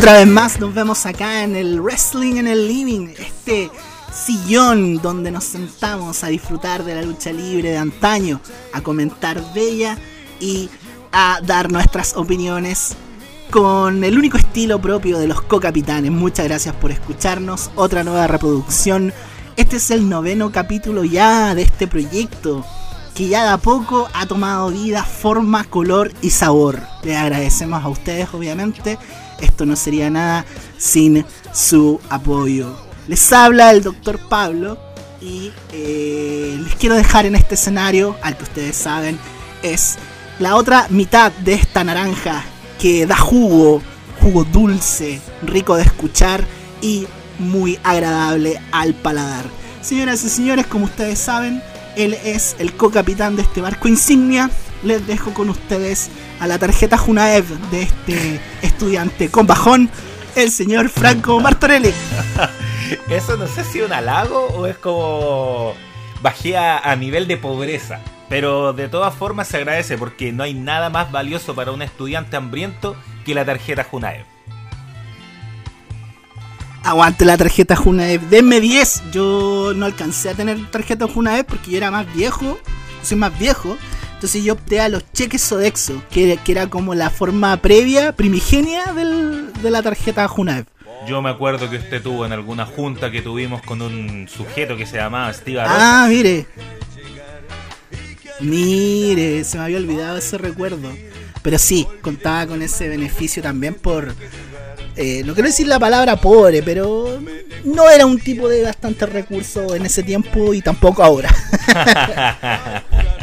Otra vez más nos vemos acá en el Wrestling en el Living, este sillón donde nos sentamos a disfrutar de la lucha libre de antaño, a comentar de ella y a dar nuestras opiniones con el único estilo propio de los co-capitanes. Muchas gracias por escucharnos. Otra nueva reproducción. Este es el noveno capítulo ya de este proyecto que ya de a poco ha tomado vida, forma, color y sabor. Les agradecemos a ustedes, obviamente. Esto no sería nada sin su apoyo. Les habla el doctor Pablo y eh, les quiero dejar en este escenario, al que ustedes saben, es la otra mitad de esta naranja que da jugo, jugo dulce, rico de escuchar y muy agradable al paladar. Señoras y señores, como ustedes saben, él es el co-capitán de este barco insignia. Les dejo con ustedes a la tarjeta Junaev de este estudiante con bajón, el señor Franco Martorelli. Eso no sé si es un halago o es como bajé a, nivel de pobreza. Pero de todas formas se agradece porque no hay nada más valioso para un estudiante hambriento que la tarjeta Junaev. Aguante la tarjeta Junaev. Denme 10. Yo no alcancé a tener tarjeta Junaev porque yo era más viejo. Soy más viejo. Entonces yo opté a los cheques Sodexo, que, que era como la forma previa, primigenia de la tarjeta Junaev. Yo me acuerdo que usted tuvo en alguna junta que tuvimos con un sujeto que se llamaba Steve Ah, mire. Mire, se me había olvidado ese recuerdo. Pero sí, contaba con ese beneficio también por... Eh, no quiero decir la palabra pobre, pero no era un tipo de bastante recursos en ese tiempo y tampoco ahora.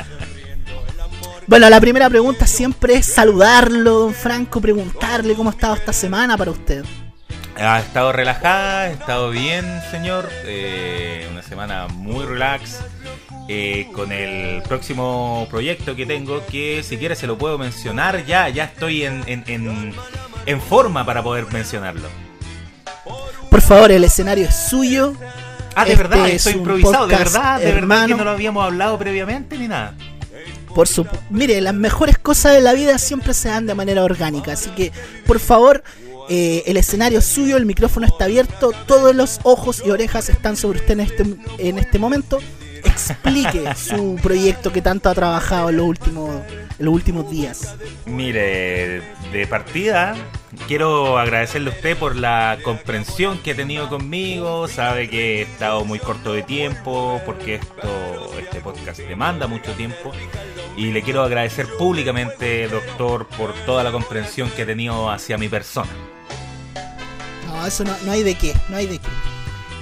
bueno, la primera pregunta siempre es saludarlo, don Franco, preguntarle cómo ha estado esta semana para usted. Ha estado relajada, ha estado bien, señor. Eh, una semana muy relax. Eh, con el próximo proyecto que tengo, que si quiere se lo puedo mencionar ya, ya estoy en, en, forma para poder mencionarlo. Por favor, el escenario es suyo. Ah, de verdad, estoy improvisado, de verdad, de verdad que no lo habíamos hablado previamente ni nada. Por supuesto. Mire, las mejores cosas de la vida siempre se dan de manera orgánica, así que por favor eh, el escenario es suyo, el micrófono está abierto, todos los ojos y orejas están sobre usted en este, en este momento. Explique su proyecto que tanto ha trabajado en los últimos, en los últimos días. Mire, de partida, quiero agradecerle a usted por la comprensión que ha tenido conmigo. Sabe que he estado muy corto de tiempo porque esto, este podcast demanda mucho tiempo. Y le quiero agradecer públicamente, doctor, por toda la comprensión que ha tenido hacia mi persona. No, eso no, no hay de qué, no hay de qué.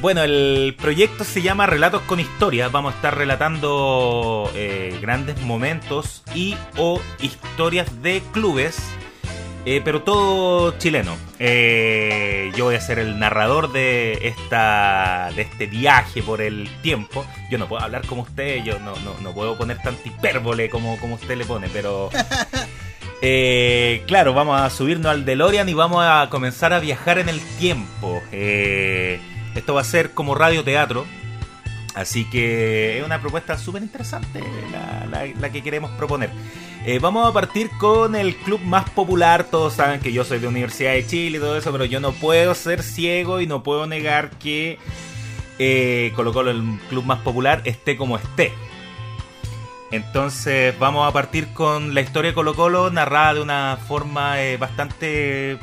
Bueno, el proyecto se llama Relatos con Historia. Vamos a estar relatando eh, grandes momentos y o historias de clubes, eh, pero todo chileno. Eh, yo voy a ser el narrador de esta de este viaje por el tiempo. Yo no puedo hablar como usted, yo no, no, no puedo poner tanta hipérbole como, como usted le pone, pero Eh, claro, vamos a subirnos al DeLorean y vamos a comenzar a viajar en el tiempo. Eh, esto va a ser como radioteatro. Así que es una propuesta súper interesante la, que queremos proponer. Eh, vamos a partir con el club más popular. Todos saben que yo soy de Universidad de Chile y todo eso, pero yo no puedo ser ciego y no puedo negar que eh, Colo Colo, el club más popular, esté como esté. Entonces vamos a partir con la historia de Colo Colo narrada de una forma eh, bastante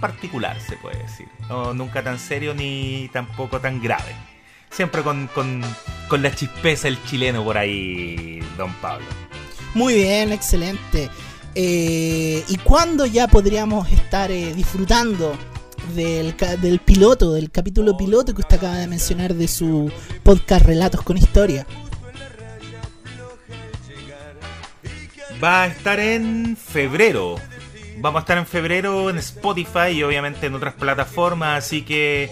particular, se puede decir. No, nunca tan serio ni tampoco tan grave. Siempre con, la chispeza el chileno por ahí, don Pablo. Muy bien, excelente. Eh, ¿Y cuándo ya podríamos estar eh, disfrutando del, del piloto, del capítulo piloto que usted acaba de mencionar de su podcast Relatos con Historia? va a estar en febrero. Vamos a estar en febrero en Spotify y obviamente en otras plataformas, así que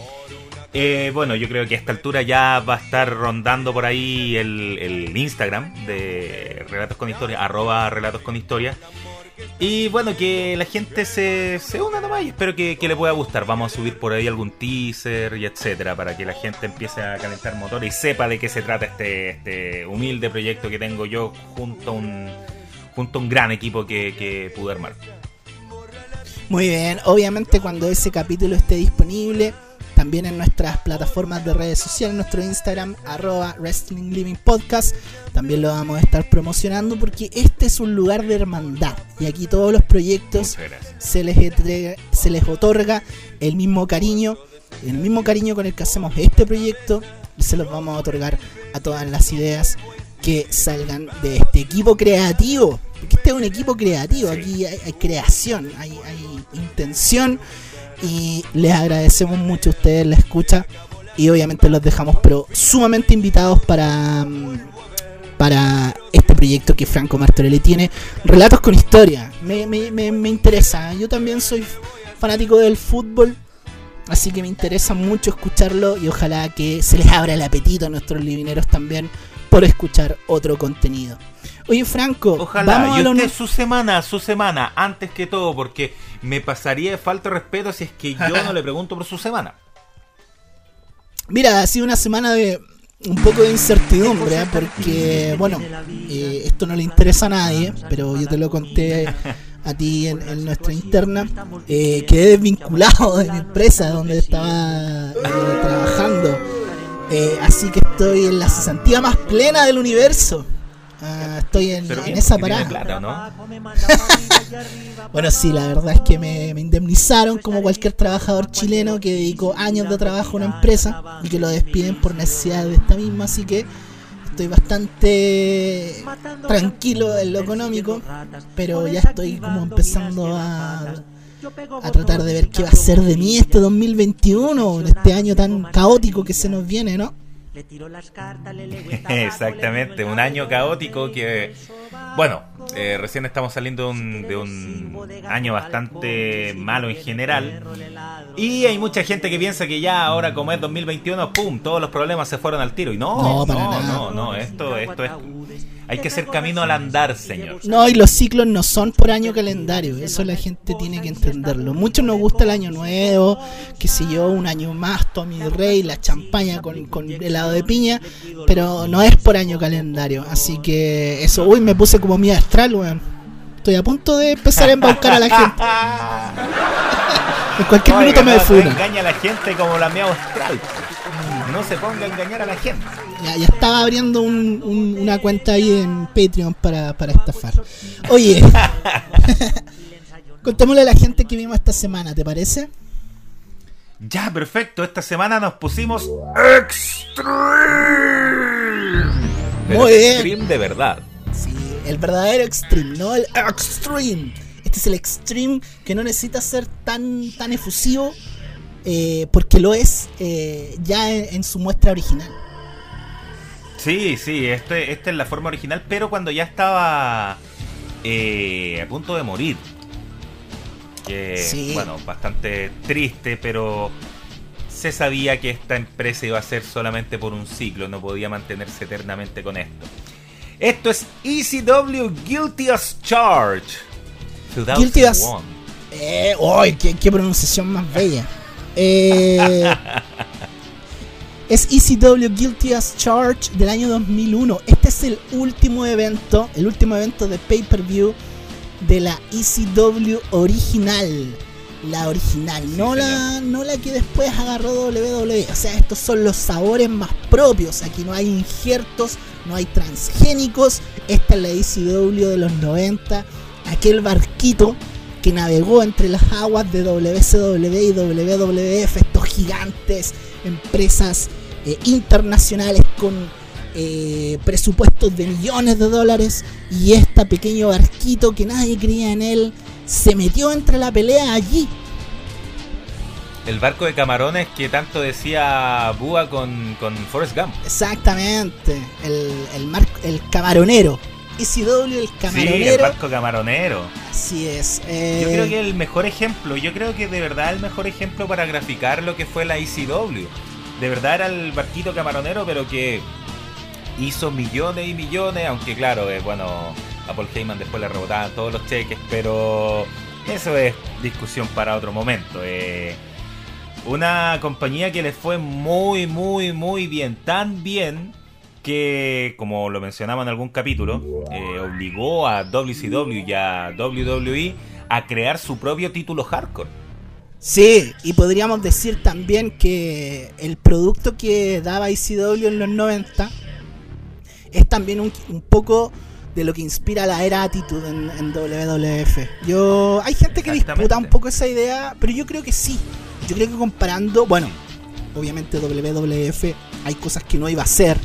eh, bueno, yo creo que a esta altura ya va a estar rondando por ahí el, Instagram de Relatos con Historia, arroba Relatos con Historia. Y bueno, que la gente se, se una nomás y espero que, le pueda gustar. Vamos a subir por ahí algún teaser y etcétera para que la gente empiece a calentar motor y sepa de qué se trata este, este humilde proyecto que tengo yo junto a un junto a un gran equipo que, que pude armar. Muy bien, obviamente cuando ese capítulo esté disponible, también en nuestras plataformas de redes sociales, nuestro Instagram, arroba Wrestling Living Podcast, también lo vamos a estar promocionando porque este es un lugar de hermandad y aquí todos los proyectos se les, se les otorga el mismo cariño, el mismo cariño con el que hacemos este proyecto y se los vamos a otorgar a todas las ideas que salgan de este equipo creativo. Porque este es un equipo creativo, aquí hay, creación, hay, intención y les agradecemos mucho a ustedes la escucha y obviamente los dejamos pero sumamente invitados para mm, para este proyecto que Franco Martorelli tiene relatos con historia me, me, me interesa yo también soy fanático del fútbol así que me interesa mucho escucharlo y ojalá que se les abra el apetito a nuestros livineros también por escuchar otro contenido. Oye, Franco, ojalá vamos y usted su semana, su semana, antes que todo, porque me pasaría de falta de respeto si es que yo no le pregunto por su semana. Mira, ha sido una semana de un poco de incertidumbre, ¿eh? porque, bueno, eh, esto no le interesa a nadie, pero yo te lo conté a ti en, nuestra interna. Eh, quedé desvinculado de mi empresa donde estaba trabajando eh, así que estoy en la cesantía más plena del universo. Ah, estoy en, esa parada. bueno, sí, la verdad es que me, indemnizaron como cualquier trabajador chileno que dedicó años de trabajo a una empresa y que lo despiden por necesidad de esta misma. Así que estoy bastante tranquilo en lo económico, pero ya estoy como empezando a a tratar de ver qué va a ser de mí este 2021, en este año tan caótico que se nos viene, ¿no? Exactamente, un año caótico que, bueno, eh, recién estamos saliendo de un, año bastante malo en general. Y hay mucha gente que piensa que ya ahora como es 2021, ¡pum!, todos los problemas se fueron al tiro. Y no, no, no, no, esto, esto es hay que hacer camino al andar, señor. No, y los ciclos no son por año calendario, eso la gente tiene que entenderlo. Muchos nos gusta el año nuevo, que si yo, un año más, Tommy Rey, la champaña con, con helado de piña, pero no es por año calendario. Así que eso, uy, me puse como mi astral, weón. Estoy a punto de empezar a embaucar a la gente. en cualquier minuto me no, engaña a la gente como la mía astral. No se ponga a engañar a la gente. Ya, estaba abriendo una cuenta ahí en Patreon para, para estafar. Oye, contémosle a la gente que vimos esta semana, ¿te parece? Ya, perfecto. Esta semana nos pusimos Extreme. Muy bien. Extreme de verdad. Sí, el verdadero Extreme, no el Extreme. Este es el Extreme que no necesita ser tan, tan efusivo eh, porque lo es eh, ya en, su muestra original. Sí, sí, este, esta es la forma original, pero cuando ya estaba eh, a punto de morir. Que, bueno, bastante triste, pero se sabía que esta empresa iba a ser solamente por un ciclo, no podía mantenerse eternamente con esto. Esto es ECW Guilty as Charge. Guilty as... Eh, qué, qué pronunciación más bella! Eh, es ECW Guilty as Charge del año 2001. Este es el último evento, el último evento de pay-per-view de la ECW original. La original, no, la, no la que después agarró WWE. O sea, estos son los sabores más propios. Aquí no hay injertos, no hay transgénicos. Esta es la ECW de los 90. Aquel barquito que navegó entre las aguas de WCW y WWF, estos gigantes, empresas eh, internacionales con eh, presupuestos de millones de dólares y este pequeño barquito que nadie creía en él se metió entre la pelea allí. El barco de camarones que tanto decía Búa con, con Forrest Gump. Exactamente, el, el, el camaronero. ECW, el camaronero. Sí, el barco camaronero. Así es. Yo creo que el mejor ejemplo, yo creo que de verdad el mejor ejemplo para graficar lo que fue la ECW. De verdad era el barquito camaronero, pero que hizo millones y millones, aunque claro, eh, bueno, a Paul Heyman después le rebotaban todos los cheques, pero eso es discusión para otro momento. Eh. una compañía que le fue muy, muy, muy bien, tan bien que, como lo mencionaba en algún capítulo, eh, obligó a WCW y a WWE a crear su propio título hardcore. Sí, y podríamos decir también que el producto que daba ICW en los 90 es también un, poco de lo que inspira la era Attitude en, en, WWF. Yo, hay gente que disputa un poco esa idea, pero yo creo que sí. Yo creo que comparando, bueno, obviamente WWF hay cosas que no iba a ser,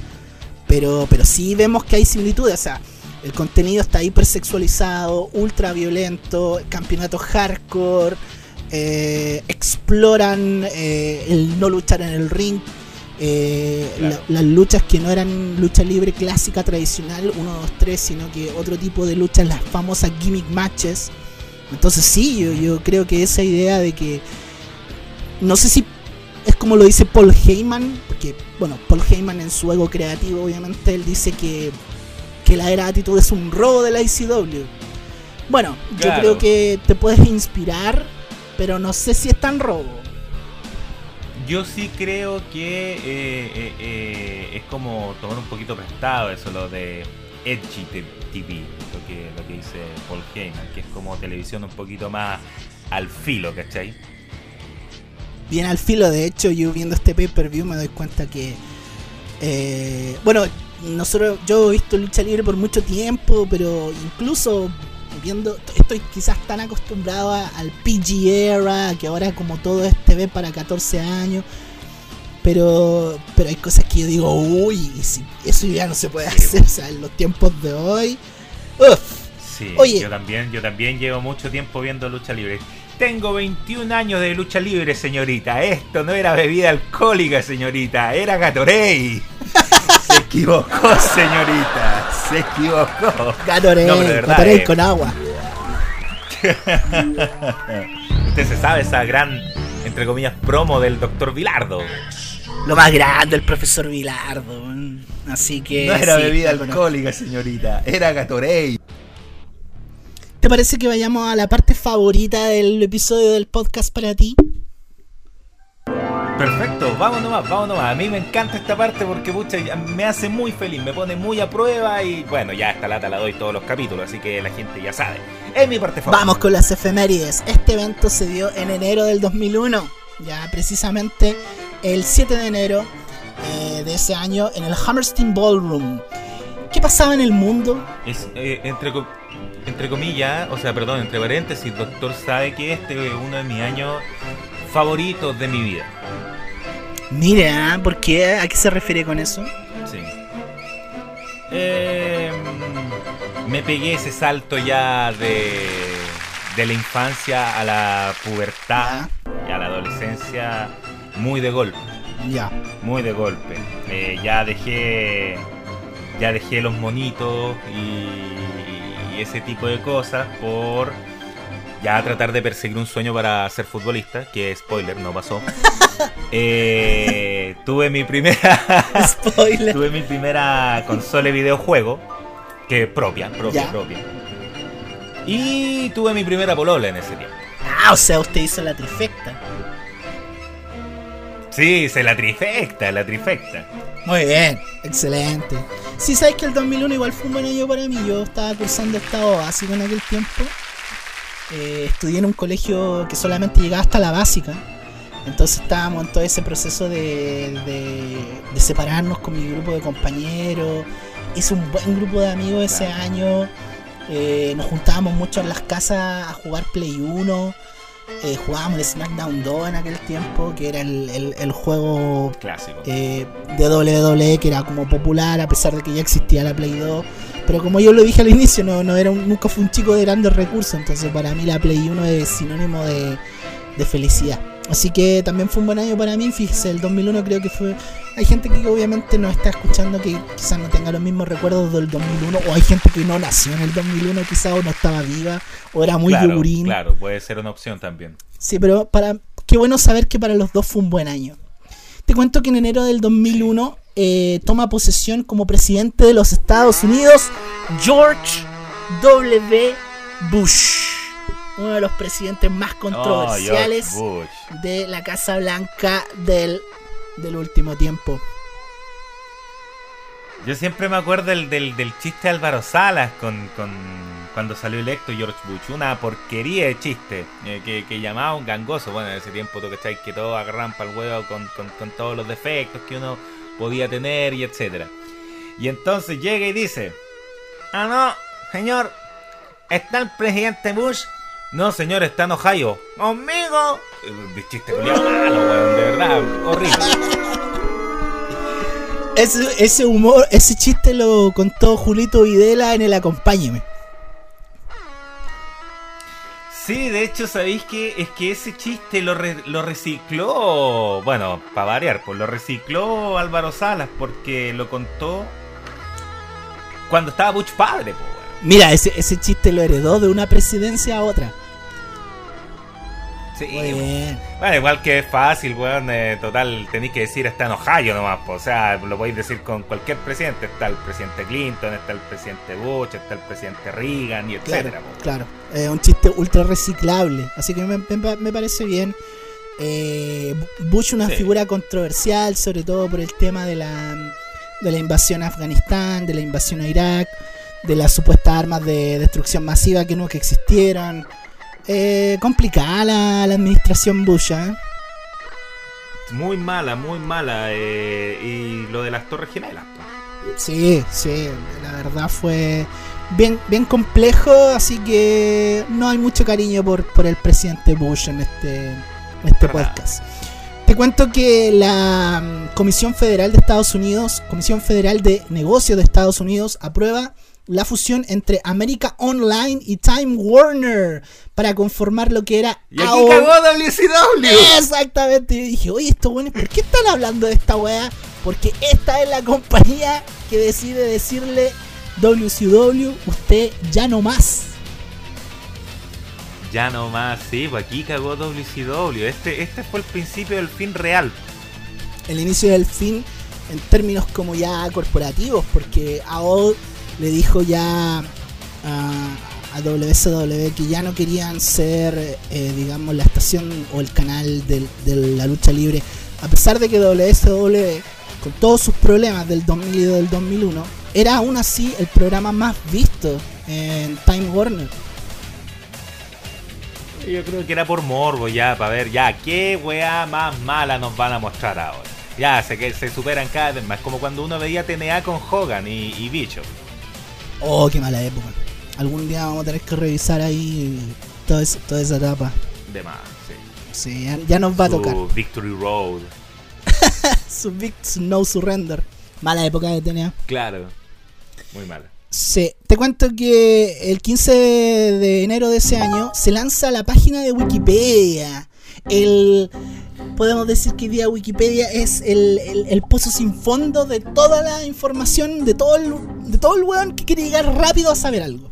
pero, pero sí vemos que hay similitudes. O sea, el contenido está hipersexualizado, ultra violento, campeonatos hardcore, eh, exploran eh, el no luchar en el ring. Eh, las luchas que no eran lucha libre clásica tradicional 1, 2, 3 sino que otro tipo de luchas las famosas gimmick matches entonces sí yo, yo creo que esa idea de que no sé si es como lo dice Paul Heyman, porque, bueno, Paul Heyman en su ego creativo, obviamente, él dice que, que la era actitud es un robo de la ICW. Bueno, yo creo que te puedes inspirar, pero no sé si es tan robo. Yo sí creo que eh, eh, eh, es como tomar un poquito prestado eso, lo de Edgy TV, lo que, lo que dice Paul Heyman, que es como televisión un poquito más al filo, ¿cachai? Bien al filo. De hecho, yo viendo este pay-per-view me doy cuenta que. Eh, bueno, nosotros, yo he visto lucha libre por mucho tiempo, pero incluso viendo, estoy quizás tan acostumbrado al PG era, que ahora como todo es TV para 14 años. Pero, pero hay cosas que yo digo, uy, eso ya no se puede hacer, o sea, en los tiempos de hoy. Uf. Sí, Oye, yo también, yo también llevo mucho tiempo viendo lucha libre. Tengo 21 años de lucha libre, señorita. Esto no era bebida alcohólica, señorita. Era Gatorade. Se equivocó, señorita. Se equivocó. Gatorade, no, Gatorade eh. con agua. Usted se sabe esa gran, entre comillas, promo del doctor Vilardo. Lo más grande, el profesor Vilardo. Así que. No era bebida alcohólica, señorita. Era Gatorade. ¿Te parece que vayamos a la parte favorita del episodio del podcast para ti? Perfecto, vamos nomás, vamos nomás. A mí me encanta esta parte porque pucha, me hace muy feliz, me pone muy a prueba y bueno, ya esta lata la doy todos los capítulos, así que la gente ya sabe. Es mi parte favorita. Vamos con las efemérides. Este evento se dio en enero del 2001, ya precisamente el 7 de enero eh, de ese año en el Hammerstein Ballroom. ¿Qué pasaba en el mundo? Es, eh, entre entre comillas, o sea, perdón, entre paréntesis, doctor sabe que este es uno de mis años favoritos de mi vida. Mira, ¿por qué? ¿A qué se refiere con eso? Sí. Em, me pegué ese salto ya de, de la infancia a la pubertad y a la adolescencia muy de golpe. Ya. Muy de golpe. Eh, ya dejé. Ya dejé los monitos y ese tipo de cosas por ya tratar de perseguir un sueño para ser futbolista, que spoiler, no pasó. Eh, tuve mi primera spoiler. tuve mi primera consola de videojuego, que propia, propia, propia. Y tuve mi primera polola en ese tiempo. Ah, o sea, usted hizo la trifecta. Sí, hice la trifecta, la trifecta. Muy bien, excelente. Sí, sabes que el 2001 igual fue un buen año para mí. Yo estaba cursando estado básico en aquel tiempo. Eh, estudié en un colegio que solamente llegaba hasta la básica. Entonces estábamos en todo ese proceso de, de, separarnos con mi grupo de compañeros. Hice un buen grupo de amigos ese año. Eh, nos juntábamos mucho en las casas a jugar Play 1 eh, jugábamos el SmackDown 2 en aquel tiempo, que era el, juego clásico eh, de WWE que era como popular a pesar de que ya existía la Play 2. Pero como yo lo dije al inicio, no, no era nunca fue un chico de grandes recursos, entonces para mí la Play 1 es sinónimo de, de felicidad. Así que también fue un buen año para mí, fíjese, el 2001 creo que fue... Hay gente que obviamente no está escuchando que quizás no tenga los mismos recuerdos del 2001, o hay gente que no nació en el 2001 quizás o no estaba viva, o era muy claro, Claro, puede ser una opción también. Sí, pero para qué bueno saber que para los dos fue un buen año. Te cuento que en enero del 2001 eh, toma posesión como presidente de los Estados Unidos George W. Bush uno de los presidentes más oh, controversiales de la Casa Blanca del, del último tiempo. Yo siempre me acuerdo del, del, chiste de Álvaro Salas con, cuando salió electo George Bush. Una porquería de chiste eh, que, que, llamaba un gangoso. Bueno, en ese tiempo, tú cachai, que todos agarran para el huevo con, con, con, todos los defectos que uno podía tener y etcétera. Y entonces llega y dice: Ah, no, señor, está el presidente Bush. No, señor, está en Ohio. ¡Conmigo! De chiste malo, weón, de verdad, horrible. Ese, ese humor, ese chiste lo contó Julito Videla en el Acompáñeme. Sí, de hecho, ¿sabéis que es que ese chiste lo, re, lo recicló? Bueno, para variar, pues lo recicló Álvaro Salas porque lo contó cuando estaba Bush padre, pues. Mira, ese, ese chiste lo heredó de una presidencia a otra. Sí, bueno. bueno, igual que es fácil, weón, eh, total, tenéis que decir está en Ohio nomás, po. o sea, lo podéis decir con cualquier presidente, está el presidente Clinton, está el presidente Bush, está el presidente Reagan y etcétera. Claro, claro. Eh, un chiste ultra reciclable, así que me, me, me parece bien. Eh, Bush una sí. figura controversial, sobre todo por el tema de la, de la invasión a Afganistán, de la invasión a Irak, de las supuestas armas de destrucción masiva que nunca existieron eh, complicada la, la, administración Bush. ¿eh? Muy mala, muy mala. Eh, y lo de las Torres Gemelas. Sí, sí, la verdad fue bien, bien complejo, así que no hay mucho cariño por, por el presidente Bush en este, en este podcast. Te cuento que la mm, Comisión Federal de Estados Unidos, Comisión Federal de Negocios de Estados Unidos, aprueba la fusión entre América Online y Time Warner para conformar lo que era y aquí AO... cagó WCW exactamente y dije oye estos buenos ¿por qué están hablando de esta wea? porque esta es la compañía que decide decirle WCW usted ya no más ya no más sí pues aquí cagó WCW este, este fue el principio del fin real. El inicio del fin en términos como ya corporativos porque AO le dijo ya a, WCW que ya no querían ser, eh, digamos, la estación o el canal de, de, la lucha libre. A pesar de que WCW, con todos sus problemas del 2000 y del 2001, era aún así el programa más visto en Time Warner. Yo creo que era por morbo ya, para ver ya qué weá más mala nos van a mostrar ahora. Ya, se, que se superan cada vez más, como cuando uno veía TNA con Hogan y, y Bicho. Oh, qué mala época. Algún día vamos a tener que revisar ahí toda esa, toda esa etapa. De más, sí. Sí, ya, ya nos va a Su tocar. Victory Road. su, su No Surrender. Mala época que tenía. Claro. Muy mala. Sí, te cuento que el 15 de enero de ese año se lanza la página de Wikipedia. El, podemos decir que día Wikipedia es el, el, pozo sin fondo de toda la información, de todo el, de todo el weón que quiere llegar rápido a saber algo.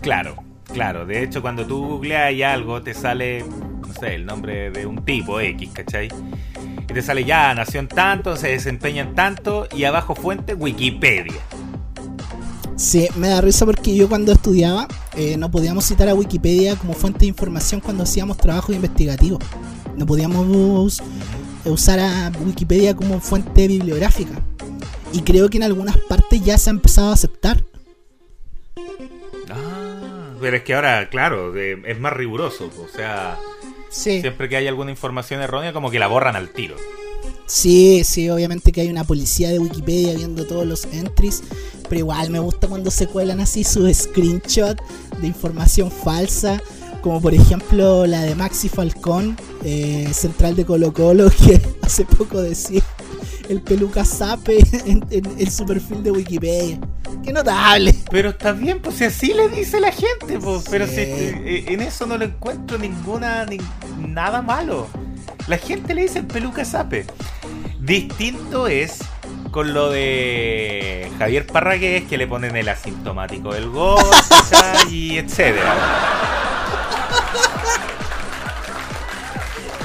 Claro, claro. De hecho, cuando tú googleas algo, te sale, no sé, el nombre de un tipo X, ¿cachai? Y te sale ya, nació en tanto, se desempeña en tanto, y abajo fuente Wikipedia. Sí, me da risa porque yo cuando estudiaba eh, no podíamos citar a Wikipedia como fuente de información cuando hacíamos trabajo investigativo. No podíamos usar a Wikipedia como fuente bibliográfica. Y creo que en algunas partes ya se ha empezado a aceptar. Ah, pero es que ahora, claro, es más riguroso. O sea, sí. siempre que hay alguna información errónea, como que la borran al tiro. Sí, sí, obviamente que hay una policía de Wikipedia viendo todos los entries, pero igual me gusta cuando se cuelan así sus screenshots de información falsa, como por ejemplo la de Maxi Falcón, eh, central de Colo Colo, que hace poco decía el peluca Zape en, en, en, su perfil de Wikipedia. Qué notable. Pero está bien, pues si así le dice la gente, pues, sí. pero si, eh, en eso no le encuentro ninguna, ni, nada malo. La gente le dice peluca Zape. Distinto es con lo de Javier Parragués, que le ponen el asintomático del gol, y etcétera.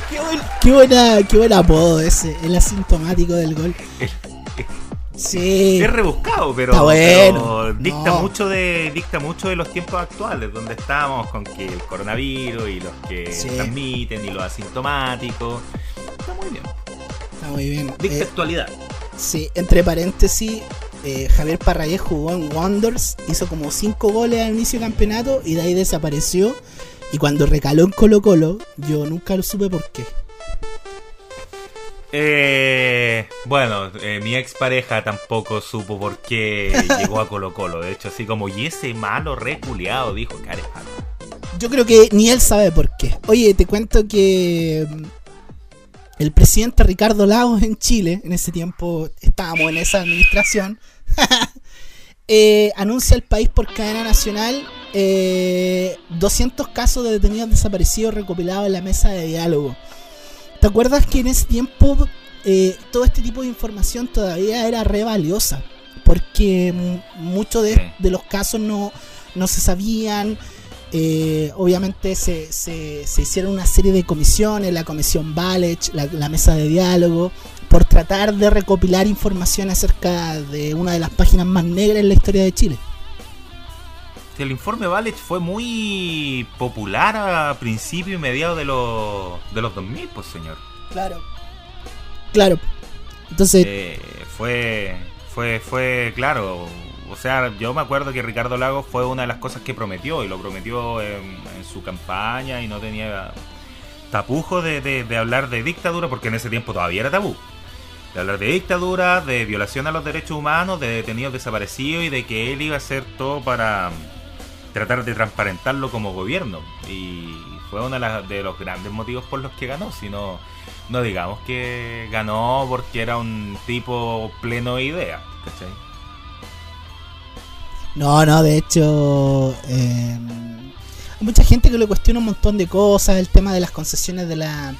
Qué, buen, qué, buena, qué buen apodo ese, el asintomático del gol. Sí. Es rebuscado, pero, Está bueno. pero dicta no. mucho de dicta mucho de los tiempos actuales, donde estamos con que el coronavirus y los que sí. transmiten y los asintomáticos. Está muy bien. Está muy bien. Dicta eh, actualidad. Sí, entre paréntesis, eh, Javier Parragués jugó en Wonders, hizo como 5 goles al inicio del campeonato y de ahí desapareció. Y cuando recaló en Colo Colo, yo nunca lo supe por qué. Eh, bueno, eh, mi expareja tampoco supo por qué llegó a Colo Colo. De hecho, así como, y ese malo reculeado, dijo Carejano. Yo creo que ni él sabe por qué. Oye, te cuento que el presidente Ricardo Lagos en Chile, en ese tiempo estábamos en esa administración, eh, anuncia al país por cadena nacional 200 casos de detenidos desaparecidos recopilados en la mesa de diálogo. ¿Te acuerdas que en ese tiempo eh, todo este tipo de información todavía era re valiosa? Porque muchos de, los casos no, se sabían. Eh, obviamente se, se, hicieron una serie de comisiones, la comisión Balech, la, mesa de diálogo, por tratar de recopilar información acerca de una de las páginas más negras en la historia de Chile el informe Balech fue muy popular a principios y mediados de los, de los 2000, pues señor. Claro. Claro. Entonces... Eh, fue, fue, fue, claro. O sea, yo me acuerdo que Ricardo Lagos fue una de las cosas que prometió y lo prometió en, su campaña y no tenía tapujo de, hablar de dictadura porque en ese tiempo todavía era tabú de hablar de dictadura, de violación a los derechos humanos, de detenidos desaparecidos y de que él iba a hacer todo para tratar de transparentarlo como gobierno. Y fue uno de, los grandes motivos por los que ganó, sino no digamos que ganó porque era un tipo pleno de idea, ¿cachai? No, no, de hecho, eh, hay mucha gente que le cuestiona un montón de cosas, el tema de las concesiones de, la,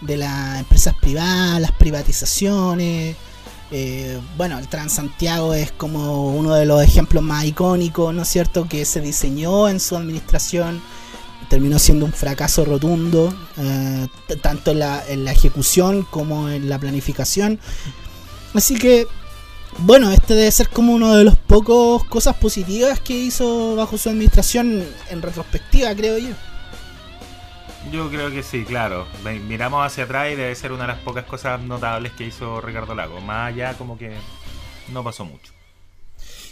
de las empresas privadas, las privatizaciones. Eh, bueno, el Transantiago es como uno de los ejemplos más icónicos, ¿no es cierto?, que se diseñó en su administración, terminó siendo un fracaso rotundo, eh, tanto en la, en la ejecución como en la planificación. Así que, bueno, este debe ser como uno de los pocos cosas positivas que hizo bajo su administración en retrospectiva, creo yo. Yo creo que sí, claro. Miramos hacia atrás y debe ser una de las pocas cosas notables que hizo Ricardo Lago. Más allá como que no pasó mucho.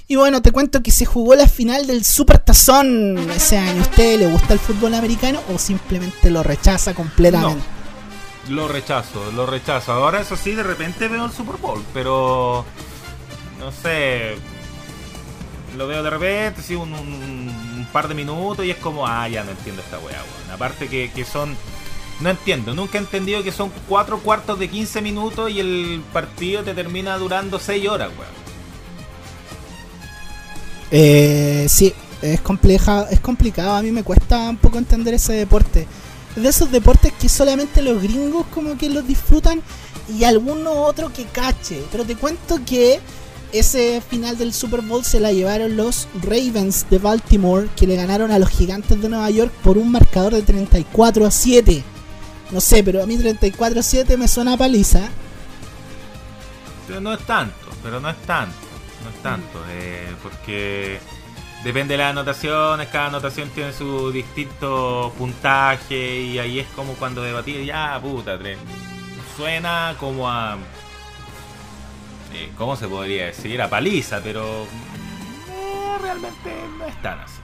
Y bueno, te cuento que se jugó la final del Super Tazón ese año. ¿Usted le gusta el fútbol americano o simplemente lo rechaza completamente? lo rechazo, lo rechazo. Ahora eso sí, de repente veo el Super Bowl, pero no sé, lo veo de repente, sí, un, par de minutos y es como, ah, ya no entiendo esta weá, weón. Aparte que, son... No entiendo, nunca he entendido que son cuatro cuartos de 15 minutos y el partido te termina durando 6 horas, weón. Eh, sí, es compleja, es complicado, a mí me cuesta un poco entender ese deporte. De esos deportes que solamente los gringos como que los disfrutan y alguno otro que cache. Pero te cuento que ese final del Super Bowl se la llevaron los Ravens de Baltimore, que le ganaron a los Gigantes de Nueva York por un marcador de 34 a 7. No sé, pero a mí 34 a 7 me suena paliza. Pero no es tanto, pero no es tanto, no es tanto, eh, porque depende de las anotaciones, cada anotación tiene su distinto puntaje y ahí es como cuando debatí, ya puta, suena como a eh, ¿cómo se podría decir? A paliza, pero eh, realmente no es tan así.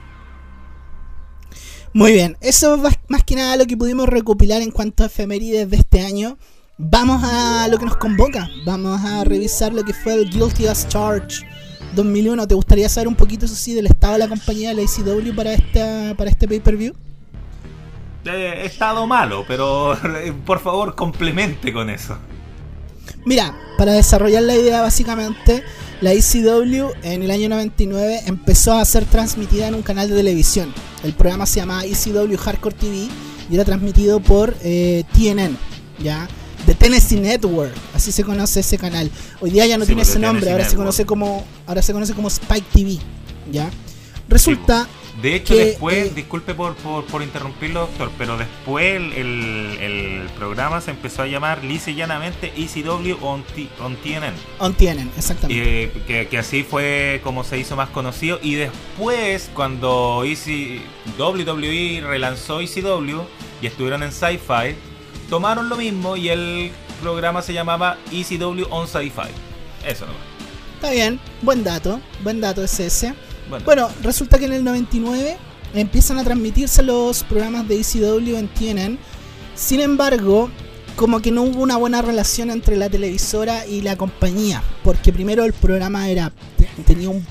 Muy bien, eso es más que nada lo que pudimos recopilar en cuanto a efemérides de este año. Vamos a lo que nos convoca, vamos a revisar lo que fue el Guilty as Charge 2001. ¿Te gustaría saber un poquito, eso sí, del estado de la compañía de la ACW para, esta, para este pay-per-view? Eh, he estado malo, pero por favor complemente con eso. Mira, para desarrollar la idea básicamente, la ECW en el año 99 empezó a ser transmitida en un canal de televisión. El programa se llamaba ECW Hardcore TV y era transmitido por eh, TNN, ¿ya? The Tennessee Network, así se conoce ese canal. Hoy día ya no tiene ese nombre, ahora se conoce como ahora se conoce como Spike TV, ¿ya? Resulta de hecho, después, eh, disculpe por, por, interrumpirlo, doctor, pero después el, programa se empezó a llamar lisa y llanamente ECW on, on TNN. On TNN, exactamente. Eh, que, así fue como se hizo más conocido. Y después, cuando WWE relanzó ECW y estuvieron en Sci-Fi, tomaron lo mismo y el programa se llamaba ECW on Sci-Fi. Eso no Está bien, buen dato, buen dato es ese. Bueno, resulta que en el 99 empiezan a transmitirse los programas de ECW en TNN. Sin embargo, como que no hubo una buena relación entre la televisora y la compañía, porque primero el programa era tenía un,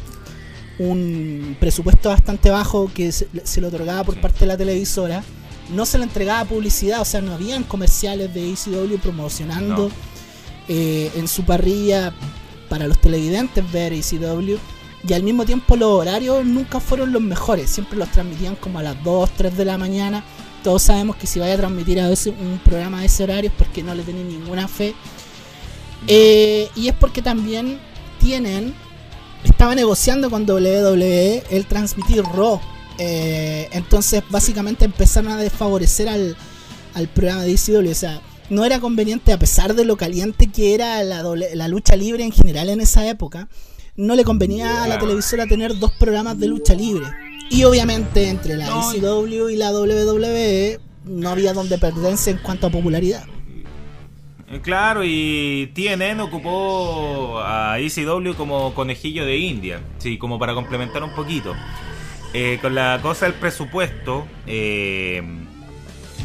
un presupuesto bastante bajo que se, le otorgaba por parte de la televisora, no se le entregaba publicidad, o sea, no habían comerciales de ECW promocionando eh, en su parrilla para los televidentes ver ECW. Y al mismo tiempo los horarios nunca fueron los mejores, siempre los transmitían como a las 2, 3 de la mañana todos sabemos que si vaya a transmitir a veces un programa de ese horario es porque no le tienen ninguna fe. Eh, y es porque también tienen, estaba negociando con WWE el transmitir Raw. Eh, entonces básicamente empezaron a desfavorecer al, programa de ECW. O sea, no era conveniente, a pesar de lo caliente que era la, la lucha libre en general en esa época, no le convenía a la televisora tener dos programas de lucha libre. Y obviamente entre la ECW y la WWE no había donde perderse en cuanto a popularidad. Eh, claro, y TNN ocupó a ECW como conejillo de India, sí, como para complementar un poquito. Eh, con la cosa del presupuesto, eh,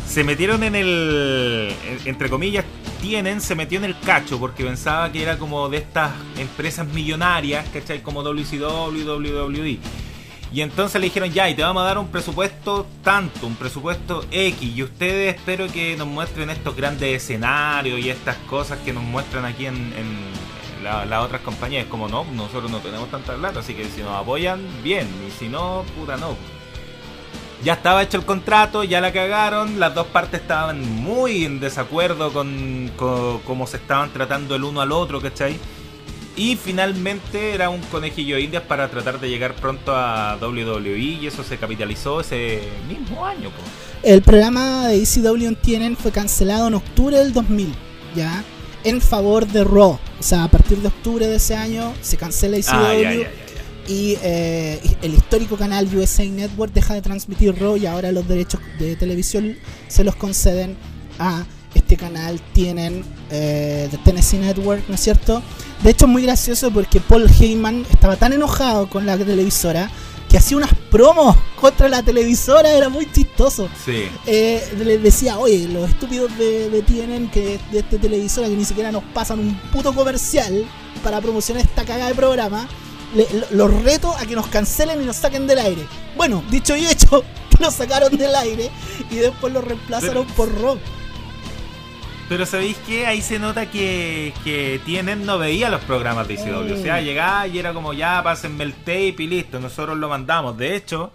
se metieron en el, entre comillas, tienen, se metió en el cacho porque pensaba que era como de estas empresas millonarias, ¿cachai? Como WCW, WWE. Y entonces le dijeron, ya, y te vamos a dar un presupuesto tanto, un presupuesto X, y ustedes espero que nos muestren estos grandes escenarios y estas cosas que nos muestran aquí en, las otras compañías. Como no, nosotros no tenemos tanta plata, así que si nos apoyan, bien, y si no, puta no. Ya estaba hecho el contrato, ya la cagaron, las dos partes estaban muy en desacuerdo con, con cómo se estaban tratando el uno al otro, ¿cachai? Y finalmente era un conejillo de indias para tratar de llegar pronto a WWE y eso se capitalizó ese mismo año. El programa de ECW en TNN fue cancelado en octubre del 2000, ¿ya? En favor de Raw. O sea, a partir de octubre de ese año se cancela ECW. Ah, y eh, el histórico canal USA Network deja de transmitir Raw y ahora los derechos de televisión se los conceden a este canal tienen eh, Tennessee Network, ¿no es cierto? De hecho es muy gracioso porque Paul Heyman estaba tan enojado con la televisora que hacía unas promos contra la televisora, era muy chistoso. Sí. Eh, les decía, oye, los estúpidos de, de TNN, que de esta televisora que ni siquiera nos pasan un puto comercial para promocionar esta cagada de programa, los reto a que nos cancelen y nos saquen del aire. Bueno, dicho y hecho, nos sacaron del aire y después lo reemplazaron por rock. Pero ¿sabéis que Ahí se nota que, que tienen no veía los programas de ICW. O sea, mm. llegaba y era como ya, pásenme el tape y listo, nosotros lo mandamos. De hecho,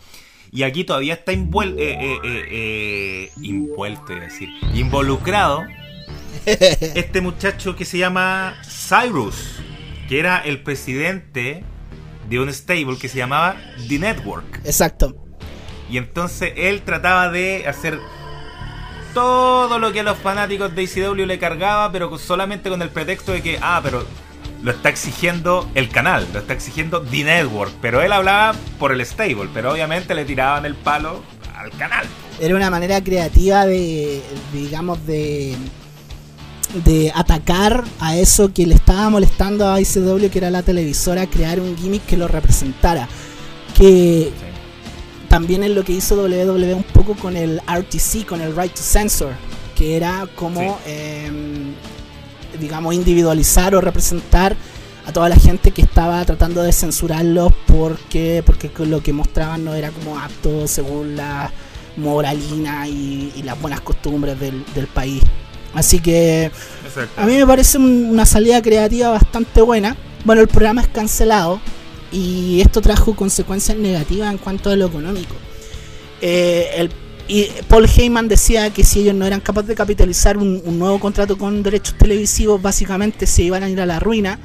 y aquí todavía está eh, eh, eh, es decir, involucrado este muchacho que se llama Cyrus, que era el presidente de un stable que se llamaba The Network. Exacto. Y entonces él trataba de hacer todo lo que a los fanáticos de ICW le cargaba, pero solamente con el pretexto de que, ah, pero lo está exigiendo el canal, lo está exigiendo The Network, pero él hablaba por el stable, pero obviamente le tiraban el palo al canal. Era una manera creativa de, digamos, de de atacar a eso que le estaba molestando a ICW, que era la televisora, crear un gimmick que lo representara. Que también es lo que hizo WWE un poco con el RTC, con el Right to Censor, que era como, em, digamos, individualizar o representar a toda la gente que estaba tratando de censurarlos porque, porque lo que mostraban no era como apto según la moralina y, las buenas costumbres del, país. Así que a mí me parece una salida creativa bastante buena. Bueno, el programa es cancelado, y esto trajo consecuencias negativas en cuanto a lo económico. Eh, y Paul Heyman decía que si ellos no eran capaces de capitalizar un, nuevo contrato con derechos televisivos, básicamente se iban a ir a la ruina.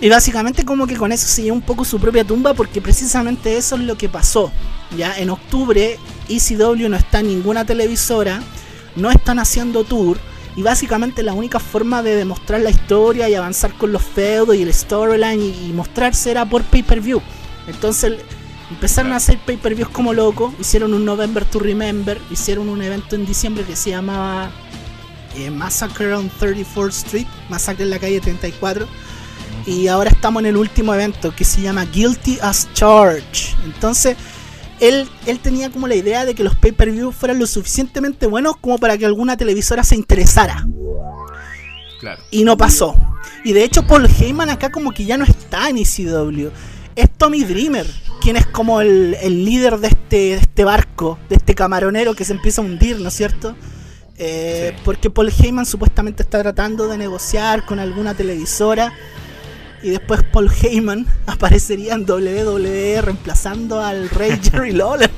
Y básicamente como que con eso se llevó un poco su propia tumba porque precisamente eso es lo que pasó. Ya en octubre ECW no está en ninguna televisora, no están haciendo tour y básicamente la única forma de demostrar la historia y avanzar con los feudos y el storyline y, mostrarse era por pay-per-view. Entonces empezaron a hacer pay-per-views como locos, hicieron un November to Remember, hicieron un evento en diciembre que se llamaba eh, Massacre on 34th Street, Massacre en la calle 34. Y ahora estamos en el último evento que se llama Guilty as Charged. Entonces, él, él tenía como la idea de que los pay-per-view fueran lo suficientemente buenos como para que alguna televisora se interesara. Claro. Y no pasó. Y de hecho Paul Heyman acá como que ya no está en ECW. Es Tommy Dreamer, quien es como el, el líder de este, de este barco, de este camaronero que se empieza a hundir, ¿no es cierto? Eh, Sí. Porque Paul Heyman supuestamente está tratando de negociar con alguna televisora. Y después Paul Heyman aparecería en WWE reemplazando al rey Jerry Lawler.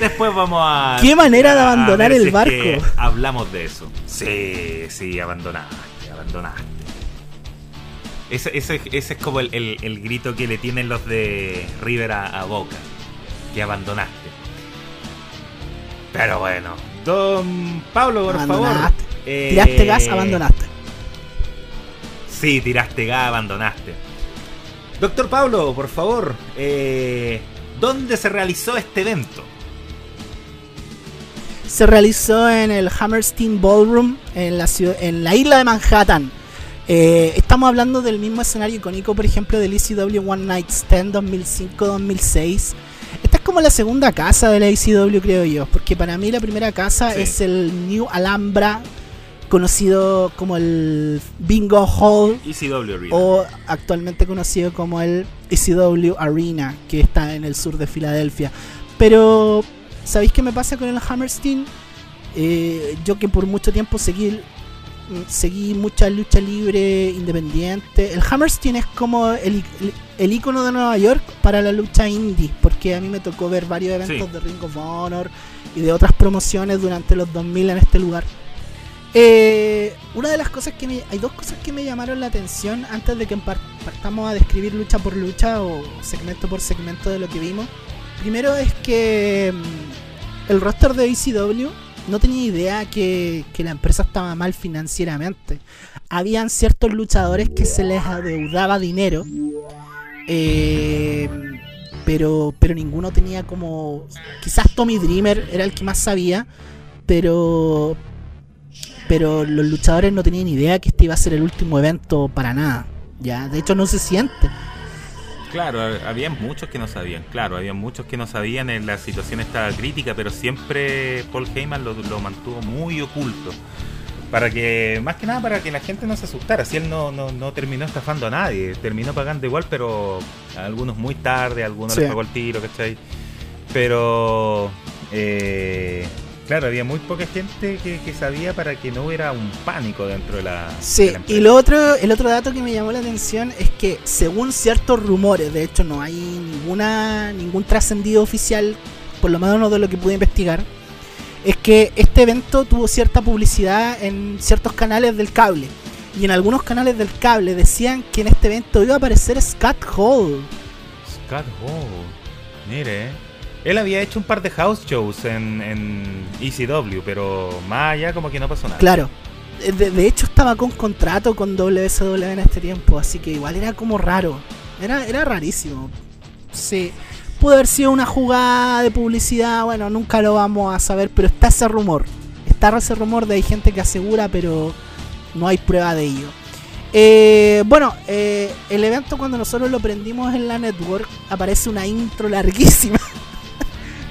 Después vamos a. Qué manera de abandonar el si es barco. que hablamos de eso. Sí, sí, abandonaste, abandonaste. Ese, ese, ese es como el, el- el grito que le tienen los de River a, a Boca. Que abandonaste. Pero bueno. Don Pablo, por favor. Abandonaste. eh, Tiraste gas, abandonaste. Sí, tiraste gas, abandonaste. Doctor Pablo, por favor. eh, ¿Dónde se realizó este evento? se realizó en el Hammerstein Ballroom en la, ciudad, en la isla de Manhattan. Eh, estamos hablando del mismo escenario icónico, por ejemplo, del ECW One Night Stand 2005-2006. Esta es como la segunda casa de la ECW, creo yo, porque para mí la primera casa Sí. es el New Alhambra, conocido como el Bingo Hall, ECW Arena. o actualmente conocido como el ECW Arena, que está en el sur de Filadelfia. Pero, ¿sabéis qué me pasa con el Hammerstein? Eh, yo que por mucho tiempo seguí, seguí mucha lucha libre independiente. El Hammerstein es como el, el, el icono de Nueva York para la lucha indie, porque a mí me tocó ver varios eventos Sí. de Ring of Honor y de otras promociones durante los 2000 en este lugar. Eh, una de las cosas que me. Hay dos cosas que me llamaron la atención antes de que par- partamos a describir lucha por lucha o segmento por segmento de lo que vimos. Primero es que mm, el roster de ECW no tenía idea que, que la empresa estaba mal financieramente. Habían ciertos luchadores que se les adeudaba dinero. eh, pero, pero ninguno tenía como. Quizás Tommy Dreamer era el que más sabía. Pero, pero los luchadores no tenían idea que este iba a ser el último evento para nada. Ya, de hecho no se siente. Claro, ha- había muchos que no sabían, claro, había muchos que no sabían, en la situación estaba crítica, pero siempre Paul Heyman lo, lo mantuvo muy oculto. Para que, más que nada, para que la gente no se asustara. Si él no, no, no terminó estafando a nadie, terminó pagando igual, pero a algunos muy tarde, a algunos Sí. les pagó el tiro, ¿cachai? Pero, eh, claro, había muy poca gente que, que sabía para que no hubiera un pánico dentro de la. de Sí, la y lo otro, el otro dato que me llamó la atención es que según ciertos rumores, de hecho no hay ninguna ningún trascendido oficial, por lo menos no de lo que pude investigar, es que este evento tuvo cierta publicidad en ciertos canales del cable. Y en algunos canales del cable decían que en este evento iba a aparecer Scott Hall. Scott Hall. Mire, eh. Él había hecho un par de house shows en, en ECW, pero más allá como que no pasó nada. Claro. De, de hecho estaba con contrato con WSW en este tiempo, así que igual era como raro. Era, era rarísimo. Sí. Pudo haber sido una jugada de publicidad, bueno, nunca lo vamos a saber, pero está ese rumor. Está ese rumor de hay gente que asegura, pero no hay prueba de ello. Eh, bueno, eh, el evento cuando nosotros lo prendimos en la network aparece una intro larguísima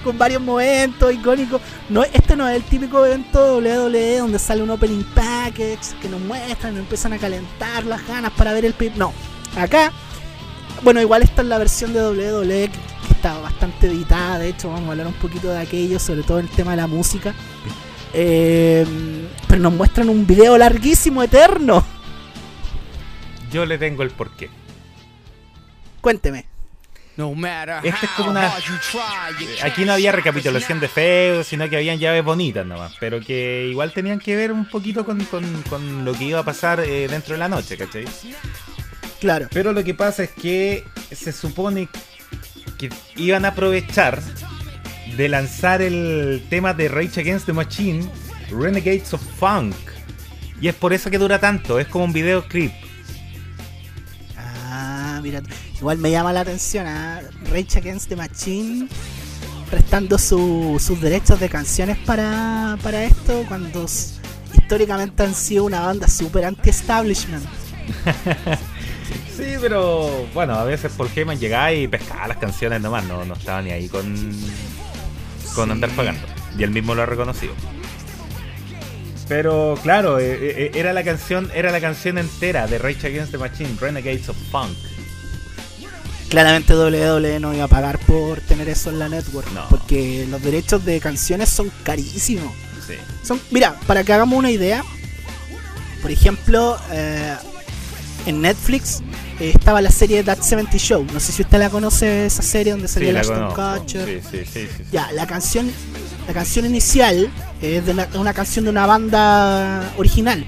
con varios momentos icónicos. No, este no es el típico evento WWE donde sale un opening package que nos muestran, nos empiezan a calentar las ganas para ver el pay. No, acá, bueno, igual esta es la versión de WWE que, está bastante editada. De hecho, vamos a hablar un poquito de aquello, sobre todo el tema de la música. Eh, pero nos muestran un video larguísimo, eterno. Yo le tengo el porqué. Cuénteme. Este es como una- Aquí no había recapitulación de feudos, sino que habían llaves bonitas nomás, pero que igual tenían que ver un poquito con, con- con lo que iba a pasar eh, dentro de la noche, ¿cachai? Claro. Pero lo que pasa es que se supone que iban a aprovechar de lanzar el tema de Rage Against the Machine, Renegades of Funk. Y es por eso que dura tanto, es como un videoclip. Ah, mira, igual me llama la atención a Rage Against the Machine prestando su- sus derechos de canciones para, para esto cuando históricamente han sido una banda super anti-establishment. sí, pero bueno, a veces Paul Heyman llegaba y pescaba las canciones nomás, no, no estaba ni ahí con, con andar pagando. Y él mismo lo ha reconocido. Pero claro, eh, eh, era la canción, era la canción entera de Rage Against the Machine, Renegades of Funk. Claramente WWE no iba a pagar por tener eso en la network, porque los derechos de canciones son carísimos. Sí. Son, mira, para que hagamos una idea, por ejemplo, eh, en Netflix eh, estaba la serie That 70 Show. No sé si usted la conoce, esa serie donde salía la Ashton Kutcher. Sí, sí, sí, Ya, la canción, la canción inicial es de una, canción de una banda original.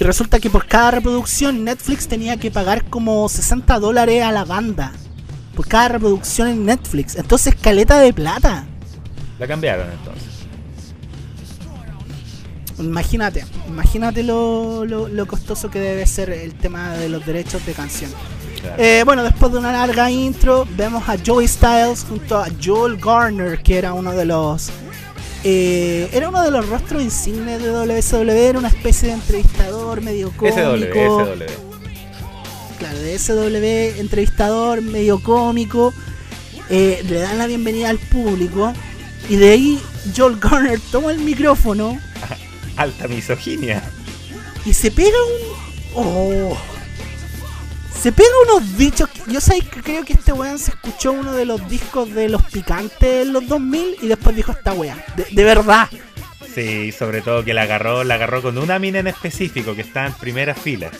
Y resulta que por cada reproducción Netflix tenía que pagar como 60 dólares a la banda. Por cada reproducción en Netflix. Entonces, caleta de plata. La cambiaron entonces. Imagínate, imagínate lo, lo, costoso que debe ser el tema de los derechos de canción. Eh, bueno, después de una larga intro, vemos a Joey Styles junto a Joel Garner, que era uno de los. Eh, era uno de los rostros insignes de WSW, era una especie de entrevistador medio cómico. SW, SW. Claro, de SW, entrevistador medio cómico. Eh, le dan la bienvenida al público. Y de ahí Joel Garner toma el micrófono alta misoginia. Y se pega un. Oh. Se pega unos dichos. Yo sé que creo que este weón se escuchó uno de los discos de los picantes en los 2000 y después dijo esta weá. De, verdad. Sí, sobre todo que la agarró, la agarró con una mina en específico que está en primera fila.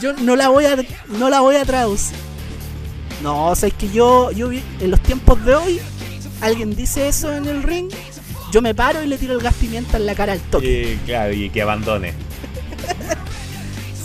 Yo no la voy a, no la voy a traducir. No, o sea, es que yo, yo en los tiempos de hoy, alguien dice eso en el ring yo me paro y le tiro el gas pimienta en la cara al toque. Y, claro, y que abandone.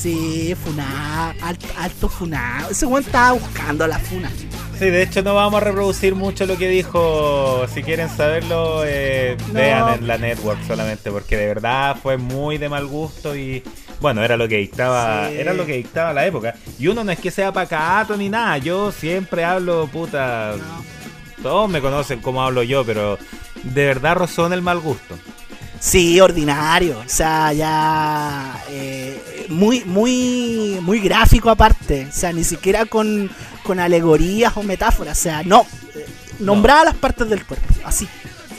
sí, funa, alto, alto funa. Ese weón estaba buscando la funa. Sí, de hecho no vamos a reproducir mucho lo que dijo. Si quieren saberlo, eh, vean en la network solamente, porque de verdad fue muy de mal gusto y bueno, era lo que dictaba, era lo que dictaba la época. Y uno no es que sea pacato ni nada, yo siempre hablo puta. Todos me conocen como hablo yo, pero de verdad rozó en el mal gusto. Sí, ordinario. O sea, ya. Eh, muy, muy, muy gráfico aparte. O sea, ni siquiera con, con alegorías o metáforas. O sea, no. Nombraba las partes del cuerpo. Así.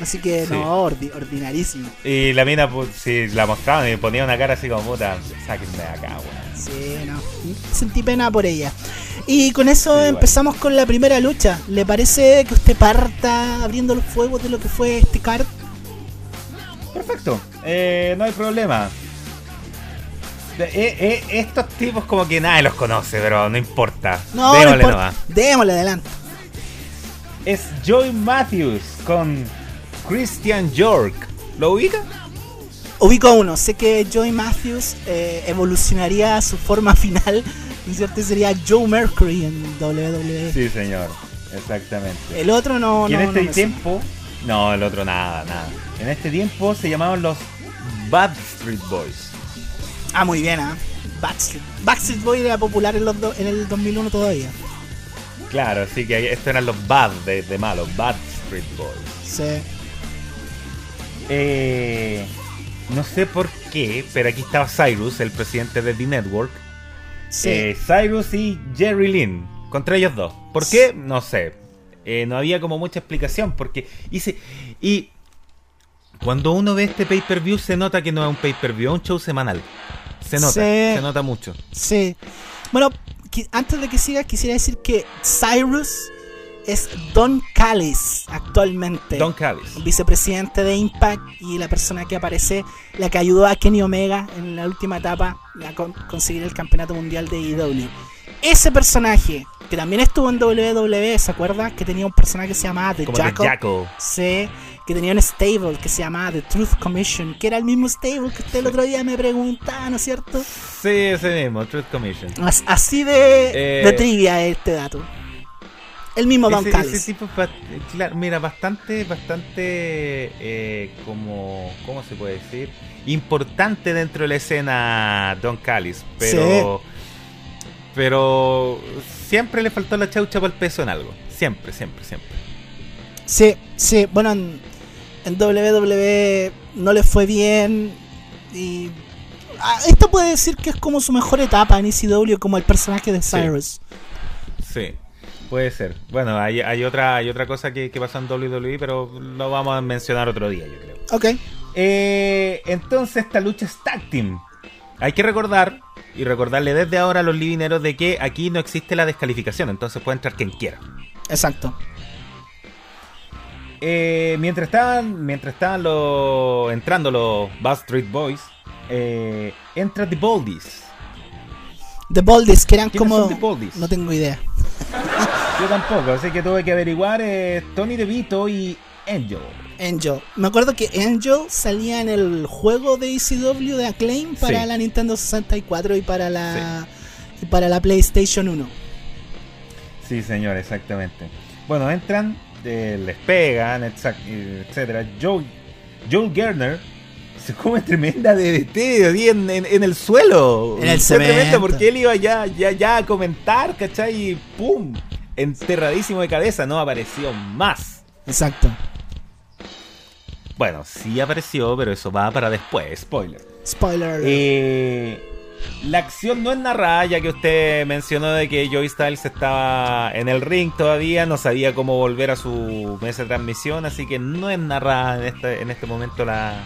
Así que no, ordinarísimo. Y la mina, pues, si la mostraban y ponía una cara así como puta, sáquenme de acá, weón. Sí, no. Sentí pena por ella. Y con eso empezamos con la primera lucha. ¿Le parece que usted parta abriendo los fuegos de lo que fue este card? Perfecto, eh, no hay problema. Eh, eh, estos tipos como que nadie los conoce, pero no importa. No, Démosle no Démosle adelante. Es Joey Matthews con Christian York. ¿Lo ubica? Ubico a uno. Sé que Joey Matthews evolucionaría a su forma final cierto sería Joe Mercury en WWE. Sí, señor, exactamente. El otro no. Y en este tiempo, no, el otro nada, nada. En este tiempo se llamaban los Bad Street Boys. Ah, muy bien, ¿ah? Backstreet. Backstreet Boys era popular en, los en el 2001 todavía. Claro, así que estos eran los Bad de, de malo, Bad Street Boys. Sí. Eh, no sé por qué, pero aquí estaba Cyrus, el presidente de The Network, eh, Cyrus y Jerry Lynn. Contra ellos dos. ¿Por qué? No sé. Eh, no había como mucha explicación. Porque hice. Y cuando uno ve este pay-per-view, se nota que no es un pay-per-view, es un show semanal. Se nota, se nota mucho. Sí. Bueno, antes de que sigas, quisiera decir que Cyrus es Don Callis actualmente. Don Callis. Vicepresidente de Impact y la persona que aparece, la que ayudó a Kenny Omega en la última etapa a conseguir el campeonato mundial de IW. Ese personaje, que también estuvo en WWE, ¿se acuerda? Que tenía un personaje que se llamaba The Jackal. Sí, que tenía un stable que se llamaba The Truth Commission, que era el mismo stable que usted el otro día me preguntaba, ¿no es cierto? Sí, ese mismo, Truth Commission. Así de, de eh, trivia este dato. El mismo Don ese, claro, mira, bastante, bastante, eh, como, ¿cómo se puede decir? Importante dentro de la escena Don Callis, pero, pero siempre le faltó la chaucha para el peso en algo, siempre, siempre, siempre. Sí, sí, bueno, en, WWE no le fue bien y ah, Esto puede decir que es como su mejor etapa en ECW, como el personaje de Cyrus. Sí. Puede ser. Bueno, hay, hay otra hay otra cosa que, que pasó en WWE, pero lo vamos a mencionar otro día, yo creo. Ok. Eh, entonces, esta lucha es tag team. Hay que recordar y recordarle desde ahora a los livineros de que aquí no existe la descalificación, entonces puede entrar quien quiera. Exacto. Eh, mientras estaban, mientras estaban los, entrando los Bad Street Boys, eh, entra The Boldies. The Boldies, que eran ¿Quiénes como. No tengo idea. Yo tampoco, así que tuve que averiguar eh, Tony DeVito y Angel. Angel. Me acuerdo que Angel salía en el juego de ECW de Acclaim para Sí. la Nintendo 64 y para la y para la PlayStation 1. Sí, señor, exactamente. Bueno, entran, eh, les pegan, etcétera. Joe, Joel Gerner se come tremenda DDT en, en- en el suelo. En el cemento. porque él iba ya, ya, ya a comentar, ¿cachai? Y ¡pum! Enterradísimo de cabeza, no apareció más. Exacto. Bueno, sí apareció, pero eso va para después, spoiler. Spoiler. Eh, la acción no es narrada, ya que usted mencionó de que Joey Styles estaba en el ring todavía, no sabía cómo volver a su mesa de transmisión, así que no es narrada en este, en este momento la,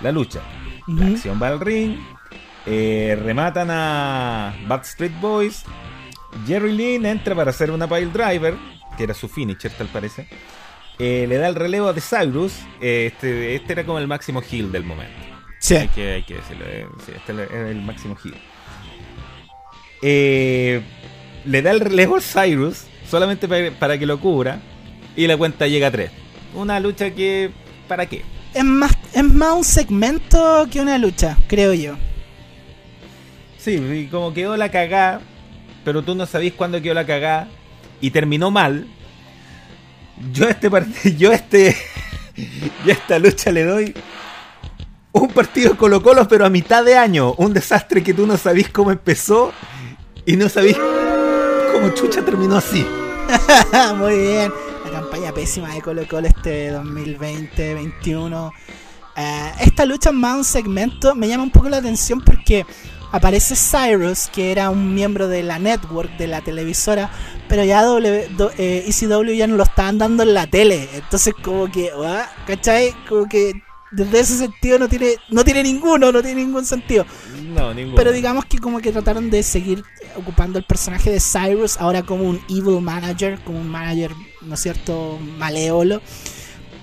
la lucha. La acción va al ring, eh, rematan a Bad Street Boys, Jerry Lynn entra para hacer una pile driver, que era su finisher tal parece. Eh, le da el relevo a The Cyrus, eh, este, este era como el máximo heel del momento. Sí. Hay que, hay que decirlo. eh, sí, este es el máximo heel. Eh, le da el relevo a Cyrus solamente para, para que lo cubra. Y la cuenta llega a 3. Una lucha que. ¿Para qué? Es más, es más un segmento que una lucha, creo yo. Sí, y como quedó la cagá. Pero tú no sabís cuándo quedó la cagá. Y terminó mal. Yo este partido. Yo este. Yo esta lucha le doy. Un partido Colo Colo, pero a mitad de año. Un desastre que tú no sabís cómo empezó. Y no sabís cómo chucha terminó así. Muy bien. La campaña pésima de Colo Colo este 2020-21. Eh, esta lucha más un segmento. Me llama un poco la atención porque aparece Cyrus, que era un miembro de la network, de la televisora. Pero ya w, do- eh, ECW ya no lo estaban dando en la tele. Entonces como que, ah, ¿cachai? Como que desde ese sentido no tiene, no tiene ninguno, no tiene ningún sentido. No, ninguno. Pero digamos que como que trataron de seguir ocupando el personaje de Cyrus ahora como un evil manager, como un manager, ¿no es cierto?, malévolo.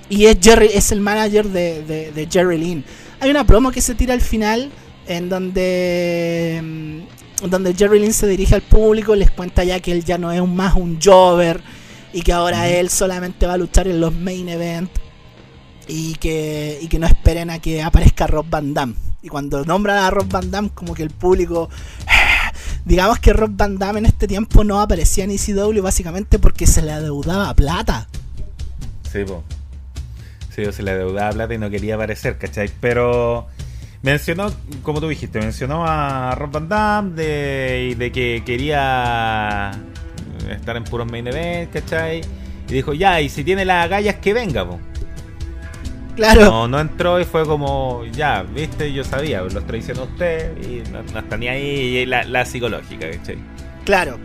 Y es Jerry, es el manager de, de- de Jerry Lynn. Hay una promo que se tira al final en donde mm, donde Jerry Lynn se dirige al público, les cuenta ya que él ya no es más un Jover y que ahora él solamente va a luchar en los main event y que, y que no esperen a que aparezca Rob Van Damme. Y cuando nombran a Rob Van Damme, como que el público. Digamos que Rob Van Damme en este tiempo no aparecía en ECW básicamente porque se le adeudaba plata. Sí, po. Sí, o se le deudaba plata y no quería aparecer, ¿cachai? Pero mencionó, como tú dijiste, mencionó a Rob Van Damme de, de que quería estar en puros main event, ¿cachai? Y dijo, ya, y si tiene las agallas que venga, po. Claro. No, no entró y fue como, ya, viste, yo sabía, lo traicionó usted y no, no está ni ahí y la, la psicológica, ¿cachai? Claro,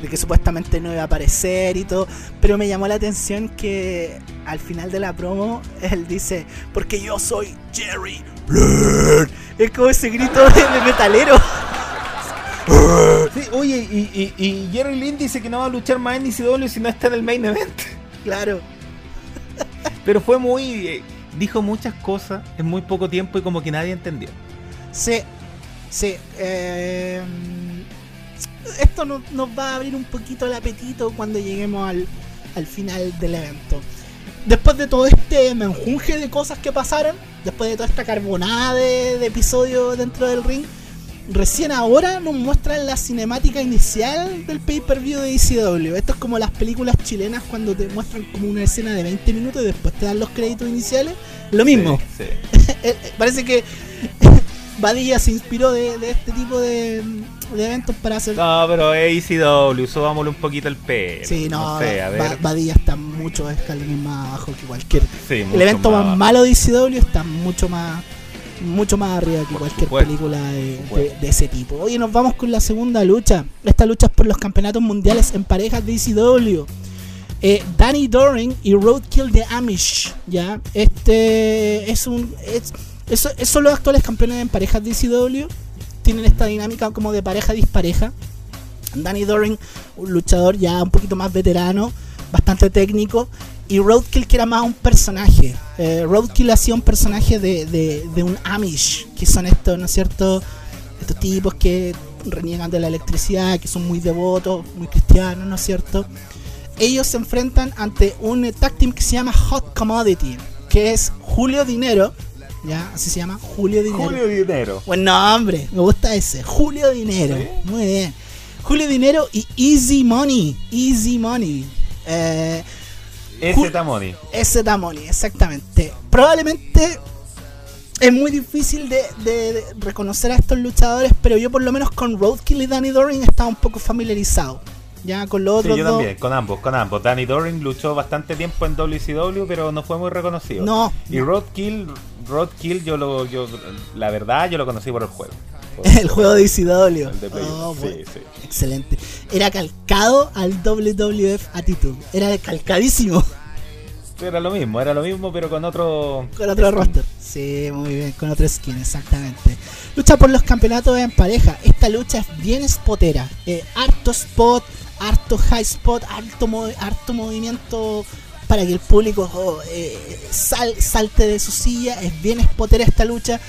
de que supuestamente no iba a aparecer y todo, pero me llamó la atención que al final de la promo él dice, porque yo soy Jerry Lynn". Es como ese grito de, de metalero. Sí, oye, y, y, y Jerry Lynn dice que no va a luchar más en ECW si no está en el main event. Claro, Pero fue muy... eh, dijo muchas cosas en muy poco tiempo y como que nadie entendió. sí, sí. eh, esto no- nos va a abrir un poquito el apetito cuando lleguemos al, al final del evento. Después de todo este menjunje de cosas que pasaron, después de toda esta carbonada de, de episodios dentro del ring, recién ahora nos muestran la cinemática inicial del pay-per-view de ECW. Esto es como las películas chilenas cuando te muestran como una escena de 20 minutos y después te dan los créditos iniciales. Lo mismo. Sí, Eh, eh, Parece que Badilla se inspiró de, de este tipo de, de eventos para hacer... No, pero es ECW, subámosle un poquito el pelo. Sí, no, sé, a Ba- ver. Badilla está muchos escalones más abajo que cualquier... Sí, El mucho evento más más. malo de ECW está mucho más mucho más arriba que Por cualquier supuesto, película de, ese tipo. Oye, nos vamos con la segunda lucha. Esta lucha es por los campeonatos mundiales en parejas de ECW. Eh, Danny Doring y Roadkill de Amish. Ya, este es un. Es, esos son los actuales campeones en parejas de ECW. Tienen esta dinámica como de pareja dispareja. Danny Doring, un luchador ya un poquito más veterano, bastante técnico. Y Roadkill, que era más un personaje. Eh, Roadkill hacía un personaje de, de- de un Amish, que son estos, ¿no es cierto? Estos tipos que reniegan de la electricidad, que son muy devotos, muy cristianos, ¿no es cierto? Ellos se enfrentan ante un tag team que se llama Hot Commodity, que es Julio Dinero, ¿ya? Así se llama, Julio Dinero. Julio Dinero. Buen nombre, me gusta ese. Julio Dinero. ¿Sí? Muy bien. Julio Dinero y Easy Money. Easy Money. Eh, Ese Tamoni. ese Money, exactamente. Probablemente es muy difícil de, de- de reconocer a estos luchadores, pero yo por lo menos con Roadkill y Danny Doring estaba un poco familiarizado. Ya con los Sí, otros yo dos. también, con ambos, con ambos. Danny Doring luchó bastante tiempo en WCW, pero no fue muy reconocido. No. Y Roadkill, Roadkill yo lo, yo, la verdad, yo lo conocí por el juego. Por- El juego de Play Oh, bueno. sí. Excelente. Era calcado al WWF Attitude. Era calcadísimo. Era lo mismo, era lo mismo, pero con otro. Con otro roster. Sí, muy bien, con otro skin, exactamente. Lucha por los campeonatos en pareja. Esta lucha es bien spotera. Eh, harto spot, harto high spot, harto, harto movimiento para que el público oh, eh, sal- salte de su silla. Es bien spotera esta lucha.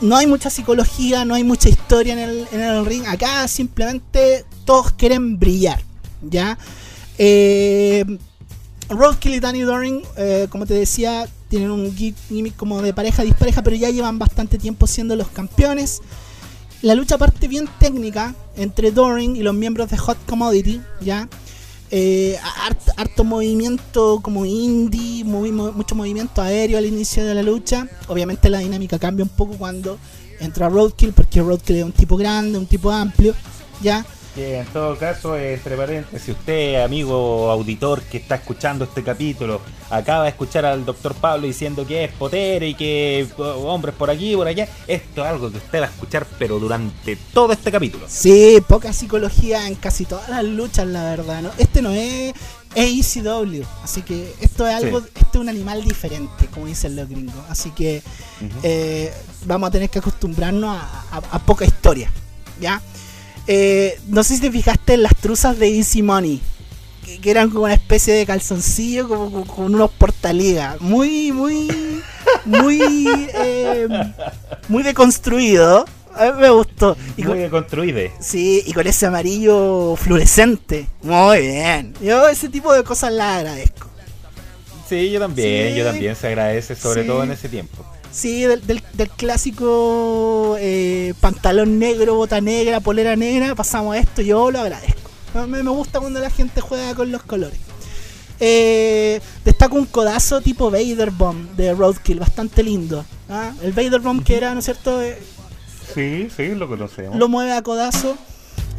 No hay mucha psicología, no hay mucha historia en el, en el ring. Acá simplemente todos quieren brillar. ¿Ya? Eh, Roadkill y Danny Doring, eh, como te decía, tienen un gi- gimmick como de pareja dispareja, pero ya llevan bastante tiempo siendo los campeones. La lucha parte bien técnica entre Doring y los miembros de Hot Commodity, ¿ya? Eh, hart- harto movimiento como indie, mo- mucho movimiento aéreo al inicio de la lucha. Obviamente la dinámica cambia un poco cuando entra Roadkill, porque Roadkill es un tipo grande, un tipo amplio, ¿ya? Que en todo caso, entre paréntesis, si usted, amigo auditor que está escuchando este capítulo, acaba de escuchar al doctor Pablo diciendo que es potero y que oh, hombres por aquí y por allá, esto es algo que usted va a escuchar, pero durante todo este capítulo. Sí, poca psicología en casi todas las luchas, la verdad, ¿no? Este no es, ECW, así que esto es algo, Sí. este es un animal diferente, como dicen los gringos. Así que eh, vamos a tener que acostumbrarnos a, a- a poca historia, ¿ya? Eh, no sé si te fijaste en las truzas de Easy Money, que, que eran como una especie de calzoncillo como, con unos portaligas, muy, muy, muy, eh, muy deconstruido. A mí me gustó. Y Muy deconstruido. Sí, y con ese amarillo fluorescente. Muy bien. Yo ese tipo de cosas las agradezco. Sí, yo también, Sí. yo también se agradece, sobre Sí. todo en ese tiempo. Sí, del, del- del clásico eh, pantalón negro, bota negra, polera negra, pasamos a esto, yo lo agradezco. A mí me gusta cuando la gente juega con los colores. Eh, destaco un codazo tipo Vader Bomb de Roadkill, bastante lindo. ¿ah? El Vader Bomb que era, ¿no es cierto? Eh, Sí, sí, lo conocemos. lo mueve a codazo.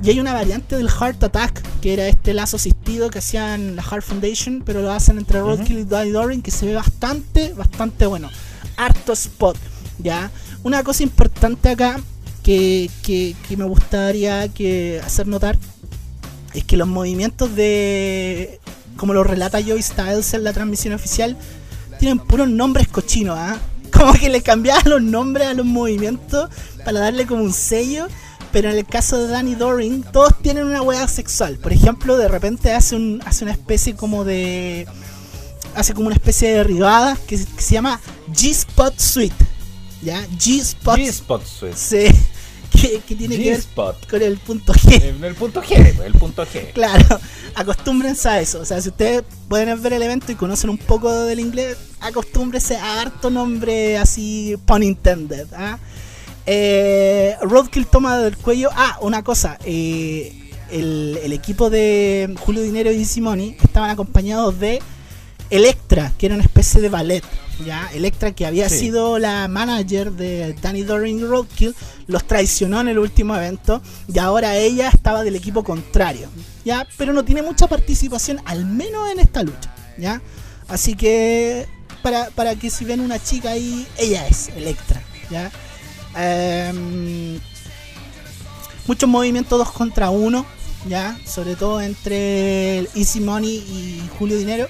Y hay una variante del Heart Attack, que era este lazo asistido que hacían la Heart Foundation, pero lo hacen entre Roadkill y Daddy Doring, que se ve bastante, bastante bueno. Harto spot, ¿ya? Una cosa importante acá que, que- me gustaría que hacer notar es que los movimientos de. como lo relata Joey Styles en la transmisión oficial, tienen puros nombres cochinos, ¿ah? Como que le cambiaban los nombres a los movimientos para darle como un sello. Pero en el caso de Danny Doring, todos tienen una hueá sexual. Por ejemplo, de repente hace, un, hace una especie como de. Hace como una especie de derribada que, se- que se llama G-Spot Suite. ¿Ya? G-Spot G-Spot Suite. Sí. Que, que tiene que ver con el punto G. El punto G, pues, el punto G. Claro, acostúmbrense a eso. O sea, si ustedes pueden ver el evento y conocen un poco del inglés, acostúmbrense a harto nombre así, pun intended. ¿ah? Eh, Roadkill toma del cuello. Ah, una cosa. eh, el, el equipo de Julio Dinero y Simoni estaban acompañados de Electra, que era una especie de ballet. ¿ya? Electra, que había Sí. sido la manager de Danny Doring y Roadkill, los traicionó en el último evento y ahora ella estaba del equipo contrario. ¿ya? Pero no tiene mucha participación, al menos en esta lucha. ¿ya? Así que, para, para que si ven una chica ahí, ella es Electra. ¿ya? Em, muchos movimientos dos contra uno, ¿ya? Sobre todo entre el Easy Money y Julio Dinero.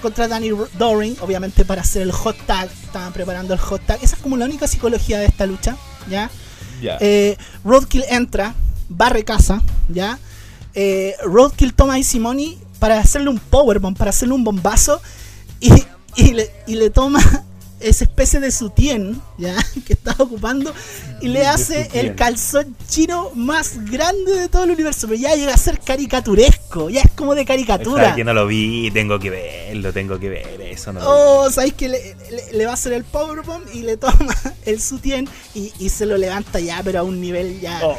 Contra Danny Doring, obviamente para hacer el hot tag. Estaban preparando el hot tag. Esa es como la única psicología de esta lucha, ¿ya? Eh, Roadkill entra, barre casa, ¿ya? Eh, Roadkill toma a Easy Money para hacerle un powerbomb, para hacerle un bombazo. Y, y, le, y le toma esa especie de sutien ya que está ocupando y le hace el calzón chino más grande de todo el universo pero ya llega a ser caricaturesco ya es como de caricatura que no lo vi tengo que verlo tengo que ver eso no oh sabéis que le, va a hacer el powerbomb y le toma el sutien y, y, se lo levanta ya pero a un nivel ya oh.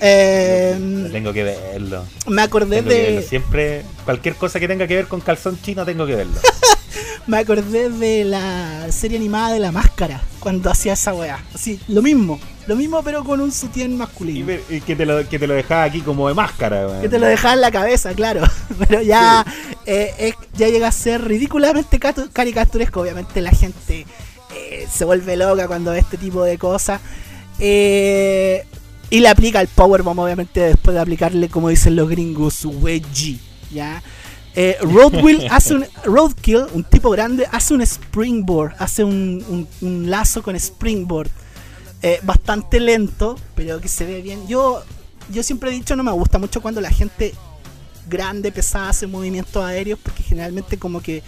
Em, tengo que verlo. Me acordé de. Siempre, cualquier cosa que tenga que ver con calzón chino, tengo que verlo. me acordé de la serie animada de la máscara, cuando hacía esa weá. Así, lo mismo, lo mismo pero con un sutién masculino. Y, que, te lo, que te lo dejaba aquí como de máscara. Que te lo dejaba en la cabeza, claro. Pero ya, eh, ya llega a ser ridículamente caricaturesco. Obviamente la gente eh, se vuelve loca cuando ve este tipo de cosas. Eh, y le aplica el powerbomb, obviamente, después de aplicarle, como dicen los gringos, su wedgie. ¿ya? Eh, Roadkill hace un Roadkill, un tipo grande, hace un springboard, hace un, lazo con springboard. Eh, bastante lento, pero que se ve bien. Yo, yo siempre he dicho, no me gusta mucho cuando la gente grande, pesada, hace movimientos aéreos, porque generalmente como que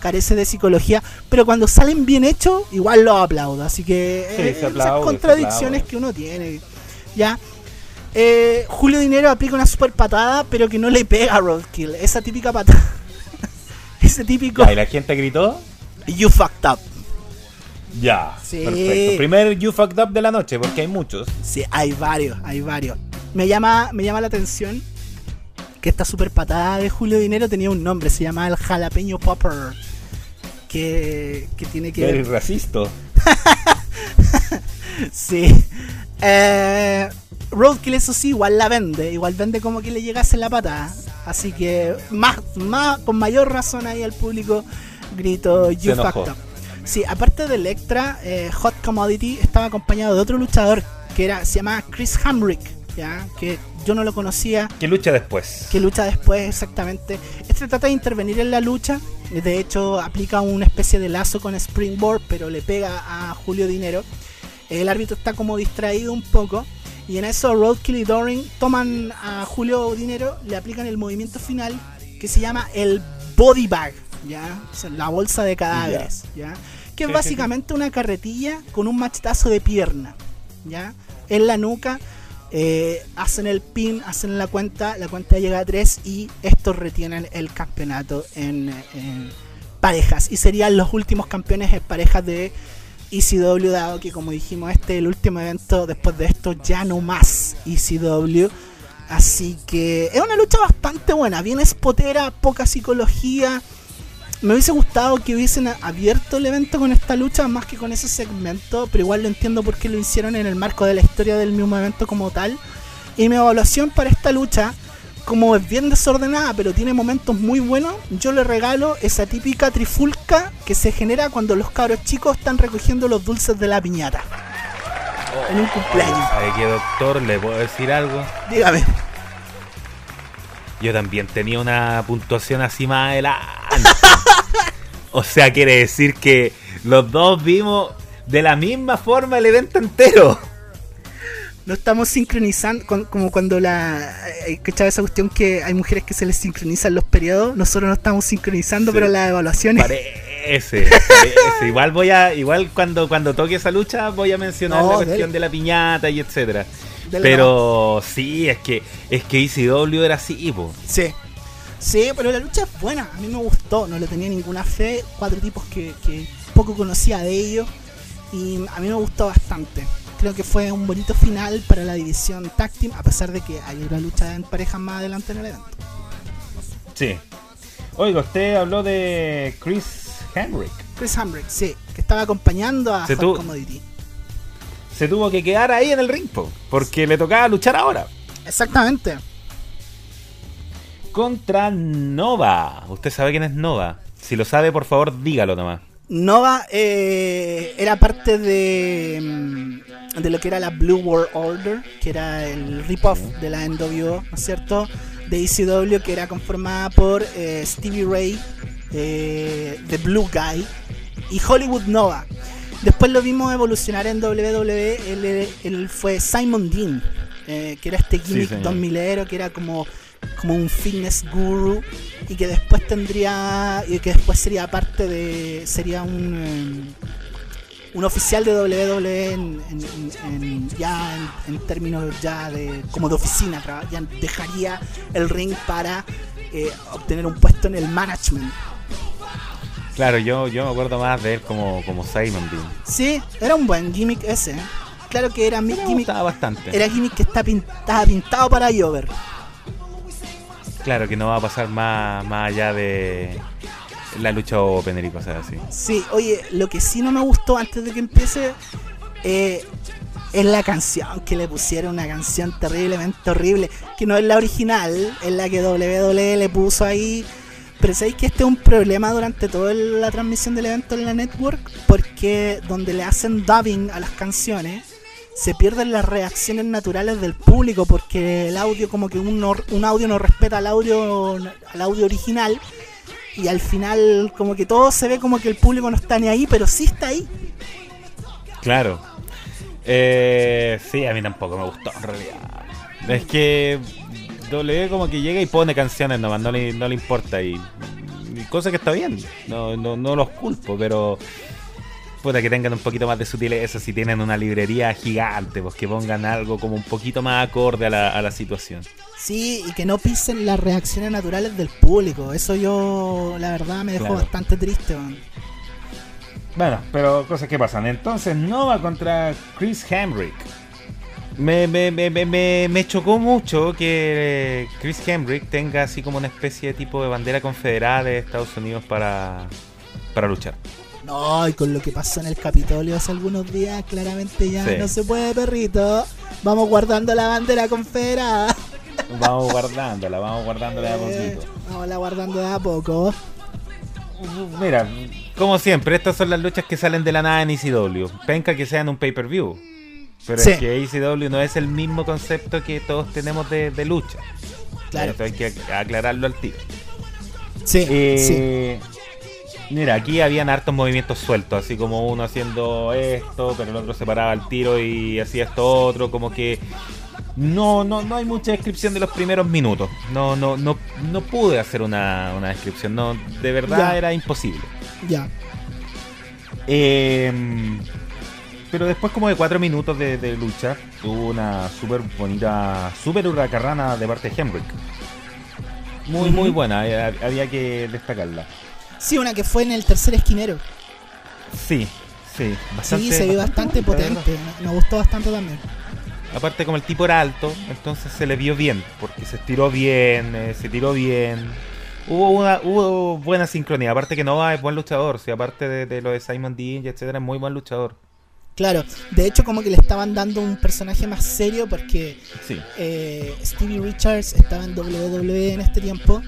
carece de psicología, pero cuando salen bien hechos, igual lo aplaudo. Así que eh, esas contradicciones que uno tiene. Ya. Eh, Julio Dinero aplica una super patada, pero que no le pega a Roadkill. Esa típica patada. Ese típico. ¿Y la gente gritó? You fucked up. Ya. Perfecto. Primer You fucked up de la noche, porque hay muchos. Sí, hay varios, hay varios. Me llama, me llama la atención que esta super patada de Julio Dinero tenía un nombre, se llama el jalapeño popper. Que, que tiene que ver. racista. sí. Eh, Roadkill, eso sí, igual la vende. Igual vende como que le llegase la patada. Así que, más, más, con mayor razón ahí el público grito You Factor. Sí, aparte de Electra, eh, Hot Commodity estaba acompañado de otro luchador que era se llama Chris Hamrick, ¿ya? que yo no lo conocía. Que lucha después. Que lucha después, exactamente. Este trata de intervenir en la lucha. De hecho, aplica una especie de lazo con Springboard, pero le pega a Julio Dinero. El árbitro está como distraído un poco. Y en eso Roadkill y Doring toman a Julio Dinero, le aplican el movimiento final que se llama el body bag, ¿ya? la bolsa de cadáveres, ¿ya? Que es básicamente una carretilla con un machetazo de pierna, ¿ya? En la nuca, eh, hacen el pin, hacen la cuenta, la cuenta llega a 3 y estos retienen el campeonato en, en parejas. Y serían los últimos campeones en parejas de ECW, dado que como dijimos, este es el último evento, después de esto ya no más ECW. Así que es una lucha bastante buena, bien espotera, poca psicología. Me hubiese gustado que hubiesen abierto el evento con esta lucha más que con ese segmento, pero igual lo entiendo por qué lo hicieron en el marco de la historia del mismo evento como tal. Y mi evaluación para esta lucha como es bien desordenada, pero tiene momentos muy buenos, yo le regalo esa típica trifulca que se genera cuando los cabros chicos están recogiendo los dulces de la piñata. en un cumpleaños. ¿Sabe qué, doctor? ¿Le puedo decir algo? Dígame. Yo también tenía una puntuación así más adelante. o sea, quiere decir que los dos vimos de la misma forma el evento entero no estamos sincronizando, como cuando la. Eh, ¿Cachaba esa cuestión que hay mujeres que se les sincronizan los periodos? Nosotros no estamos sincronizando, pero las evaluaciones. Parece, Igual voy a. Igual cuando, cuando toque esa lucha voy a mencionar la cuestión de la piñata y etcétera. Pero sí, es que es que ECW era así, po. Sí. Sí, pero la lucha es buena. A mí me gustó. No le tenía ninguna fe. Cuatro tipos que, que poco conocía de ellos. Y a mí me gustó bastante creo que fue un bonito final para la división Tag Team, a pesar de que hay una lucha en parejas más adelante en el evento. Sí. Oiga, usted habló de Chris Hamrick. Chris Hamrick, sí, que estaba acompañando a se Commodity. Se tuvo que quedar ahí en el ring, porque le tocaba luchar ahora. Exactamente. Contra Nova. ¿Usted sabe quién es Nova? Si lo sabe, por favor, dígalo nomás. Nova eh, era parte de, mm, de lo que era la Blue World Order, que era el rip-off de la NWO, ¿no es cierto? De ECW, que era conformada por eh, Stevie Ray, eh, The Blue Guy y Hollywood Nova. Después lo vimos evolucionar en WWE, él, él fue Simon Dean, eh, que era este gimmick señor. 2000ero, que era como, como un fitness guru y que después tendría y que después sería parte de sería un un oficial de WWE en, en- en- en- ya en, términos ya de como de oficina ya dejaría el ring para eh, obtener un puesto en el management Claro, yo, yo me acuerdo más de él como, como Simon Dean. sí era un buen gimmick ese claro que era mi gimmick bastante. era gimmick que está pintado, pintado para Jover Claro que no va a pasar más, más allá de la lucha opener y cosas así. Sí, oye, lo que sí no me gustó antes de que empiece eh, es la canción que le pusieron, una canción terriblemente horrible, que no es la original, es la que WWE le puso ahí. Pero sabéis que este es un problema durante toda la transmisión del evento en la network, porque donde le hacen dubbing a las canciones, se pierden las reacciones naturales del público, porque el audio, como que un audio no respeta al audio, al audio original, y al final como que todo se ve como que el público no está ni ahí, pero sí está ahí. Claro. Eh, sí, a mí tampoco me gustó. Es que W como que llega y pone canciones nomás, no le, no le importa y, y cosa que está bien, no, no, no los culpo, pero puta que tengan un poquito más de sutileza si tienen una librería gigante, pues que pongan algo como un poquito más acorde a la, a la situación. Sí, y que no pisen las reacciones naturales del público. Eso yo, la verdad, me dejó Claro. bastante triste. man. Bueno, pero cosas que pasan. Entonces, Nova contra Chris Hamrick. Me, me, me, me, me- me chocó mucho que Chris Hamrick tenga así como una especie de tipo de bandera confederada de Estados Unidos para, para luchar. No, y con lo que pasó en el Capitolio hace algunos días, claramente ya Sí. no se puede, perrito. Vamos guardando la bandera confederada. Vamos guardándola, vamos guardándola de a Eh, poquito. vamos la guardando de a poco. Mira, como siempre, estas son las luchas que salen de la nada en ECW. Penca que sean un pay-per-view. Pero Sí. es que ECW no es el mismo concepto que todos tenemos de, de lucha. Claro. Esto hay que aclararlo al tiro. Sí, sí. Mira, aquí habían hartos movimientos sueltos, así como uno haciendo esto, pero el otro se paraba al tiro y hacía esto otro, como que no, no, no hay mucha descripción de los primeros minutos. No, no, no, no pude hacer una, una descripción, no, de verdad Ya. era imposible. Ya. Eh, pero después como de cuatro minutos de, de lucha, tuvo una súper bonita, súper huracarrana de parte de Henrik. Muy, muy buena, eh, había que destacarla. Sí, una que fue en el tercer esquinero. Sí, sí. sí, se vio bastante verdad. potente. Me me gustó bastante también. Aparte como el tipo era alto, entonces se le vio bien, porque se estiró bien, eh, se tiró bien. Hubo una hubo buena sincronía, aparte que Nova es buen luchador, sí, aparte de, de lo de Simon Dean etcétera, es muy buen luchador. Claro, de hecho como que le estaban dando un personaje más serio porque Sí. eh, Stevie Richards estaba en WWE en este tiempo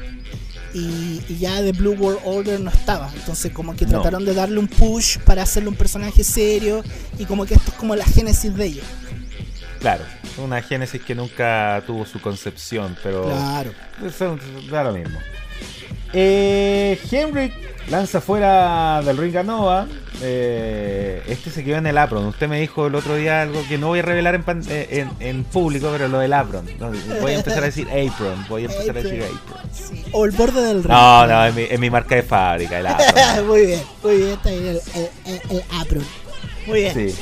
y, y ya de Blue World Order no estaba. Entonces como que No. trataron de darle un push para hacerle un personaje serio y como que esto es como la génesis de ellos. Claro, una génesis que nunca tuvo su concepción, pero Claro. eso da lo mismo. Eh, Henrik lanza fuera del ring a Nova. Eh, este se quedó en el apron. Usted me dijo el otro día algo que no voy a revelar en, pan- eh, en, en público, pero lo del apron. No, voy a empezar a decir apron. Voy a empezar a decir Apron. apron. Sí. O el borde del ring. No, no, es mi, es mi marca de fábrica, el apron. muy bien, muy bien, está bien el, el, el- el apron. Muy bien. Sí.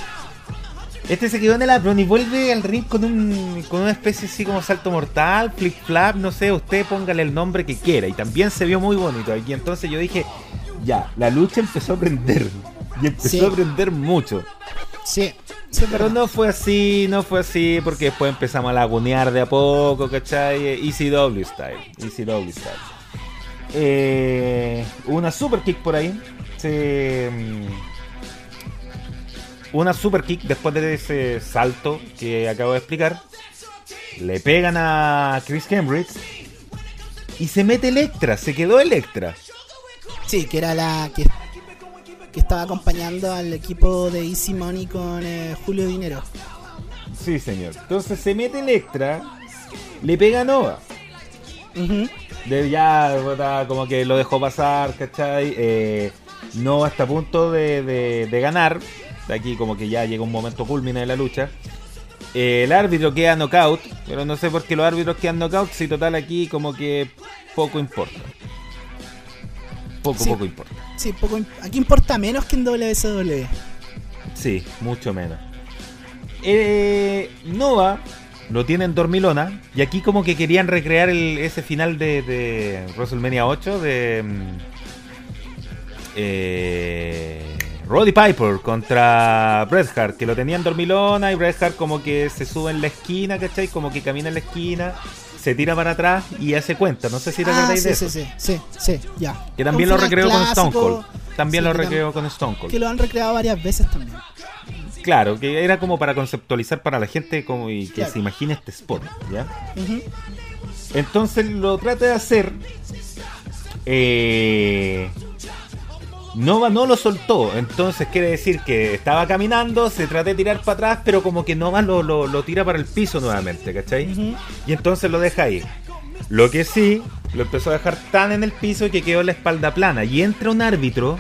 Este se quedó en el apron y vuelve al ring con un con una especie así como salto mortal, flip flap, no sé, usted póngale el nombre que quiera. Y también se vio muy bonito aquí. Entonces yo dije, ya, la lucha empezó a prender. Y empezó Sí. a prender mucho. Sí, Pero no fue así, no fue así, porque después empezamos a lagunear de a poco, ¿cachai? ECW style, ECW style. Eh, una super kick por ahí. Se, mm, una super kick después de ese salto que acabo de explicar. Le pegan a Chris Henrik. Y se mete Electra, se quedó Electra. Sí, que era la que, que estaba acompañando al equipo de Easy Money con eh, Julio Dinero. Sí, señor. Entonces se mete Electra, le pega a Nova. De ya, como que lo dejó pasar, ¿cachai? Eh, Nova está a punto de, de- de ganar. De aquí como que ya llega un momento culmine de la lucha. Eh, el árbitro queda knockout, pero no sé por qué los árbitros quedan knockout si total aquí como que poco importa. Poco, Sí. poco importa. Sí, poco, aquí importa menos que en WSW. Sí, mucho menos. Eh, Nova lo tienen dormilona. Y aquí como que querían recrear el- ese final de, de WrestleMania 8 de... mm, eh, Roddy Piper contra Bret Hart, que lo tenían dormilona y Bret Hart como que se sube en la esquina, ¿cachai? Como que camina en la esquina, se tira para atrás y hace cuenta. No sé si te Ah, sí, de sí, eso. sí, sí, sí, ya. Que también lo recreó con Stone Cold. También sí, lo recreó con Stone Cold. Que lo han recreado varias veces también. Claro, que era como para conceptualizar para la gente como y que Claro. se imagine este spot, ¿ya? Entonces lo trata de hacer. Eh, Nova no lo soltó, entonces quiere decir que estaba caminando, se trata de tirar para atrás, pero como que Nova lo, lo, lo tira para el piso nuevamente, ¿cachai? Y entonces lo deja ahí. Lo que sí, lo empezó a dejar tan en el piso que quedó la espalda plana. Y entra un árbitro,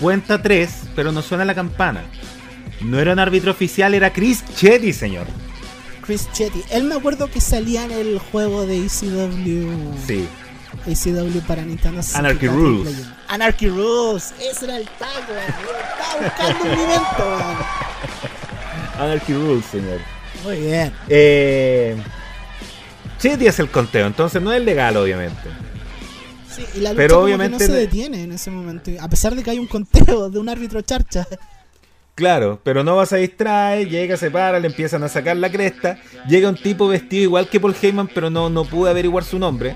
cuenta tres, pero no suena la campana. No era un árbitro oficial, era Chris Chetty, señor. Chris Chetty. Él me acuerdo que salía en el juego de ECW. Sí. ACW para Nintendo 64 Anarchy Rules. Anarchy Rules. Ese era el tag, weón. Estaba buscando un invento, weón. Anarchy Rules, señor. Muy bien. Eh, es el conteo, entonces no es legal, obviamente. Sí, y la lucha Pero obviamente no se de- detiene en ese momento. A pesar de que hay un conteo de un árbitro charcha. Claro, pero no vas a distraer, llega, se para, le empiezan a sacar la cresta. Llega un tipo vestido igual que Paul Heyman, pero no, no pude averiguar su nombre.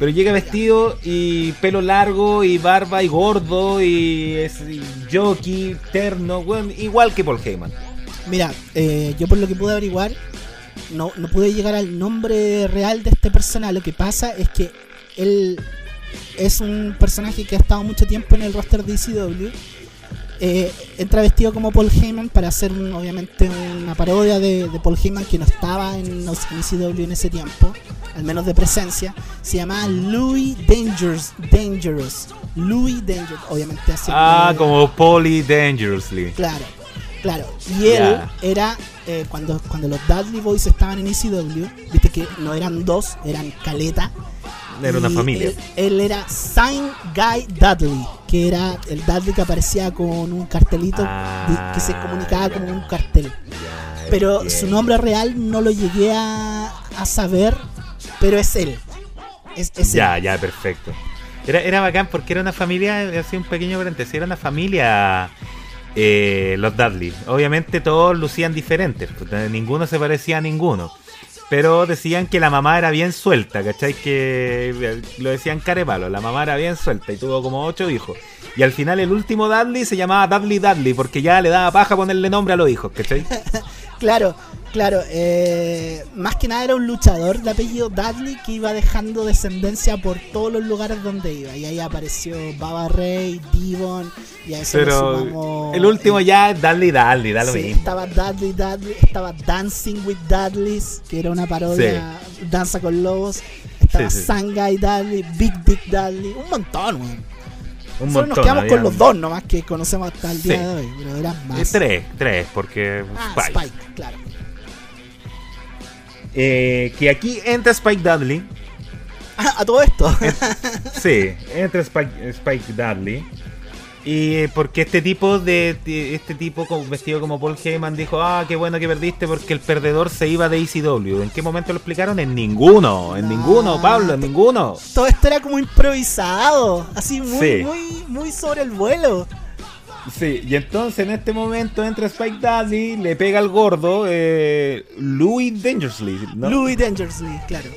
Pero llega vestido y pelo largo y barba y gordo y es jockey, terno, igual que Paul Heyman. Mira, eh, yo por lo que pude averiguar, no, no pude llegar al nombre real de este personaje. Lo que pasa es que él es un personaje que ha estado mucho tiempo en el roster de ECW. Eh, entra vestido como Paul Heyman para hacer un- obviamente una parodia de, de Paul Heyman que no estaba en ECW en ese tiempo, al menos de presencia. Se llamaba Louis Dangerous. Dangerous. Louis Dangerous, obviamente haciendo Ah, como Polly Dangerously. Claro, claro. Y él Ya. era, eh, cuando, cuando los Dudley Boys estaban en ECW, viste que no eran dos, eran caleta. Era una familia. Él, él era Sign Guy Dudley, que era el Dudley que aparecía con un cartelito Ah, de- que se comunicaba ya. como un cartel. Ya, Pero su nombre real no lo llegué a, a saber, pero es él. Es, es Ya, él. ya, perfecto. Era, era bacán porque era una familia, hacía un pequeño paréntesis, era una familia eh, los Dudley. Obviamente todos lucían diferentes, pues, ninguno se parecía a ninguno. Pero decían que la mamá era bien suelta, ¿cachai? Que eh, lo decían carepalo, la mamá era bien suelta y tuvo como ocho hijos. Y al final el último Dudley se llamaba Dudley Dudley porque ya le daba paja ponerle nombre a los hijos, ¿cachai? Claro, claro. eh, más que nada era un luchador de apellido Dudley que iba dejando descendencia por todos los lugares donde iba. Y ahí apareció Baba Ray, Devon, y a eso Pero sumamos, el último eh, ya es Dudley Dudley, da lo sí, mismo. estaba Dudley, Dudley, estaba Dancing with Dudleys, que era una parodia, Danza con Lobos. Estaba Sí. Sangai Dudley, Big Big Dudley, un montón, weón. Un Solo nos montón, quedamos había- con los dos nomás que conocemos hasta el día de hoy, pero eran Eh, más. Tres, tres, porque Ah, Spike. Spike, claro. Eh, que aquí entra Spike Dudley. Ah, a todo esto. Sí, entra Spike, Spike Dudley. Y eh, porque este tipo de, de- este tipo como- vestido como Paul Heyman dijo, ah, qué bueno que perdiste porque el perdedor se iba de ECW. ¿En qué momento lo explicaron? En ninguno, en No. ninguno, Pablo, en ninguno. todo esto era como improvisado, así muy, Sí. muy, muy sobre el vuelo. Sí, y entonces en este momento entra Spike Dudley, le pega al gordo, eh, Louis Dangerously, ¿no? Louis Dangerously, claro.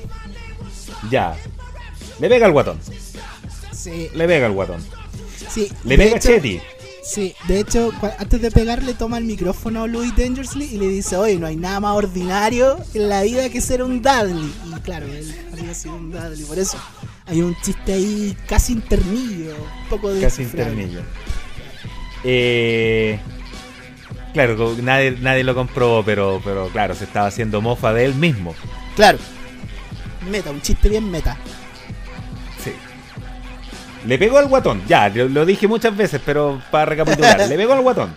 Ya. Le pega al guatón, Sí, le pega al guatón. sí. Le pega a Chetty. Sí, de hecho, antes de pegarle toma el micrófono a Louis Dangerously y le dice, oye, no hay nada más ordinario en la vida que ser un Dudley. Y claro, él había sido un Dudley, por eso hay un chiste ahí casi internillo, un poco de Casi internillo. Eh, claro, nadie, nadie lo comprobó, pero, pero claro, se estaba haciendo mofa de él mismo. Claro. Meta, un chiste bien meta. Sí. Le pegó al guatón, ya, lo, lo dije muchas veces, pero para recapitular, le pegó al guatón.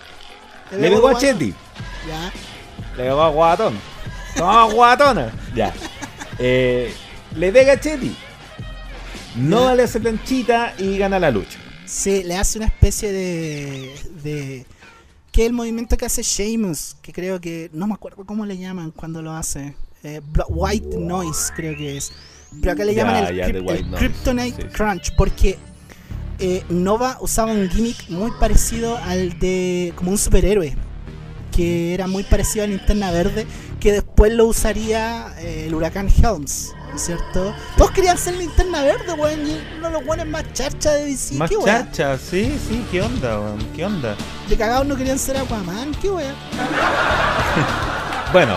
Le pegó a? Chetty. Ya. Le pegó a guatón. Toma guatona. Ya. Eh, le pega a Chetty. No Ya. le hace planchita y gana la lucha. Sí, le hace una especie de. de que es el movimiento que hace Sheamus, que creo que. No me acuerdo cómo le llaman cuando lo hace. Eh, white Noise, creo que es. Pero acá le llaman el, el. Kryptonite Sí, sí. Crunch, porque eh, Nova usaba un gimmick muy parecido al de. como un superhéroe. Que era muy parecido a Linterna Verde, que después lo usaría eh, el huracán Helms, ¿no es cierto? Todos querían ser Linterna Verde, weón, y uno de los buenos más charcha de DC, Más qué weón. charcha, sí, sí, ¿qué onda, weón? ¿Qué onda? De cagados no querían ser Aquaman, qué weón. Bueno,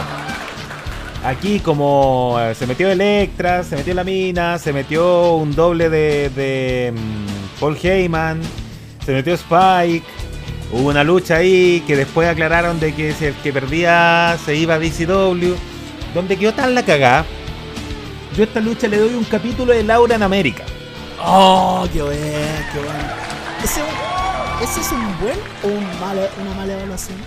aquí como eh, se metió Electra, se metió la mina, se metió un doble de, de mm, Paul Heyman, se metió Spike, hubo una lucha ahí que después aclararon de que si el que perdía se iba a DCW, donde quedó tan la cagada. Yo a esta lucha le doy un capítulo de Laura en América. Oh, qué weón, qué. ¿Ese, ¿Ese es un buen o un malo, una mala evaluación?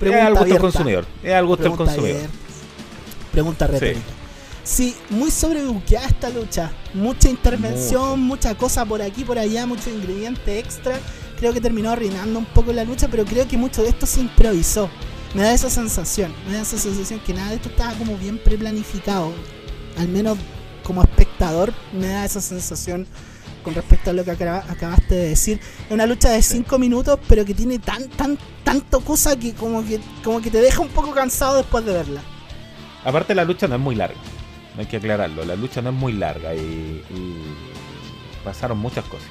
es al gusto del consumidor. Es al gusto del Pregunta consumidor. abierta. Pregunta retórica. Sí, muy sobrebuqueada esta lucha. Mucha intervención, mucha cosa por aquí, por allá, mucho ingrediente extra. Creo que terminó arruinando un poco la lucha, pero creo que mucho de esto se improvisó. Me da esa sensación, me da esa sensación que nada de esto estaba como bien preplanificado. Al menos como espectador me da esa sensación con respecto a lo que acaba- acabaste de decir. Es una lucha de 5 minutos, pero que tiene tan, tan, tanto cosa que como que como que te deja un poco cansado después de verla. Aparte la lucha no es muy larga, hay que aclararlo, la lucha no es muy larga y, y pasaron muchas cosas.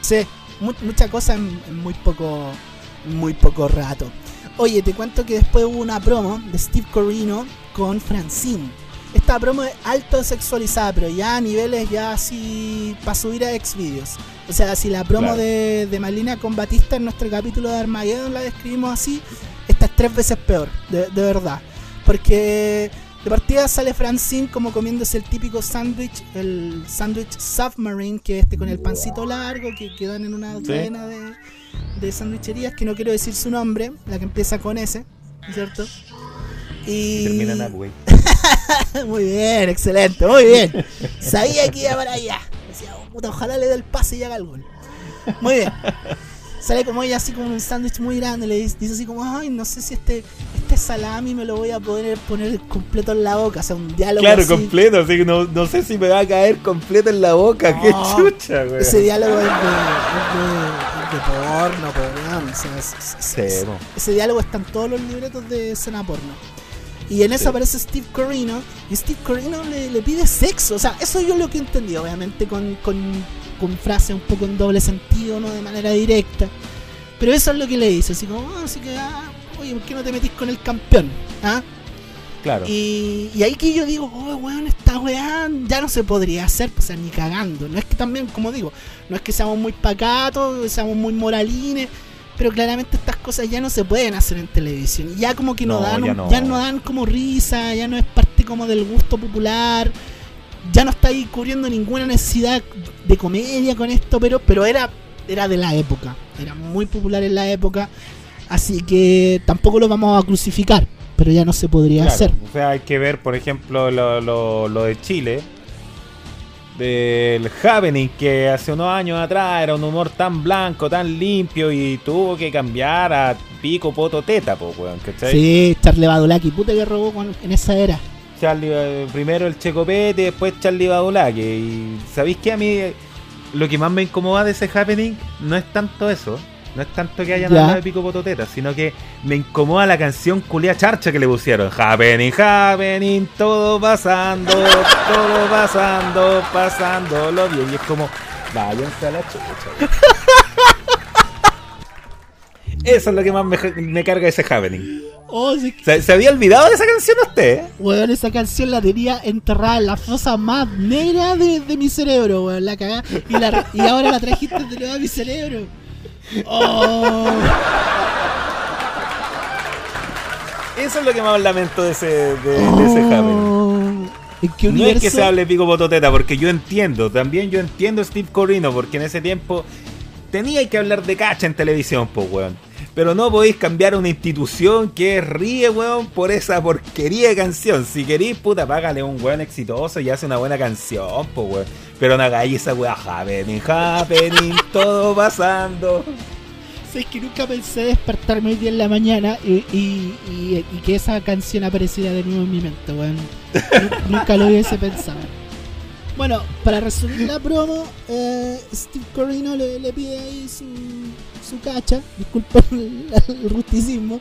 Sí, mu- mucha cosa en, en muy poco muy poco rato. Oye, te cuento que después hubo una promo de Steve Corino con Francine. Esta promo es alto sexualizada, pero ya a niveles ya así para subir a Xvideos. O sea, si la promo Claro. de, de Malina con Batista en nuestro capítulo de Armageddon la describimos así, esta es tres veces peor, de, de verdad. Porque de partida sale Francine como comiéndose el típico sándwich, el sándwich submarine, que es este con el pancito largo, que quedan en una Sí. cadena de, de sandwicherías, que no quiero decir su nombre, la que empieza con S, ¿cierto? Y... Termina en. muy bien, excelente, muy bien. Sabía que iba para allá. Decía, oh, puta, ojalá le dé el pase y haga el gol. Muy bien. Sale como ella así como un sándwich muy grande, le dice, dice así como, ay, no sé si este, este salami me lo voy a poder poner completo en la boca. O sea, un diálogo Claro, así. completo, así que no, no sé si me va a caer completo en la boca, No, qué chucha, güey. Ese diálogo es de, es de, es de porno, por weón, o sea, es- Sí, ese diálogo está en todos los libretos de escena porno. Y en eso Sí. aparece Steve Corino y Steve Corino le, le pide sexo. O sea, eso yo lo que entendí, obviamente con, con, con frases un poco en doble sentido, no de manera directa. Pero eso es lo que le dice, así como, ah, así que, ah, oye, ¿por qué no te metís con el campeón? ¿Ah? Claro. Y, y ahí que yo digo, oh, weón, esta weá ya no se podría hacer, pues, o sea, ni cagando. No es que también, como digo, no es que seamos muy pacatos, seamos muy moralines, pero claramente estas cosas ya no se pueden hacer en televisión. Ya como que no, No, dan, ya no. ya no dan como risa, ya no es parte como del gusto popular. Ya no está ahí cubriendo ninguna necesidad de comedia con esto, pero, pero era, era de la época. Era muy popular en la época. Así que tampoco lo vamos a crucificar, pero ya no se podría Claro, hacer. O sea, hay que ver, por ejemplo, lo, lo, lo de Chile. Del Happening, que hace unos años atrás era un humor tan blanco, tan limpio y tuvo que cambiar a pico, poto, teta, po, weón, ¿cachai? Sí, Charlie Badulaki, puta que robó con- en esa era. Charlie, eh, primero el Checopete, después Charlie Badulaque. Y ¿sabéis que a mí lo que más me incomoda de ese happening no es tanto eso? No es tanto que hayan Ya. hablado de pico pototeta, sino que me incomoda la canción culia charcha que le pusieron. Happening, happening, todo pasando, todo pasando, pasándolo bien. Y es como, váyanse a la chucha. Eso es lo que más me, me carga ese happening. Oh, sí, ¿Se, se había olvidado de esa canción usted? Weón, esa canción la tenía enterrada en la fosa más negra de, de mi cerebro, weón, la cagá. Y, la, y ahora la trajiste de nuevo a mi cerebro. Oh, Eso es lo que más lamento de ese, de, de ese oh. ¿En qué No es que se hable pico bototeta, porque yo entiendo, también yo entiendo a Steve Corino, porque en ese tiempo tenía que hablar de cacha en televisión, pues, weón. Pero no podéis cambiar una institución que ríe, weón, por esa porquería de canción. Si queréis, puta, págale un weón exitoso y hace una buena canción, pues, weón. Pero no hagáis esa weá, happening, happening, todo pasando. Sabes que nunca pensé despertarme hoy día en la mañana y, y- y- y que esa canción apareciera de nuevo en mi mente, weón. Nu- nunca lo hubiese pensado. Bueno, para resumir la promo, eh, Steve Corino le, le pide ahí su, su cacha, disculpen el, el rusticismo.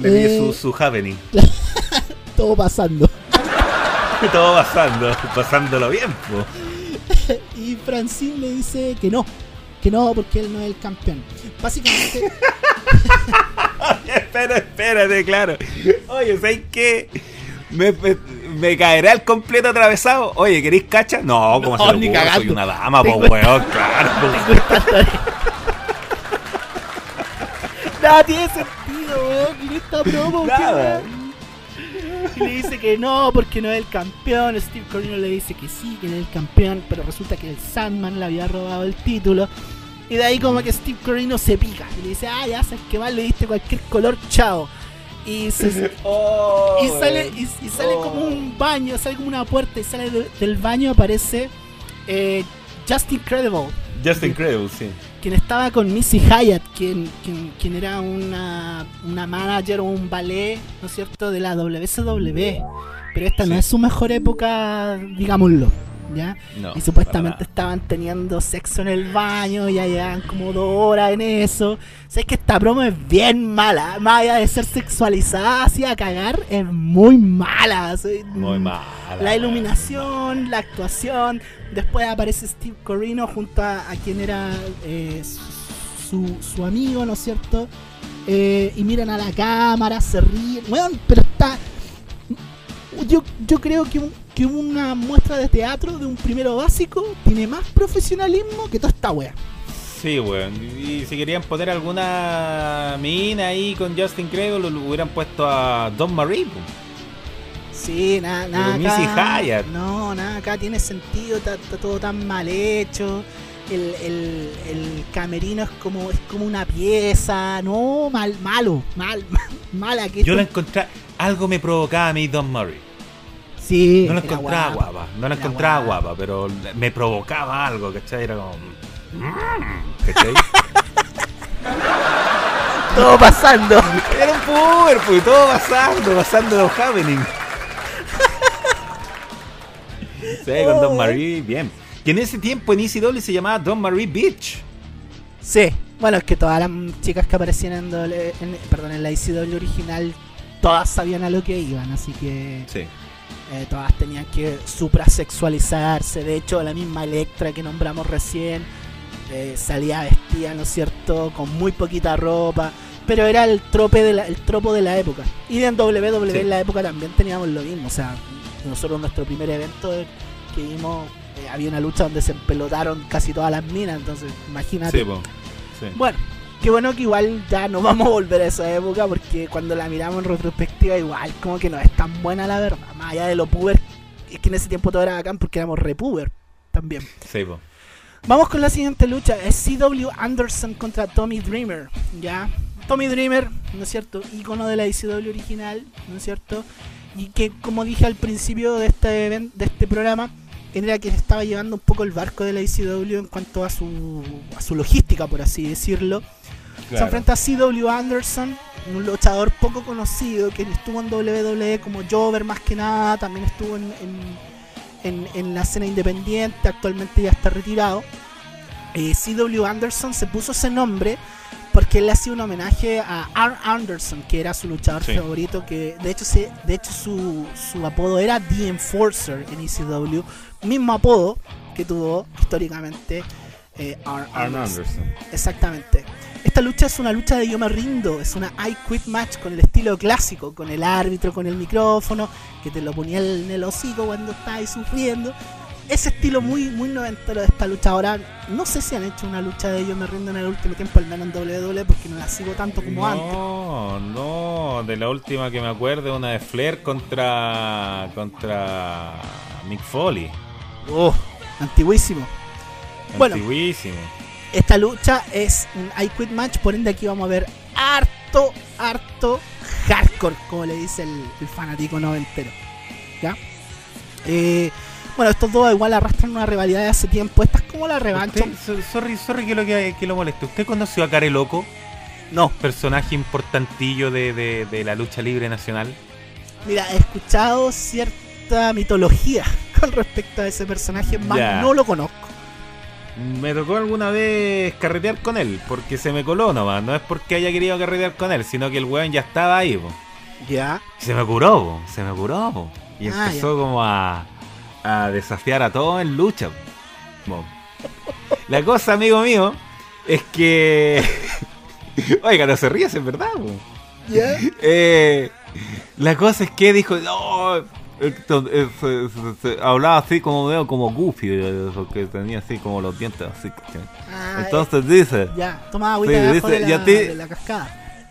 Le pide Eh, su, su happening. Todo pasando. Todo pasando, pasándolo bien. Y Francine le dice que no, que no, porque él no es el campeón. Básicamente, Espera, espérate, claro. Oye, ¿sabes qué? Me, me, me caerá el completo atravesado. Oye, ¿queréis cacha? No, como No, se lo ni ocurre? cagando. Soy una dama, po, weón, claro. Nada tiene sentido, weón, en esta promo. Nada. Y le dice que no, porque no es el campeón. Steve Corino le dice que sí, que es el campeón, pero resulta que el Sandman le había robado el título. Y de ahí como que Steve Corino se pica y le dice, ah, ya sabes que mal le diste cualquier color, chao. Y se, Oh, y sale, y, y sale Oh. como un baño, sale como una puerta y sale de- del baño aparece eh, Just Incredible, Just Incredible, sí. Quien estaba con Missy Hyatt, quien, quien, quien era una, una manager o un ballet, ¿no es cierto?, de la WCW. Pero esta no es su mejor época, digámoslo, ¿ya? No, y supuestamente estaban teniendo sexo en el baño, ya llevan como dos horas en eso. Sabes que esta promo es bien mala, más allá de ser sexualizada así a cagar, es muy mala. soy-. Muy mal. La iluminación, la actuación. Después aparece Steve Corino junto a, a quien era eh, su, su amigo, ¿no es cierto? Eh, y miran a la cámara, se ríen. Weón, pero está. Yo, yo creo que, un- que una muestra de teatro de un primero básico tiene más profesionalismo que toda esta wea. Sí, weón. Y si querían poner alguna mina ahí con Just Incredible, lo hubieran puesto a Don Marie. po. Sí, nada, nada. Acá-. No, nada, acá tiene sentido, está, está todo tan mal hecho. El, el, el camerino es como, es como una pieza, no, mal, malo, mal, mala que Yo la esto- encontré. Algo me provocaba a mí Don Murray. Sí, No la encontraba guapa. guapa, no la encontraba guapa. guapa, pero me provocaba algo, ¿cachai? Era como. mm, ¿cachai? Todo pasando. Era un puber, pues, todo pasando, pasando los happening. Sí, con Don Marie, bien. Que en ese tiempo en ECW se llamaba Don Marie Beach. Sí, bueno, es que todas las chicas que aparecían en, doble- en- perdón, en la ICW original, todas sabían a lo que iban, así que Sí. Eh, todas tenían que suprasexualizarse. De hecho, la misma Electra que nombramos recién eh, salía vestida, ¿no es cierto?, con muy poquita ropa. Pero era el trope de la, el tropo de la época. Y en WWE Sí. en la época también teníamos lo mismo. O sea, nosotros en nuestro primer evento que vimos, eh, había una lucha donde se empelotaron casi todas las minas. Entonces, imagínate. Sí. Sí. Bueno, qué bueno que igual ya no vamos a volver a esa época porque cuando la miramos en retrospectiva igual como que no es tan buena la verdad. Más allá de lo puber, es que en ese tiempo todo era bacán porque éramos repuber también. Sí, po. Vamos con la siguiente lucha, es CW Anderson contra Tommy Dreamer, ¿ya? Tommy Dreamer, ¿no es cierto? Ícono de la ICW original, ¿no es cierto? Y que como dije al principio de este, event- de este programa, era quien estaba llevando un poco el barco de la ICW en cuanto a su, a su logística, por así decirlo. Se enfrenta a CW Anderson, un luchador poco conocido que estuvo en WWE como Jover más que nada, también estuvo en, en- en- en la escena independiente, actualmente ya está retirado. Eh, CW Anderson se puso ese nombre porque él le hacía un homenaje a R. Anderson, que era su luchador Sí. favorito, que de hecho, se, de hecho su, su apodo era The Enforcer en ECW, mismo apodo que tuvo históricamente eh. Arn. Anderson. Exactamente. Esta lucha es una lucha de yo me rindo, es una I quit match con el estilo clásico, con el árbitro, con el micrófono, que te lo ponía en el hocico cuando estabas sufriendo. Ese estilo muy, muy noventero de esta lucha. Ahora, no sé si han hecho una lucha de yo me rindo en el último tiempo, al menos en WWE, porque no la sigo tanto como antes. No, no, de la última que me acuerdo, una de Flair contra contra Mick Foley. Oh, antiguísimo. Bueno, Antiguísimo. Esta lucha es un I Quit Match, por ende aquí vamos a ver harto, harto hardcore, como le dice el, el fanático noventero. ¿Ya? Eh, bueno, estos dos igual arrastran una rivalidad de hace tiempo. Esta es como la revancha. Usted- sorry, sorry que lo, que, que lo moleste. ¿Usted conoció a Care Loco? No, Personaje importantillo de, de- de la lucha libre nacional. mira, he escuchado cierta mitología con respecto a ese personaje, más no lo conozco. Me tocó alguna vez carretear con él, porque se me coló nomás. No es porque haya querido carretear con él, sino que el weón ya estaba ahí, po. Ya. Se me curó, po, se me curó, po. Y Ah, empezó como a, a desafiar a todos en lucha. po. La cosa, amigo mío, es que... Oiga, no se ríes, es verdad, po. Ya. Eh, la cosa es que dijo, no, eh, se- se- se- hablaba así como veo como Goofy, eh, porque tenía así como los dientes así. Ah, Entonces dice, eh, ya, toma agüita Sí, debajo dice, de, y a la, ti- de la cascada.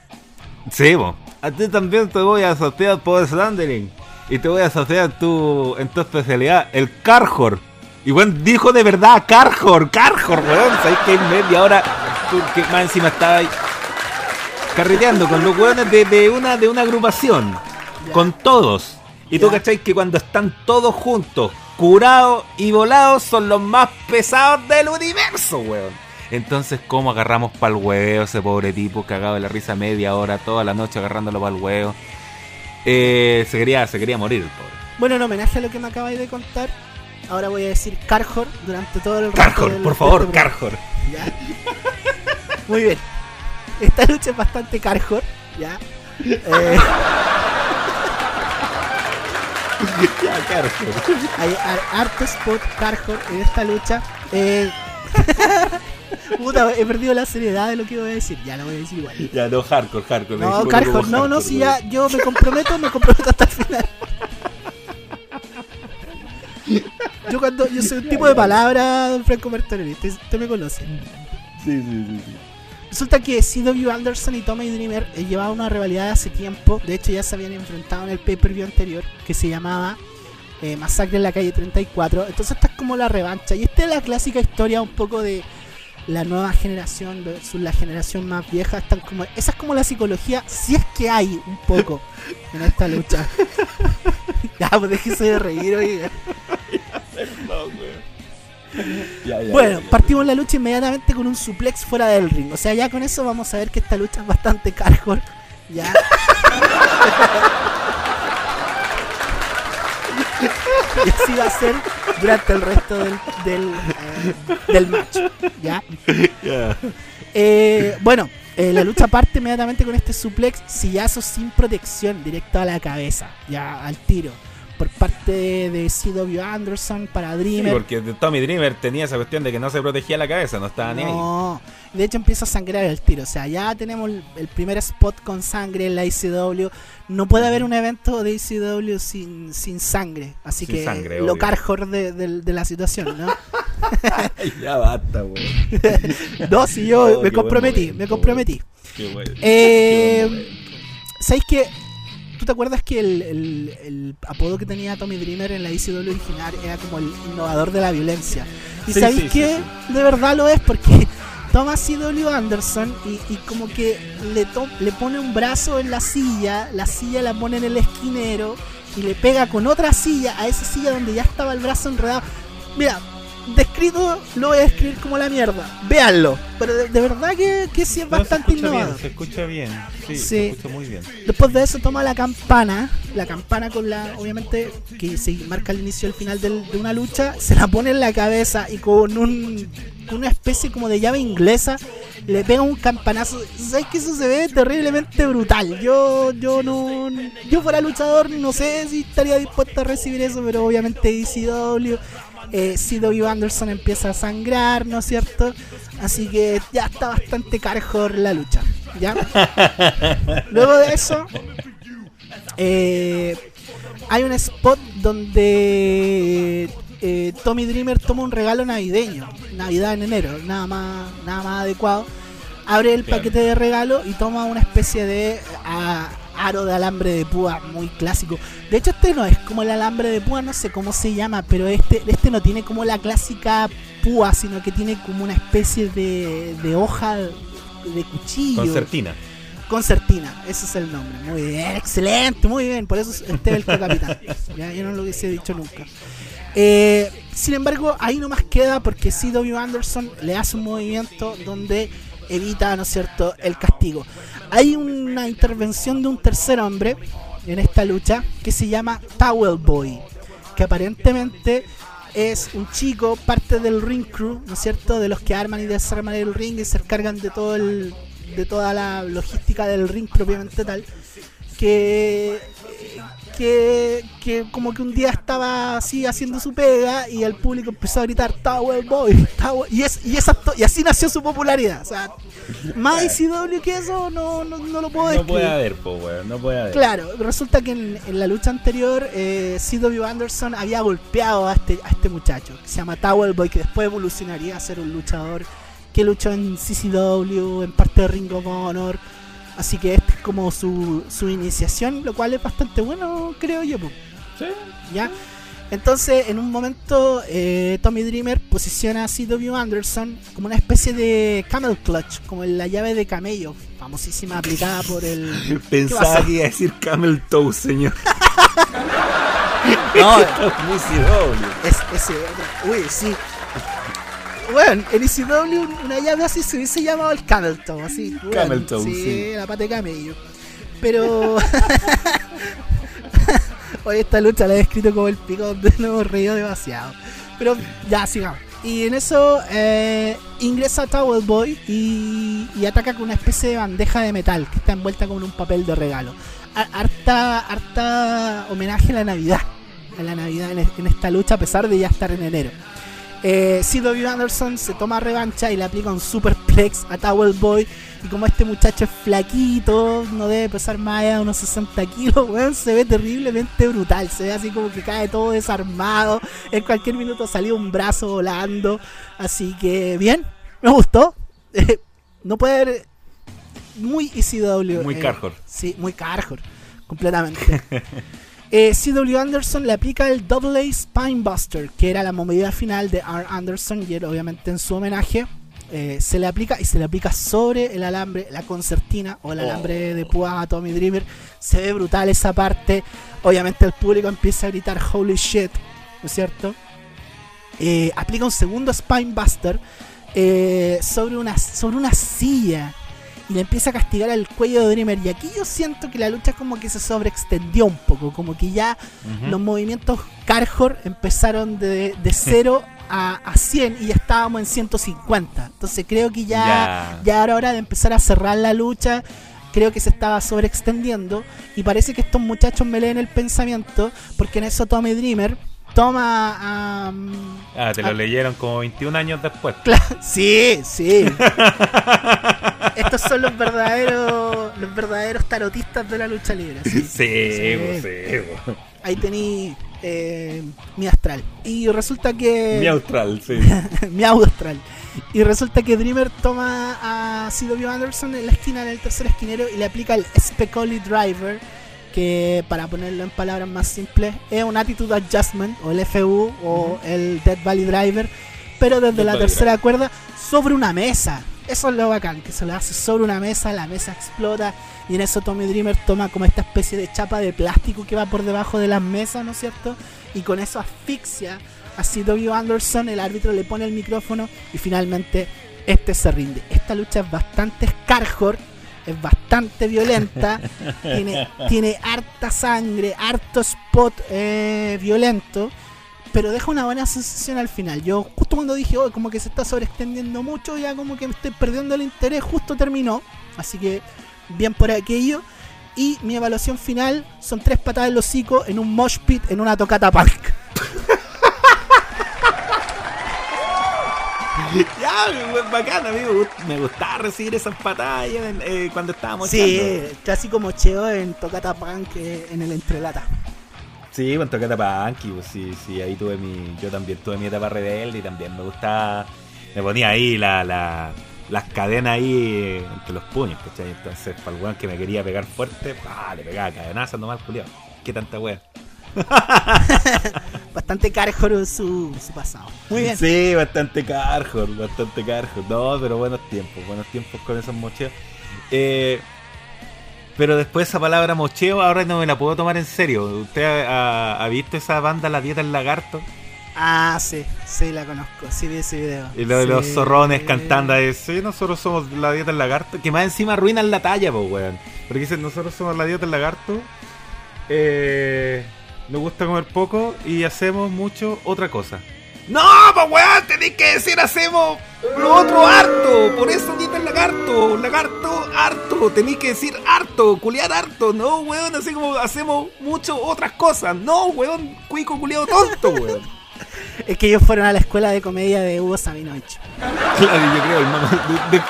sí, bo, a ti también te voy a asociar por Slandering y te voy a asociar tu, en tu especialidad, el Carjor. Y bueno, dijo de verdad Carjor, Carjor, weón, sabes que en media hora, porque más encima estaba ahí carreteando con los weones de, de una, de una agrupación. Ya. con todos. Y tú cacháis que cuando están todos juntos, curados y volados, son los más pesados del universo, weón. Entonces, ¿cómo agarramos pa'l huevo ese pobre tipo cagado de la risa media hora, toda la noche agarrándolo pa'l huevo? Eh, se quería, se quería morir el pobre. Bueno, en homenaje a lo que me acabáis de contar, ahora voy a decir Carjor durante todo el del- por favor, este programa. Carjor. Ya. Muy bien. Esta lucha es bastante Carjor, ya. Eh, Ya, hay harto spot Carjor en esta lucha. Eh, Puta, he perdido la seriedad de lo que iba a decir. Ya lo voy a decir igual. Ya, no, hardcore, hardcore. No, como no, no, hardcore, si ya yo me comprometo, me comprometo hasta el final. Yo cuando yo soy un tipo de palabra, don Franco Martorelli, usted, usted me conoce. Sí, sí, sí, sí. Resulta que CW Anderson y Tommy Dreamer eh, llevaban una rivalidad de hace tiempo. De hecho, ya se habían enfrentado en el pay-per-view anterior que se llamaba eh, Masacre en la calle 34. Entonces, esta es como la revancha. Y esta es la clásica historia un poco de la nueva generación versus la generación más vieja. Están como, esa es como la psicología, si es que hay un poco en esta lucha. ya, pues déjese de reír, oiga. Ya, ya, Bueno, ya, partimos la lucha inmediatamente con un suplex fuera del ring. O sea, ya con eso vamos a ver que esta lucha es bastante hardcore. Ya. y así va a ser durante el resto del, del, eh, del match. ¿Ya? Ya. Eh, bueno, eh, la lucha parte inmediatamente con este suplex, sillazo sin protección, directo a la cabeza, ya al tiro. Por parte de, CW Anderson para Sí, Dreamer. porque Tommy Dreamer tenía esa cuestión de que no se protegía la cabeza, no estaba ni ahí. No, de hecho empieza a sangrar el tiro. O sea, ya tenemos el, primer spot con sangre en la ICW. No puede haber un evento de ICW sin, sin sangre. Así Sin que sangre, lo carjor de, de- de la situación, ¿no? ya basta, weón. no, si yo Oh, me qué comprometí, momento, me comprometí. Qué bueno. Eh, ¿Sabéis que ¿Tú te acuerdas que el, el- el apodo que tenía Tommy Dreamer en la ICW original era como el innovador de la violencia? ¿Y Sí, sabéis sí, que sí, de verdad lo es? Porque toma CW Anderson y, y como que le, to- le pone un brazo en la silla, la silla la pone en el esquinero y le pega con otra silla a esa silla donde ya estaba el brazo enredado. Mira, descrito lo voy a describir como la mierda. Véanlo. Pero de, de verdad que, que sí es No, bastante se innovador. bien, se escucha bien. Sí, Sí. se escucha muy bien. Después de eso toma la campana, la campana con la, obviamente, que se marca el inicio y el final del- de una lucha, se la pone en la cabeza y con un una especie como de llave inglesa le pega un campanazo. ¿Sabes que eso se ve terriblemente brutal? Yo yo no yo fuera luchador no sé si estaría dispuesto a recibir eso, pero obviamente ECW Eh, CW Anderson empieza a sangrar, ¿no es cierto? Así que ya está bastante carjor la lucha. ¿ya? Luego de eso, eh, hay un spot donde eh, Tommy Dreamer toma un regalo navideño, Navidad en enero, nada más, nada más adecuado. Abre el paquete de regalo y toma una especie de ah, aro de alambre de púa muy clásico. De hecho, este no es como el alambre de púa, no sé cómo se llama, pero este, este no tiene como la clásica púa, sino que tiene como una especie de, de hoja de cuchillo. Concertina. Concertina, ese es el nombre. Muy bien, excelente, muy bien. Por eso es este el capitán. Ya, yo no lo hubiese dicho nunca. Eh, sin embargo, ahí nomás queda porque CW Anderson le hace un movimiento donde evita, ¿no es cierto?, el castigo. Hay una intervención de un tercer hombre en esta lucha que se llama Towel Boy, que aparentemente es un chico, parte del ring crew, ¿no es cierto?, de los que arman y desarman el ring y se encargan de todo el de toda la logística del ring propiamente tal que que, que como que un día estaba así haciendo su pega y el público empezó a gritar Tower Boy Tower", y es y esa y así nació su popularidad o sea más ICW que eso no, no, no lo puedo No describir puede haber, po, weón. No puede haber. Claro, resulta que en, en la lucha anterior eh, CW Anderson había golpeado a este, a este muchacho que se llama Towel Boy, que después evolucionaría a ser un luchador que luchó en CCW, en parte de Ring of Honor. Así que esta es como su, su iniciación, lo cual es bastante bueno, creo yo. Sí. ¿ya? Entonces, en un momento, eh, Tommy Dreamer posiciona a CW Anderson como una especie de camel clutch, como la llave de camello, famosísima aplicada por el. ¿Qué Pensaba que iba a decir Camel Toe, señor. No. Es, ese otro. Uy, sí. Bueno, en ECW una llave así se hubiese llamado el Camel Toe, así. bueno, sí, sí. la pata de camello. Pero. Hoy esta lucha la he escrito como el pico donde nos hemos reído demasiado. Pero ya, sigamos. Y en eso eh, ingresa Towel Boy y, y ataca con una especie de bandeja de metal que está envuelta con un papel de regalo. Ha- Harta, harta homenaje a la Navidad. A la Navidad en, en esta lucha, a pesar de ya estar en enero. Eh, CW Anderson se toma revancha y le aplica un superplex a Towel Boy. Y como este muchacho es flaquito, no debe pesar más de unos 60 kilos, weón, se ve terriblemente brutal. Se ve así como que cae todo desarmado. En cualquier minuto salió un brazo volando. Así que bien, me gustó. no puede haber. Muy ECW. Muy eh, Carhor. Sí, muy Carhor. Completamente. Eh, CW Anderson le aplica el Double A Spinebuster, que era la movida final de R. Anderson, y obviamente en su homenaje. Eh, se le aplica y se le aplica sobre el alambre, la concertina o el Oh. alambre de púa a Tommy Dreamer. Se ve brutal esa parte. Obviamente el público empieza a gritar holy shit, ¿no es cierto? Eh, aplica un segundo Spinebuster eh, sobre, una, sobre una silla le empieza a castigar al cuello de Dreamer. Y aquí yo siento que la lucha como que se sobreextendió un poco, como que ya los movimientos Carhor empezaron de, de 0 a, a 100 y ya estábamos en 150. Entonces creo que ya, Ya. ya era hora de empezar a cerrar la lucha. Creo que se estaba sobreextendiendo y parece que estos muchachos me leen el pensamiento porque en eso Tommy Dreamer toma a... Ah, te lo leyeron como 21 años después. Sí, sí. Estos son los verdaderos los verdaderos tarotistas de la lucha libre. Sí, Sí. sí. Ahí tení eh, mi astral. Y resulta que. Mi austral, sí. mi austral. Y resulta que Dreamer toma a CW Anderson en la esquina, en el tercer esquinero, y le aplica el Specoli Driver. Que para ponerlo en palabras más simples, es un Attitude Adjustment, o el FU, o el Dead Valley Driver, pero desde la Valley tercera cuerda sobre una mesa. Eso es lo bacán, que se lo hace sobre una mesa, la mesa explota y en eso Tommy Dreamer toma como esta especie de chapa de plástico que va por debajo de las mesas, ¿no es cierto? Y con eso asfixia a CW Anderson, el árbitro le pone el micrófono y finalmente este se rinde. Esta lucha es bastante Scarhor, es bastante violenta, tiene, tiene harta sangre, harto spot eh, violento pero deja una buena sensación al final. Yo justo cuando dije, oh, como que se está sobreextendiendo mucho, ya como que me estoy perdiendo el interés, justo terminó. Así que bien por aquello. Y mi evaluación final son tres patadas en los hocico en un mosh pit en una tocata punk. weón, bacán. A mí me, gust- me gustaba recibir esas batallas eh, cuando estábamos Sí, echando. clásico mocheo en Tocata Punk eh, en el entrelata. Sí, con Tocata Punky, pues sí, sí, ahí tuve mi. Yo también tuve mi etapa rebelde y también me gustaba. Me ponía ahí la, la- las cadenas ahí eh, entre los puños, ¿cachai? Entonces, para el weón que me quería pegar fuerte, pa, le pegaba cadenazas nomás, culiao. Qué tanta wea. Bastante cárjoro su, su pasado. Muy bien. Sí, bastante carjor, bastante carjor. No, pero buenos tiempos, buenos tiempos con esos mocheos. Eh, pero después esa palabra mocheo ahora no me la puedo tomar en serio. ¿Usted ha, ha- ha visto esa banda La Dieta del Lagarto? Ah, sí, sí, la conozco. Sí, vi ese video. Y lo de los zorrones cantando ahí, sí, nosotros somos la dieta del lagarto, que más encima arruinan la talla, pues, weón. Porque dicen, nosotros somos la dieta del lagarto, eh, nos gusta comer poco y hacemos mucho otra cosa. No, pues, weón, tenéis que decir hacemos lo otro harto, por eso del lagarto, lagarto harto, tenéis que decir harto, culiar harto, no, weón, así como hacemos mucho otras cosas, no, weón, cuico culiado tonto, weón. Es que ellos fueron a la escuela de comedia de Hugo Sabinovich. Claro, yo creo, de- de-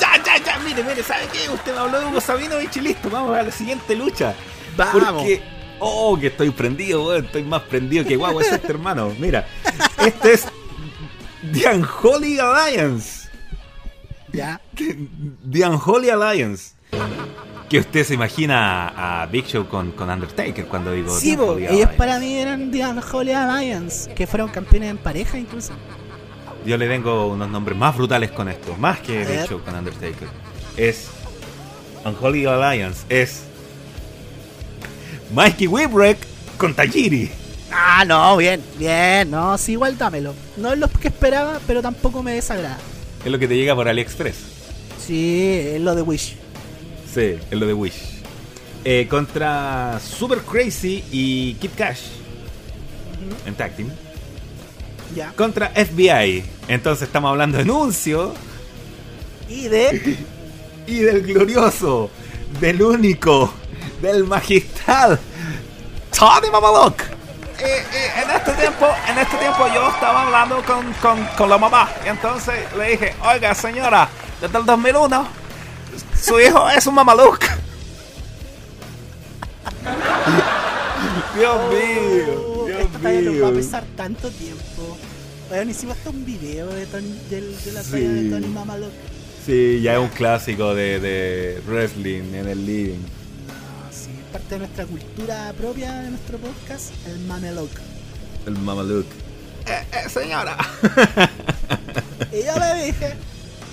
Ya, ya, ya, mire, mire, ¿sabe qué? Usted me habló de Hugo Sabinovich y listo, vamos a la siguiente lucha. Vamos. Porque. Oh, que estoy prendido, weón. Estoy más prendido que guagua es este hermano. Mira, este es. The Unholy Alliance. Ya. The Unholy Alliance. Que usted se imagina a Big Show con, con Undertaker cuando digo. Sí, The Unholy ellos Alliance. para mí eran The Unholy Alliance, que fueron campeones en pareja incluso. Yo le tengo unos nombres más brutales con esto, más que Big. Show con Undertaker. Es Unholy Alliance, es Mikey Whipwreck con Tajiri. Ah, no, bien, bien, no, sí, igual dámelo. No es lo que esperaba, pero tampoco me desagrada. Es lo que te llega por AliExpress. Sí, es lo de Wish. Sí, es lo de Wish. Eh, contra Super Crazy y Kid Cash en tag team. Ya. Contra FBI. Entonces estamos hablando de Nuncio Y de. y del glorioso, del único, del magistral, Tony Mamalok. Eh, eh, en este tiempo, en este tiempo yo estaba hablando con, con, con la mamá y entonces le dije, oiga señora, desde el 2001 su hijo es un mamaluk. Dios mío, Oh, Dios esta talla nos va a mío. pesar tanto tiempo. Bueno, hicimos hasta un video de, Tony, del- de la Sí. talla de Tony Mamalok. Sí, ya es un clásico de, de wrestling en el living. Parte de nuestra cultura propia de nuestro podcast, el Mamelok. El mamaluk. Eh, eh, señora. Y yo le dije,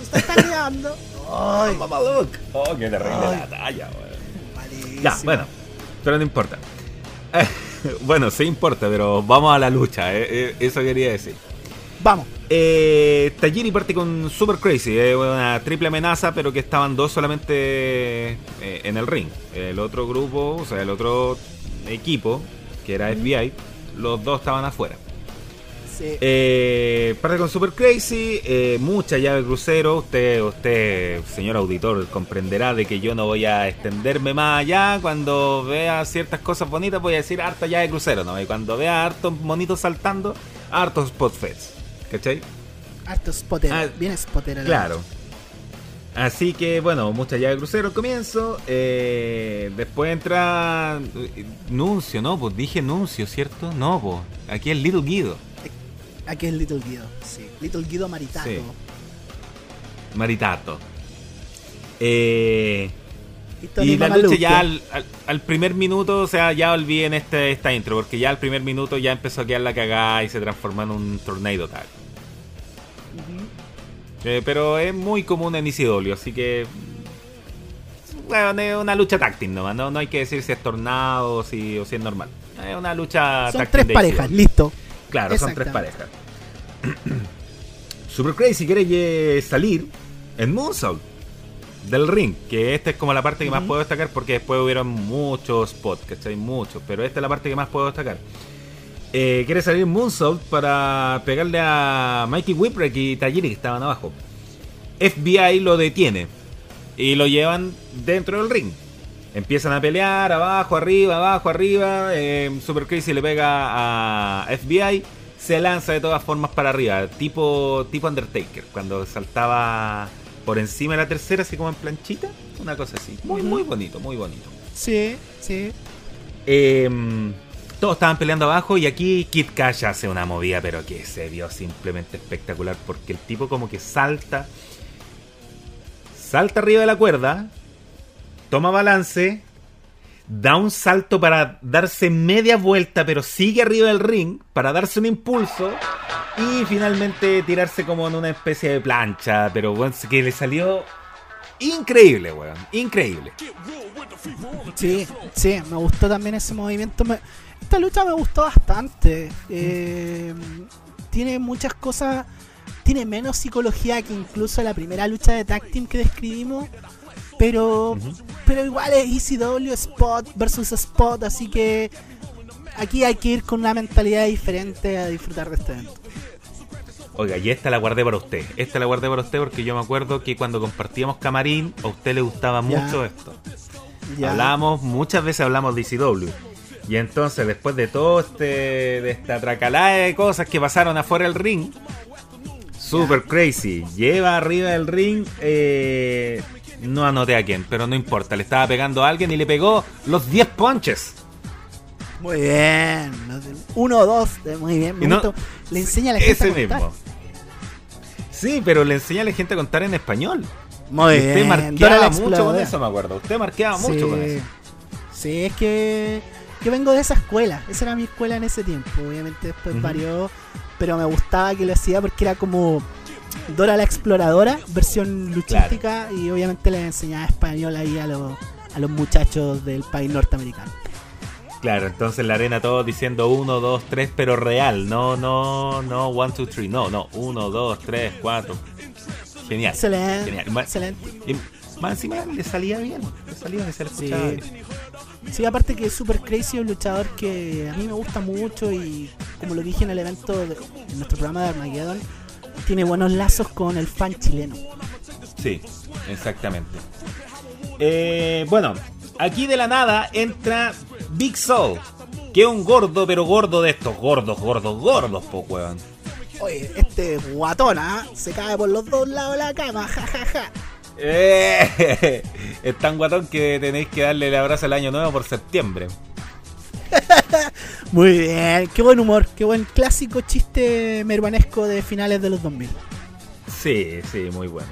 usted está criando. Ay, Mamaluk. Oh, qué terrible Ay. la talla, weón. Ya, bueno, pero no importa. Eh, bueno, sí importa, pero vamos a la lucha, eh, eso quería decir. Vamos. Eh, Tajiri parte con Super Crazy, es una triple amenaza, pero que estaban dos solamente eh, en el ring. El otro grupo, o sea, el otro equipo, que era FBI, los dos estaban afuera. Sí. Eh, parte con Super Crazy, eh, mucha llave crucero. Usted, usted, señor auditor, comprenderá de que yo no voy a extenderme más allá. Cuando vea ciertas cosas bonitas, voy a decir harta llave crucero, ¿no? Y cuando vea hartos monitos saltando, hartos spot feds. ¿Cachai? Harto spotter. Ah, bien spotter. Claro. Así que bueno, mucha llave crucero al comienzo. eh, después entra eh, Nuncio, ¿no? Pues dije Nuncio, ¿cierto? No, pues. Aquí es Little Guido. Aquí es Little Guido. Sí. Little Guido Maritato. Sí. Maritato. Eh, Y, la lucha ya al, al- al primer minuto, o sea, ya olviden este, esta intro, porque ya al primer minuto ya empezó a quedar la cagada y se transformó en un tornado tag. Eh, pero es muy común en ICW, así que. Bueno, es una lucha táctil nomás, no, no hay que decir si es tornado o si, o si es normal. Es una lucha Son tres parejas, ICW. listo. Claro, son tres parejas. Super Crazy quiere salir en Moonsault del ring, que esta es como la parte que más puedo destacar porque después hubieron muchos spots, ¿cachai? Muchos, pero esta es la parte que más puedo destacar. Eh, quiere salir Moonsault para pegarle a Mikey Whipwreck y Tajiri que estaban abajo. FBI lo detiene y lo llevan dentro del ring. Empiezan a pelear abajo, arriba, abajo, arriba. eh, Super Crazy le pega a FBI se lanza de todas formas para arriba, tipo, tipo Undertaker, cuando saltaba por encima de la tercera, así como en planchita, una cosa así. Muy, muy bonito, muy bonito. Sí, sí. Em, todos estaban peleando abajo y aquí Kid Cash hace una movida, pero que se vio simplemente espectacular, porque el tipo como que salta, salta arriba de la cuerda, toma balance, da un salto para darse media vuelta, pero sigue arriba del ring para darse un impulso y finalmente tirarse como en una especie de plancha, pero bueno, que le salió increíble, weón, increíble. Sí, sí, me gustó también ese movimiento. esta lucha me gustó bastante. Eh, tiene muchas cosas, tiene menos psicología que incluso la primera lucha de tag team que describimos pero, pero igual es ECW Spot versus Spot, así que aquí hay que ir con una mentalidad diferente a disfrutar de este evento. Oiga, y esta la guardé para usted. Esta la guardé para usted porque yo me acuerdo que cuando compartíamos camarín, a usted le gustaba mucho esto. Hablamos, muchas veces hablamos de ECW. Y entonces, después de todo este, de esta tracalada de cosas que pasaron afuera del ring, super crazy. Lleva arriba del ring eh, no anoté a quién, pero no importa. Le estaba pegando a alguien y le pegó los 10 ponches. Muy bien. Uno o dos. Muy bien. le enseña a la gente a contar. mismo. Sí, pero le enseña a la gente a contar en español. Muy bien. Usted marqueaba mucho con eso, me acuerdo. Usted marqueaba mucho con eso. Sí, es que yo vengo de esa escuela. Esa era mi escuela en ese tiempo. Obviamente después varió. Pero me gustaba que lo hacía porque era como Dora la Exploradora, versión luchística, y obviamente le enseñaba español ahí a, los, a los muchachos del país norteamericano. Claro, entonces la arena todos diciendo 1, 2, 3, pero real, no, no, no, 1, 2, 3, no, no, 1, 2, 3, 4. Genial. Excelente. Genial. Excelente. Y más encima le salía bien, le salía bien, se le escuchaba sí. Sí, aparte que es super crazy, un luchador que a mí me gusta mucho y como lo dije en el evento de en nuestro programa de Armageddon, tiene buenos lazos con el fan chileno. Sí, exactamente. Eh, bueno, aquí de la nada entra Big Soul, que es un gordo, pero gordo de estos gordos, gordos, gordos, po, weón. Oye, este guatona se cae por los dos lados de la cama, jajaja. Ja, ja. eh, es tan guatón que tenéis que darle el abrazo al año nuevo por septiembre. Muy bien, qué buen humor, qué buen clásico chiste mervanesco de finales de los 2000. Sí, sí, muy bueno.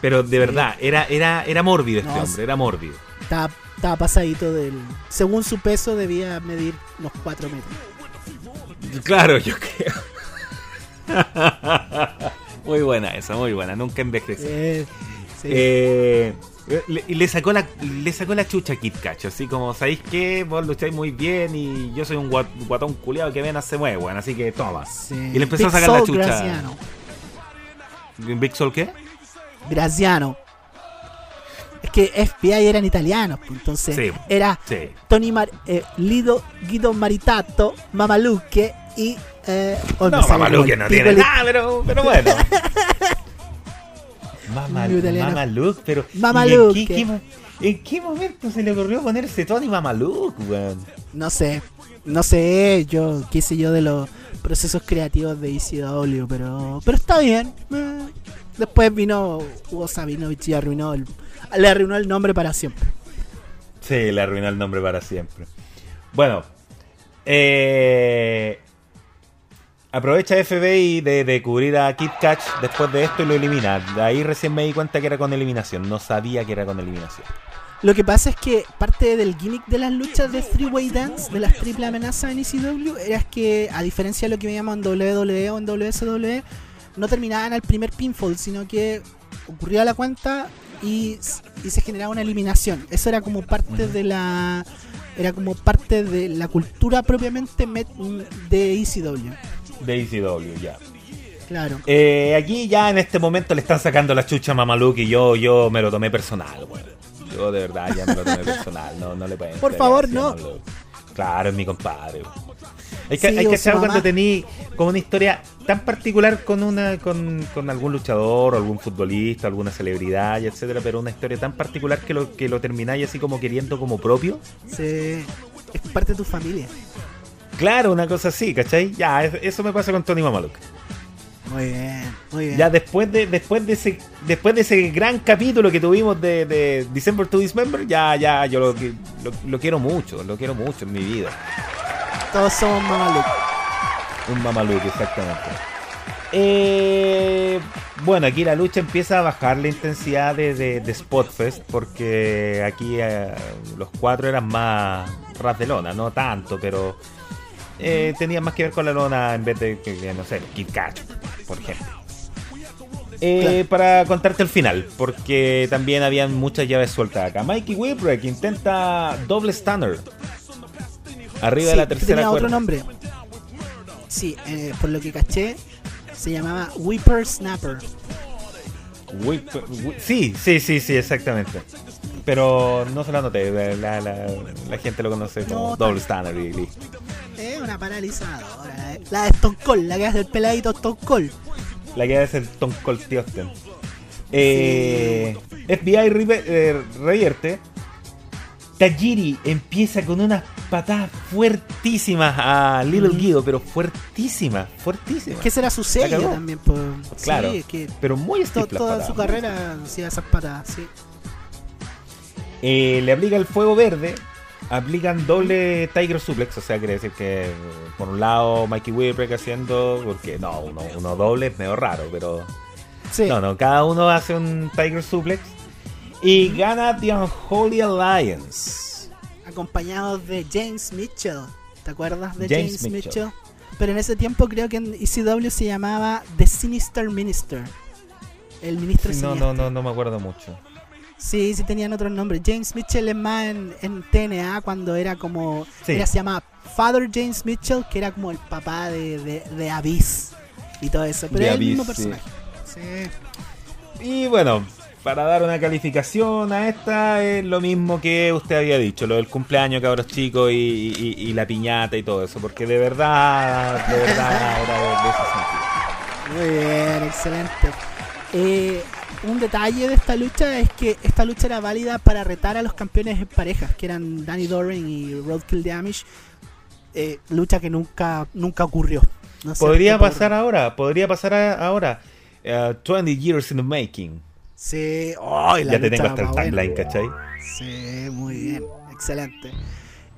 Pero de verdad, era, era, era mórbido este hombre, era mórbido. Estaba, estaba, pasadito del. Según su peso, debía medir unos 4 metros. Claro, yo creo. muy buena esa, muy buena, nunca envejece. sí. Eh, le, le, sacó la, le sacó la chucha a Kit Cacho, así como, ¿sabéis qué? Vos lucháis muy bien y yo soy un guatón culiado que ven se mueve, bueno, así que toma. Y le empezó a sacar la chucha. Graziano. ¿Big Soul qué? Graziano. Es que FBI eran italianos, pues, entonces era Tony Mar eh, Lido, Guido Maritato, Mamaluque y... Eh, oh, no, Mamaluque no tiene nada, pero, pero bueno. Mama, Luke, pero. en, qué, momento se le ocurrió ponerse Tony Luke, weón? No sé. No sé, yo, qué sé yo de los procesos creativos de ECW, pero. Pero está bien. Eh, después vino Hugo Sabinovich y arruinó el, le arruinó el nombre para siempre. Sí, le arruinó el nombre para siempre. Bueno, eh, Aprovecha FBI de, de, cubrir a Kid Catch después de esto y lo elimina. De ahí recién me di cuenta que era con eliminación. No sabía que era con eliminación. Lo que pasa es que parte del gimmick de las luchas de Three Way Dance, de las triple amenazas en ECW, era que, a diferencia de lo que me llaman WWE o en WSW, no terminaban al primer pinfall, sino que ocurría la cuenta y, y se generaba una eliminación. Eso era como parte de la era como parte de la cultura propiamente de ECW de ECW, ya. Claro. Eh, aquí ya en este momento le están sacando la chucha a Mamaluke y yo, yo me lo tomé personal, güey. Yo de verdad ya me lo tomé personal, no, no le pueden. Por favor, no. Claro, es mi compadre. Hay que, hay que saber cuando tení como una historia tan particular con una con, con, algún luchador, algún futbolista, alguna celebridad, y etcétera, pero una historia tan particular que lo que lo termináis así como queriendo como propio. Sí, es parte de tu familia. Claro, una cosa así, ¿cachai? Ya, eso me pasa con Tony Mamaluk. Muy bien, muy bien. Ya después de, después de ese, después de ese gran capítulo que tuvimos de, de December to Dismember, ya, ya, yo lo, lo, quiero mucho, lo quiero mucho en mi vida. Todos somos Mamaluk. Un Mamaluk, exactamente. Eh, bueno, aquí la lucha empieza a bajar la intensidad de, de, Spotfest porque aquí eh, los cuatro eran más ras de lona, no tanto, pero eh, tenía más que ver con la lona en vez de, que, no sé, Kid Kat, por ejemplo. Eh, para contarte el final, porque también habían muchas llaves sueltas acá. Mikey Whipwreck intenta doble stunner. Arriba de la tercera tenía otro nombre. Sí, eh, por lo que caché, se llamaba Whipper Snapper. sí, sí, sí, sí, exactamente. Pero no se lo noté, la, la, gente lo conoce como Double Stunner y listo. Es una paralizadora. La de Stone Cold, la que hace el peladito Stone Cold. La que hace el Stone Cold Tiosten. Eh, FBI eh, revierte. Tajiri empieza con unas patadas fuertísimas a Little mm. Guido, pero fuertísimas, fuertísimas. Que será su sello también, por... claro. que pero muy Toda su carrera hacía esas patadas, sí. Eh, le aplica el fuego verde, aplican doble Tiger Suplex, o sea, quiere decir que por un lado Mikey Whipwreck haciendo, porque no, uno, doble es medio raro, pero no, no, cada uno hace un Tiger Suplex y gana The Unholy Alliance. Acompañados de James Mitchell, ¿te acuerdas de James, Mitchell? Pero en ese tiempo creo que en ECW se llamaba The Sinister Minister. El ministro No, no, no, no me acuerdo mucho. Sí, sí tenían otros nombres. James Mitchell es más en, TNA cuando era como... Era, se llamaba Father James Mitchell, que era como el papá de, de, Abyss y todo eso. Pero es el mismo personaje. Sí. Y bueno, para dar una calificación a esta es lo mismo que usted había dicho, lo del cumpleaños cabros chicos y, y, la piñata y todo eso, porque de verdad, de verdad era de, ese sentido. Muy bien, excelente. Eh, un detalle de esta lucha es que esta lucha era válida para retar a los campeones en parejas, que eran Danny Doran y Roadkill Damage. Eh, lucha que nunca, nunca ocurrió. podría pasar ahora, podría pasar ahora. 20 uh, years in the making. Sí, ya te tengo hasta el timeline, ¿cachai? Sí, muy bien, excelente.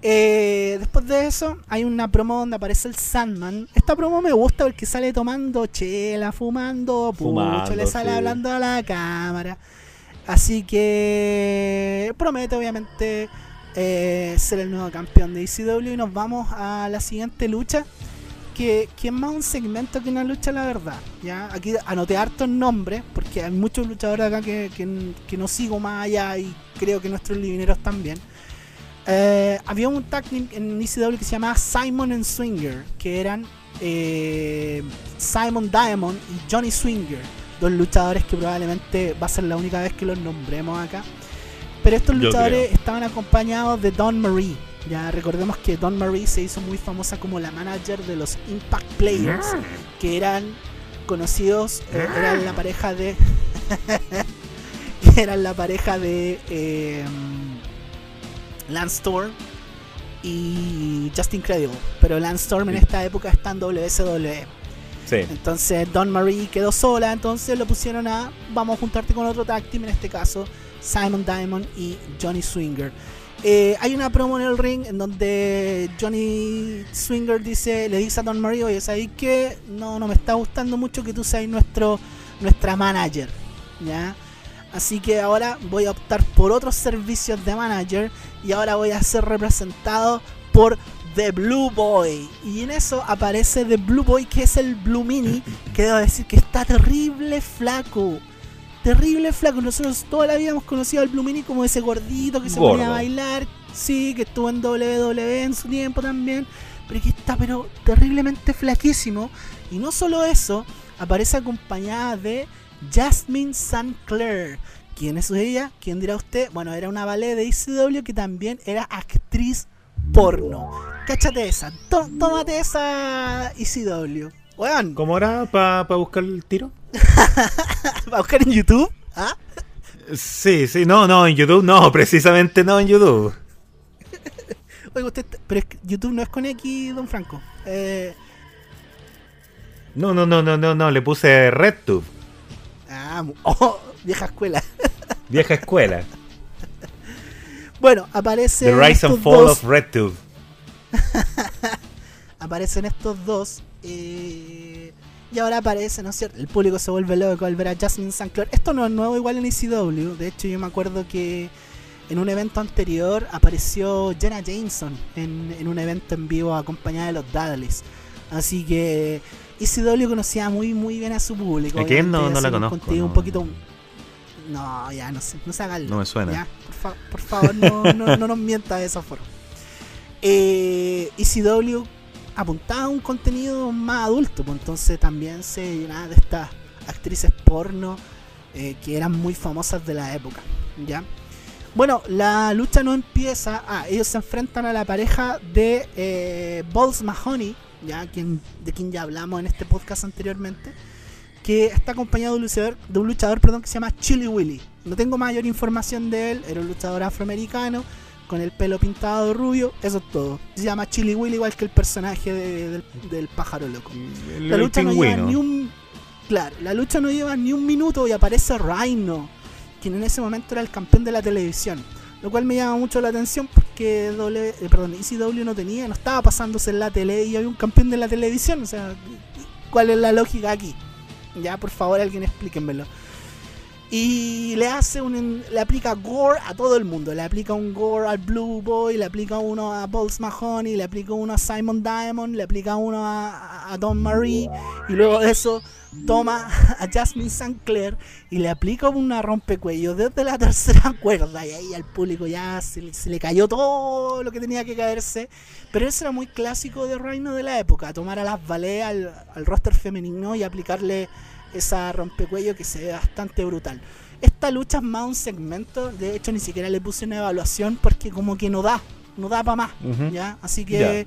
Eh, después de eso, hay una promo donde aparece el Sandman. Esta promo me gusta porque sale tomando chela, fumando, pucho, le sale hablando a la cámara. Así que promete, obviamente, eh, ser el nuevo campeón de ECW. Y nos vamos a la siguiente lucha. Que, es más un segmento que una lucha, la verdad. ¿ya? Aquí anoté hartos nombres, porque hay muchos luchadores acá que, que no sigo más allá y creo que nuestros livineros también. Eh, había un tag en ECW que se llamaba Simon and Swinger, que eran eh, Simon Diamond y Johnny Swinger, dos luchadores que probablemente va a ser la única vez que los nombremos acá. Pero estos luchadores estaban acompañados de Don Marie. Ya recordemos que Don Marie se hizo muy famosa como la manager de los Impact Players, que eran conocidos, eh, eran la pareja de. eran la pareja de. Lance Storm y Justin Credible. Pero Lance Storm en esta época está en WSW. Sí. Entonces Don Marie quedó sola, entonces lo pusieron a vamos a juntarte con otro tag team, en este caso Simon Diamond y Johnny Swinger. Eh, hay una promo en el ring en donde Johnny Swinger dice, le dice a Don Marie, oye, ¿sabes qué? No, no me está gustando mucho que tú seas nuestro, nuestra manager. ¿Ya? Así que ahora voy a optar por otros servicios de manager y ahora voy a ser representado por The Blue Boy. Y en eso aparece The Blue Boy, que es el Blue Mini, que debo decir que está terrible flaco. Terrible flaco. Nosotros toda la vida hemos conocido al Blue Mini como ese gordito que se ponía a bailar. Sí, que estuvo en WWE en su tiempo también. Pero que está pero terriblemente flaquísimo. Y no solo eso, aparece acompañada de Jasmine St. Clair. ¿Quién es ella? ¿Quién dirá usted? Bueno, era una ballet de ICW que también era actriz porno. Cáchate esa. tómate esa ICW. ¿Cómo era para buscar el tiro? ¿Para buscar en YouTube? ¿Ah? Sí, sí, no, no, en YouTube no, precisamente no en YouTube. Oiga, usted, pero es que YouTube no es con X, don Franco. Eh, No, no, no, no, no, no, le puse RedTube. ah, oh, vieja escuela. Vieja escuela. Bueno, aparece. The Rise and Fall dos, of RedTube. Aparecen estos dos. eh, y ahora aparece, ¿no es cierto? El público se vuelve loco al ver a Jasmine St. Clair. Esto no es nuevo igual en ECW. De hecho, yo me acuerdo que en un evento anterior apareció Jenna Jameson en, en un evento en vivo acompañada de los Dudleys. Así que ECW conocía muy muy bien a su público. ¿A quién? No- no la conozco, no. Un poquito... No, ya, no sé, no se haga el No me suena. ya, por, fa- por favor, no, no, no nos mienta de esa forma. Eh, ECW apuntaba a un contenido más adulto, pues entonces también se llenaba de estas actrices porno eh, que eran muy famosas de la época. ¿ya? Bueno, la lucha no empieza. Ah, ellos se enfrentan a la pareja de eh, Balls Mahoney, ya quien, de quien ya hablamos en este podcast anteriormente que está acompañado de un luchador, de un luchador perdón, que se llama Chili Willy. No tengo mayor información de él, era un luchador afroamericano con el pelo pintado de rubio, eso es todo. Se llama Chili Willy igual que el personaje de- del, del pájaro loco. El, La lucha no lleva ni un claro, la lucha no lleva ni un minuto y aparece Rhino, quien en ese momento era el campeón de la televisión. Lo cual me llama mucho la atención porque doble, eh, perdón, ECW no tenía, no estaba pasándose en la tele y había un campeón de la televisión. O sea, ¿cuál es la lógica aquí? Ya, por favor, alguien explíquenmelo. Y le hace un. Le aplica gore a todo el mundo. Le aplica un gore al Blue Boy, le aplica uno a Balls Mahoney, le aplica uno a Simon Diamond, le aplica uno a, Don Marie. Y luego de eso toma a Jasmine St. Clair y le aplica una rompecuello desde la tercera cuerda. Y ahí al público ya se, le- se le cayó todo lo que tenía que caerse. Pero eso era muy clásico de Reino de la época: tomar a las baleas al, al roster femenino y aplicarle esa rompecuello que se ve bastante brutal. Esta lucha es más un segmento, de hecho ni siquiera le puse una evaluación porque como que no da, no da para más. ¿ya? Así que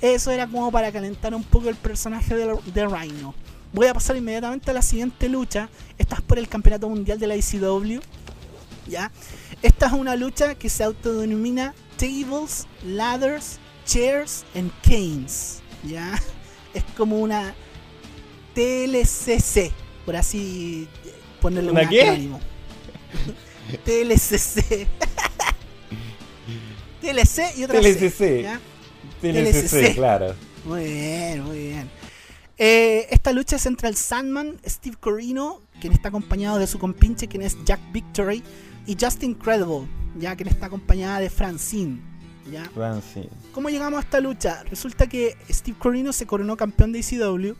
eso era como para calentar un poco el personaje de, de Rhino. Voy a pasar inmediatamente a la siguiente lucha. Esta es por el Campeonato Mundial de la ICW. ¿Ya? Esta es una lucha que se autodenomina Tables, Ladders, Chairs and Canes. ¿Ya? Es como una TLCC, por así eh, ponerle ¿Una un acrónimo. TLCC. TLC y otra C, TLCC. ¿ya? TLCC, TLCC. claro. Muy bien, muy bien. Eh, esta lucha es entre el Sandman, Steve Corino, quien está acompañado de su compinche, quien es Jack Victory, y Justin Credible, ya quien está acompañada de Francine. ¿ya? Francis. ¿Cómo llegamos a esta lucha? Resulta que Steve Corino se coronó campeón de ECW.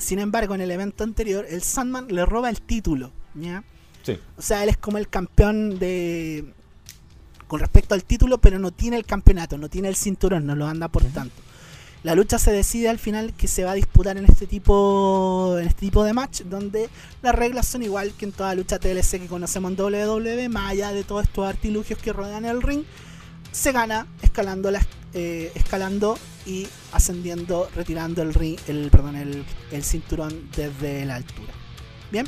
Sin embargo, en el evento anterior, el Sandman le roba el título. ¿ya? Sí. O sea, él es como el campeón de. con respecto al título, pero no tiene el campeonato, no tiene el cinturón, no lo anda por tanto. La lucha se decide al final que se va a disputar en este tipo en este tipo de match, donde las reglas son igual que en toda lucha TLC que conocemos en WWE, más allá de todos estos artilugios que rodean el ring, se gana escalando las eh, escalando y ascendiendo, retirando el ring, el perdón, el, el cinturón desde la altura. Bien.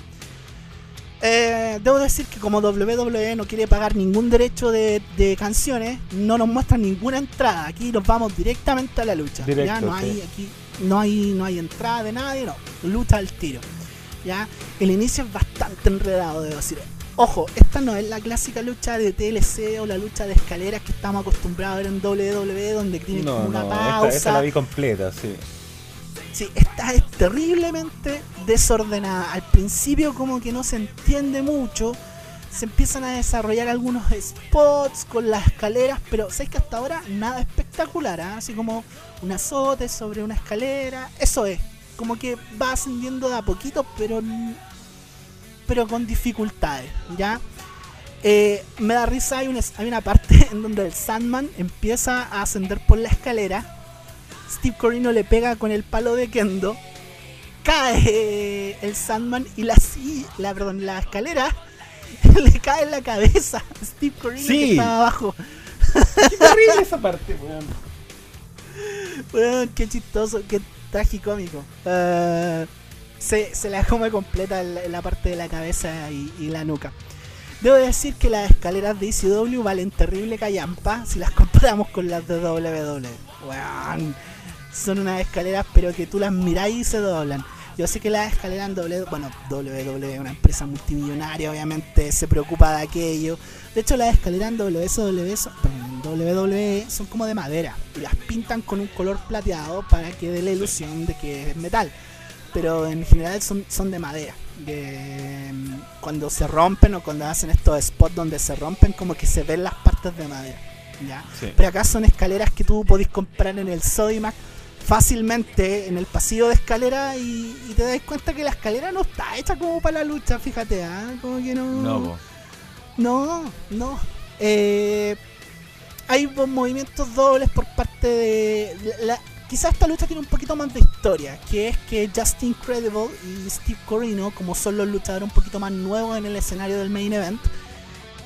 Eh, debo decir que como WWE no quiere pagar ningún derecho de, de canciones, no nos muestran ninguna entrada. Aquí nos vamos directamente a la lucha. Directo, ya no sí. hay aquí no hay no hay entrada de nadie, no, lucha al tiro. Ya el inicio es bastante enredado, debo decir. Ojo, esta no es la clásica lucha de TLC o la lucha de escaleras que estamos acostumbrados a ver en WWE donde tiene No, como una no, pausa. esta, esta la vi completa, sí. Sí, esta es terriblemente desordenada. Al principio como que no se entiende mucho. Se empiezan a desarrollar algunos spots con las escaleras, pero sabes que hasta ahora nada espectacular, ¿ah? así como un azote sobre una escalera, eso es, como que va ascendiendo de a poquito, pero pero con dificultades, ¿ya? Eh, me da risa, hay una, hay una parte en donde el Sandman empieza a ascender por la escalera Steve Corino le pega con el palo de Kendo. Cae el Sandman y la, la, perdón, la escalera le cae en la cabeza a Steve Corino que Sí. estaba abajo. Qué esa parte, weón. Qué chistoso, qué tragicómico. Eh, se, se la come completa en la, parte de la cabeza y, la nuca. Debo decir que las escaleras de ECW valen terrible callampa si las comparamos con las de WWE. Weón, son unas escaleras, pero que tú las miráis y se doblan. Yo sé que las escaleras en WWE, bueno, WWE es una empresa multimillonaria, obviamente se preocupa de aquello. De hecho, las escaleras en son, WWE son como de madera y las pintan con un color plateado para que dé la ilusión de que es metal. Pero en general son, son de madera. De, cuando se rompen o cuando hacen estos spots donde se rompen, como que se ven las partes de madera. ¿ya? Pero acá son escaleras que tú podés comprar en el Sodimac fácilmente en el pasillo de escalera y, te das cuenta que la escalera no está hecha como para la lucha, fíjate, ¿ah? Como que no. No, no. no. Eh, hay movimientos dobles por parte de. La, quizás esta lucha tiene un poquito más de historia, que es que Justin Incredible y Steve Corino, como son los luchadores un poquito más nuevos en el escenario del main event,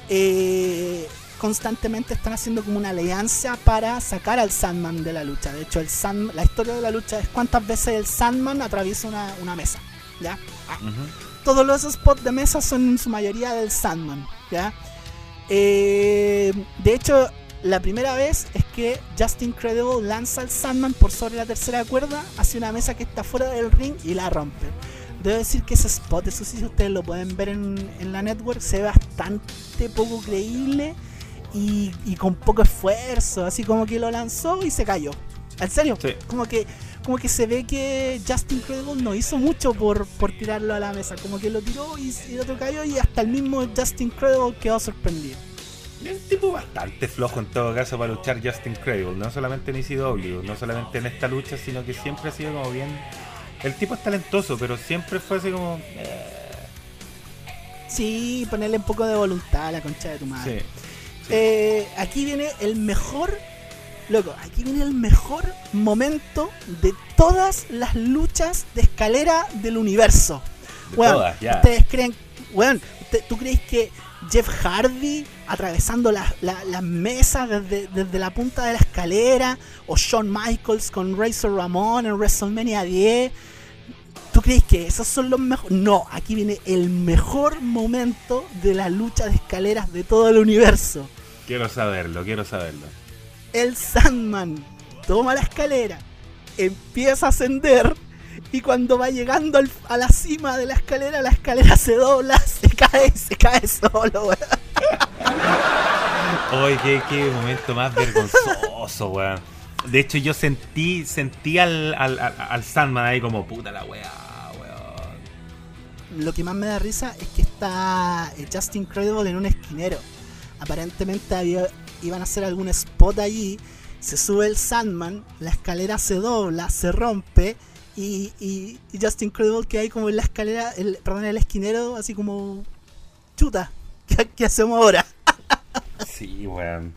eh, constantemente están haciendo como una alianza para sacar al Sandman de la lucha. De hecho, el la historia de la lucha es cuántas veces el Sandman atraviesa una, mesa. ¿ya? Ah. Todos los spots de mesa son en su mayoría del Sandman. ¿ya? Eh, de hecho, la primera vez es que Justin Credible lanza al Sandman por sobre la tercera cuerda hacia una mesa que está fuera del ring y la rompe. Debo decir que ese spot, eso sí, si ustedes lo pueden ver en, en la network, se ve bastante poco creíble y, con poco esfuerzo, así como que lo lanzó y se cayó. ¿En serio? Como que como que se ve que Justin Credible no hizo mucho por, por tirarlo a la mesa, como que lo tiró y, el otro cayó y hasta el mismo Justin Credible quedó sorprendido. Es un tipo bastante flojo en todo caso para luchar Justin Credible, no solamente en ECW, no solamente en esta lucha, sino que siempre ha sido como bien... El tipo es talentoso, pero siempre fue así como... Eh. Sí, ponerle un poco de voluntad a la concha de tu madre. Sí. Eh, aquí viene el mejor, loco, aquí viene el mejor momento de todas las luchas de escalera del universo. ustedes creen, bueno, ¿tú crees que Jeff Hardy atravesando las la, mesas desde, desde, la punta de la escalera, o Shawn Michaels con Razor Ramón en WrestleMania 10, ¿Tú crees que esos son los mejores? No, aquí viene el mejor momento de la lucha de escaleras de todo el universo. Quiero saberlo, quiero saberlo. El Sandman toma la escalera, empieza a ascender y cuando va llegando a la cima de la escalera, la escalera se dobla, se cae, se cae solo, weón. Oye, qué, momento más vergonzoso, weón. De hecho, yo sentí, sentí al, al, al Sandman ahí como puta la weá lo que más me da risa es que está eh, Justin Credible en un esquinero. Aparentemente había, iban a hacer algún spot allí. Se sube el Sandman, la escalera se dobla, se rompe. Y, y, Justin Credible que hay como en la escalera, el, perdón, el esquinero, así como chuta. ¿Qué, hacemos ahora? sí, weón.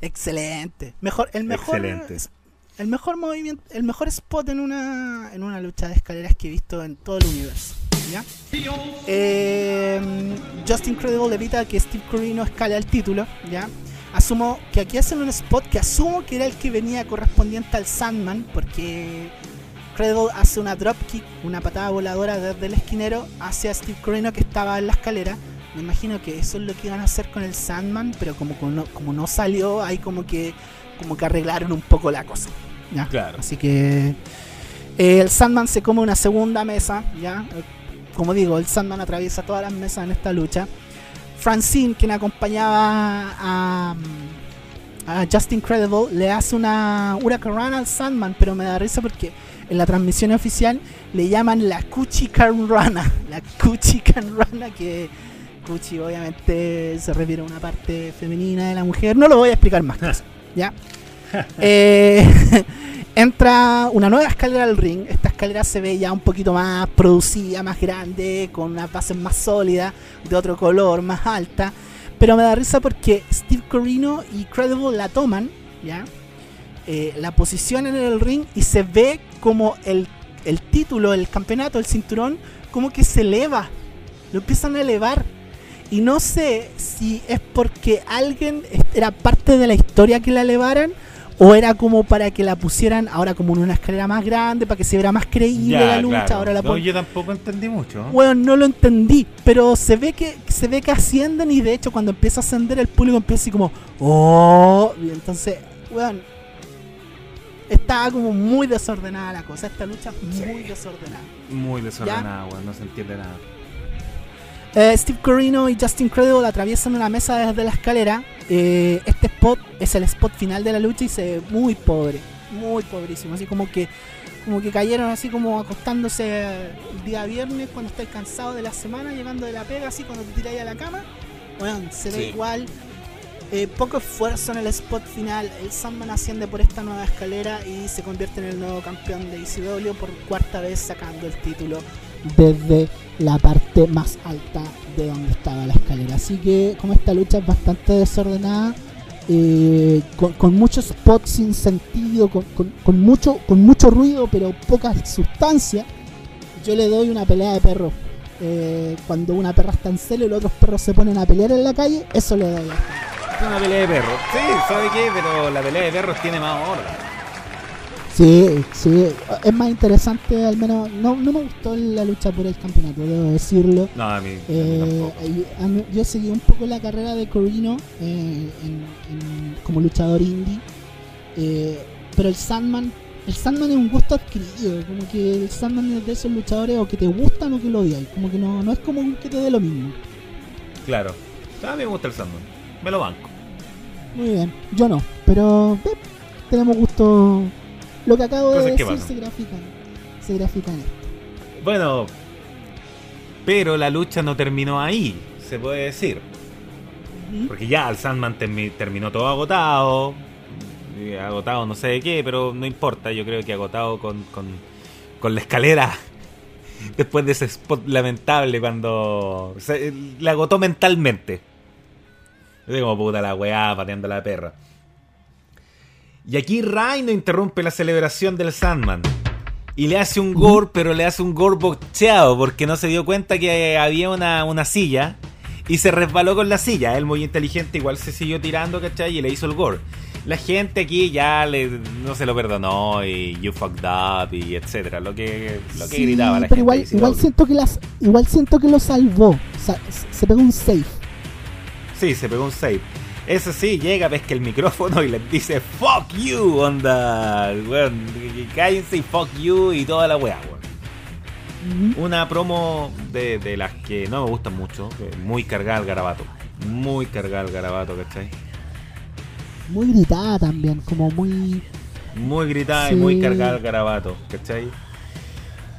Excelente. Mejor, el mejor. Excelente el mejor movimiento, el mejor spot en una, en una lucha de escaleras que he visto en todo el universo. ¿ya? Eh, Justin Credible evita que Steve Corino escale al título. ¿ya? Asumo que aquí hacen un spot que asumo que era el que venía correspondiente al Sandman, porque Credible hace una dropkick, una patada voladora desde el esquinero hacia Steve Corino que estaba en la escalera. Me imagino que eso es lo que iban a hacer con el Sandman, pero como, como, como no salió, hay como que como que arreglaron un poco la cosa. ¿ya? Claro. Así que eh, el Sandman se come una segunda mesa, ¿ya? Como digo, el Sandman atraviesa todas las mesas en esta lucha. Francine, quien acompañaba a, a Justin Credible, le hace una Huracán al Sandman, pero me da risa porque en la transmisión oficial le llaman la Cuchi Rana. La Cuchi Rana que Cuchi obviamente se refiere a una parte femenina de la mujer. No lo voy a explicar más. ¿ya? Eh, entra una nueva escalera al ring. Esta escalera se ve ya un poquito más producida, más grande, con unas bases más sólidas, de otro color, más alta. Pero me da risa porque Steve Corino y Credible la toman, ¿ya? Eh, la posicionan en el ring y se ve como el, el título, el campeonato, el cinturón, como que se eleva. Lo empiezan a elevar y no sé si es porque alguien era parte de la historia que la elevaran o era como para que la pusieran ahora como en una escalera más grande, para que se viera más creíble Ya, la lucha. claro. Ahora la No, yo tampoco entendí mucho. Bueno, no lo entendí, pero se ve que se ve que ascienden y de hecho cuando empieza a ascender el público empieza así como oh, y entonces, weón, estaba como muy desordenada la cosa, esta lucha muy desordenada. Muy desordenada, weón, no se entiende nada. Eh, Steve Corino y Justin Credible atraviesan una mesa desde la escalera. Eh, este spot es el spot final de la lucha y se ve muy pobre, muy pobrísimo, así como que como que cayeron así como acostándose el día viernes cuando estáis cansado de la semana, llegando de la pega, así cuando te tiráis a la cama. Bueno, se ve Sí. igual. Eh, poco esfuerzo en el spot final. El Sandman asciende por esta nueva escalera y se convierte en el nuevo campeón de ECW por cuarta vez sacando el título desde la parte más alta de donde estaba la escalera. Así que como esta lucha es bastante desordenada, eh, con, muchos spots sin sentido, con, mucho, ruido pero poca sustancia, yo le doy una pelea de perros. Eh, cuando una perra está en celo y los otros perros se ponen a pelear en la calle, eso le doy. Es una pelea de perros. Sí, ¿sabe qué? Pero la pelea de perros tiene más orden. Sí, sí, es más interesante, al menos no, no me gustó la lucha por el campeonato, debo decirlo. No, a mí, a mí Eh, tampoco. a mí- yo seguí un poco la carrera de Corino eh, en- en- como luchador indie, eh, pero el Sandman, el Sandman es un gusto adquirido, como que el Sandman es de esos luchadores o que te gustan o que lo odias, como que no, no es como que te dé lo mismo. Claro. A mí me gusta el Sandman. Me lo banco. Muy bien, yo no, pero eh, tenemos gusto. Lo que acabo de Cosas decir se grafica, se grafica esto. Bueno, pero la lucha no terminó ahí, se puede decir. Porque ya el Sandman termi- terminó todo agotado. Agotado no sé de qué, pero no importa. Yo creo que agotado con, con, con la escalera. Después de ese spot lamentable cuando se, le agotó mentalmente. Yo digo, como puta la weá, pateando a la perra. Y aquí Rhino interrumpe la celebración del Sandman. Y le hace un gore, pero le hace un gore bocheado, porque no se dio cuenta que había una, una silla. Y se resbaló con la silla. Él muy inteligente, igual se siguió tirando, ¿cachai? Y le hizo el gore. La gente aquí ya le, no se lo perdonó y you fucked up y etcétera. Lo que, lo que Sí, gritaba la pero gente. igual, igual CW. siento que las, igual siento que lo salvó. Sa- se pegó un safe. Sí, se pegó un save. Eso sí, llega, pesca el micrófono y les dice Fuck you, onda. Weón, cállense y fuck you y toda la weá, weón. Una promo de, de las que no me gustan mucho, que muy cargada al garabato. Muy cargada al garabato, ¿cachai? Muy gritada también, como muy. Muy gritada Sí. y muy cargada al garabato, ¿cachai?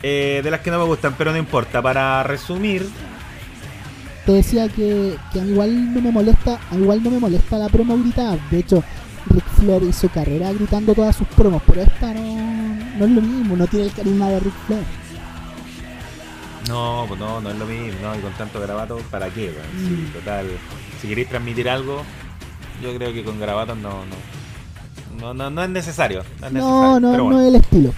Eh, de las que no me gustan, pero no importa. Para resumir, Te decía que, que igual no me molesta, igual no me molesta la promo gritada. De hecho, Ric Flair hizo carrera gritando todas sus promos, pero esta no, no es lo mismo, no tiene el carisma de Ric Flair. no, pues no, no es lo mismo, ¿no? Y con tanto garabato, ¿para qué? Sí, Mm. total. Si queréis transmitir algo, yo creo que con garabatos no, no. No, no, no es necesario. No, es No, necesario, no, pero no es el estilo.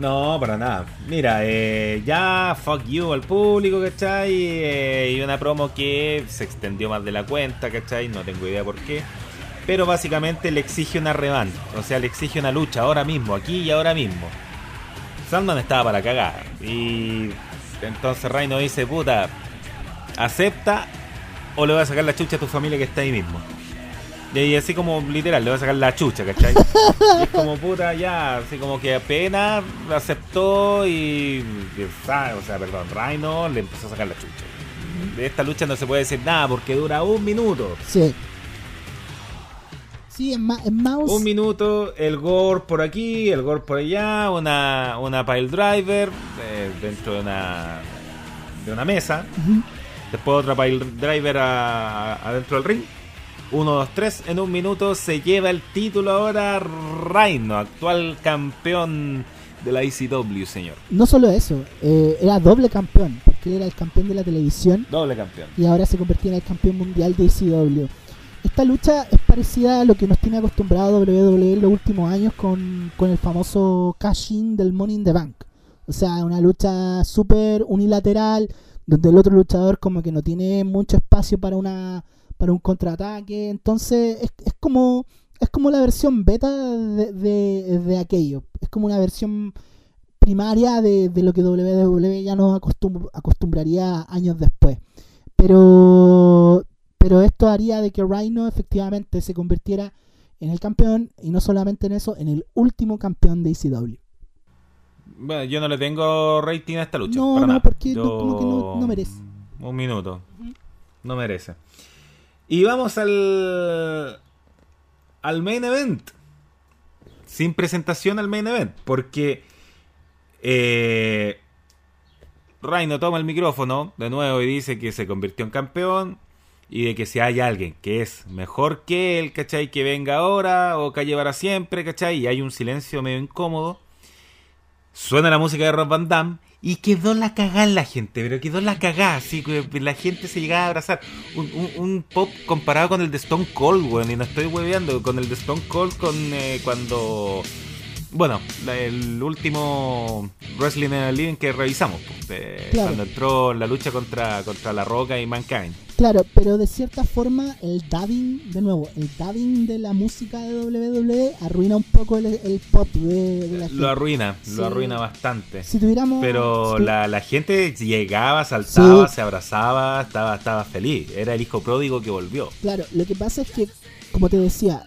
No, para nada. Mira, eh, ya fuck you al público, ¿cachai? Eh, y una promo que se extendió más de la cuenta, ¿cachai? No tengo idea por qué. Pero básicamente le exige una revancha. O sea, le exige una lucha ahora mismo, aquí y ahora mismo. Sandman estaba para cagar. Y entonces Reino dice, puta, acepta o le voy a sacar la chucha a tu familia que está ahí mismo. Y así como literal, le voy a sacar la chucha, ¿cachai? Y es como puta, ya, así como que apenas lo aceptó y. O sea, perdón, Rhino le empezó a sacar la chucha. De esta lucha no se puede decir nada porque dura un minuto. Sí. Sí, en, mouse. Un minuto, el gore por aquí, el gore por allá, una, una pile driver eh, dentro de una, de una mesa. Después otra pile driver adentro del ring. 1, 2, 3. En un minuto se lleva el título ahora Rhino, actual campeón de la ECW, señor. No solo eso, eh, era doble campeón, porque era el campeón de la televisión Doble campeón. y ahora se convertía en el campeón mundial de ECW. Esta lucha es parecida a lo que nos tiene acostumbrado WWE en los últimos años con, con el famoso cash-in del Money in the Bank. O sea, una lucha súper unilateral, donde el otro luchador como que no tiene mucho espacio para una para un contraataque. Entonces es, es como es como la versión beta de, de, de aquello. Es como una versión primaria de, de lo que WWE ya nos acostumbraría años después. Pero, pero esto haría de que Rhino efectivamente se convirtiera en el campeón y no solamente en eso, en el último campeón de ECW. Bueno, yo no le tengo rating a esta lucha. No, no, porque como que no, merece. Un minuto. No merece. Y vamos al. al main event. Sin presentación al main event. Porque. Eh, Reino toma el micrófono de nuevo y dice que se convirtió en campeón. Y de que si hay alguien que es mejor que él, ¿cachai? Que venga ahora o que llevará siempre, ¿cachai? Y hay un silencio medio incómodo. Suena la música de Rob Van Damme y quedó la cagada en la gente, pero quedó la cagada, así que la gente se llegaba a abrazar. Un, pop comparado con el de Stone Cold, weón, y no estoy hueveando, con el de Stone Cold con eh, cuando bueno, el último Wrestling en el Living que revisamos, cuando entró la lucha contra, contra La Roca y Mankind. Claro, pero de cierta forma el dubbing, de nuevo, el dubbing de la música de WWE arruina un poco el, pop de, la gente. Lo arruina, lo arruina bastante. Si tuviéramos... Pero la, la, gente llegaba, saltaba, se abrazaba, estaba, estaba feliz. Era el hijo pródigo que volvió. Claro, lo que pasa es que, como te decía,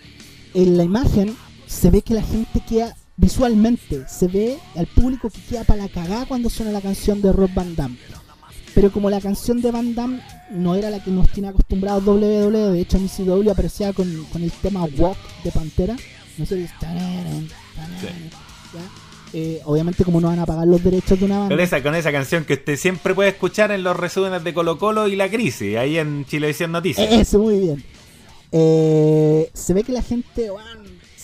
en la imagen se ve que la gente queda visualmente se ve al público que queda para la cagada cuando suena la canción de Rob Van Damme. Pero como la canción de Van Damme no era la que nos tiene acostumbrados WWE, de hecho ECW aparecía con, el tema Walk de Pantera. No sé, eh, obviamente como no van a pagar los derechos de una banda. Con esa, con esa canción que usted siempre puede escuchar en los resúmenes de Colo Colo y La Crisis, ahí en Chilevisión Noticias. Eso, muy bien. Eh, se ve que la gente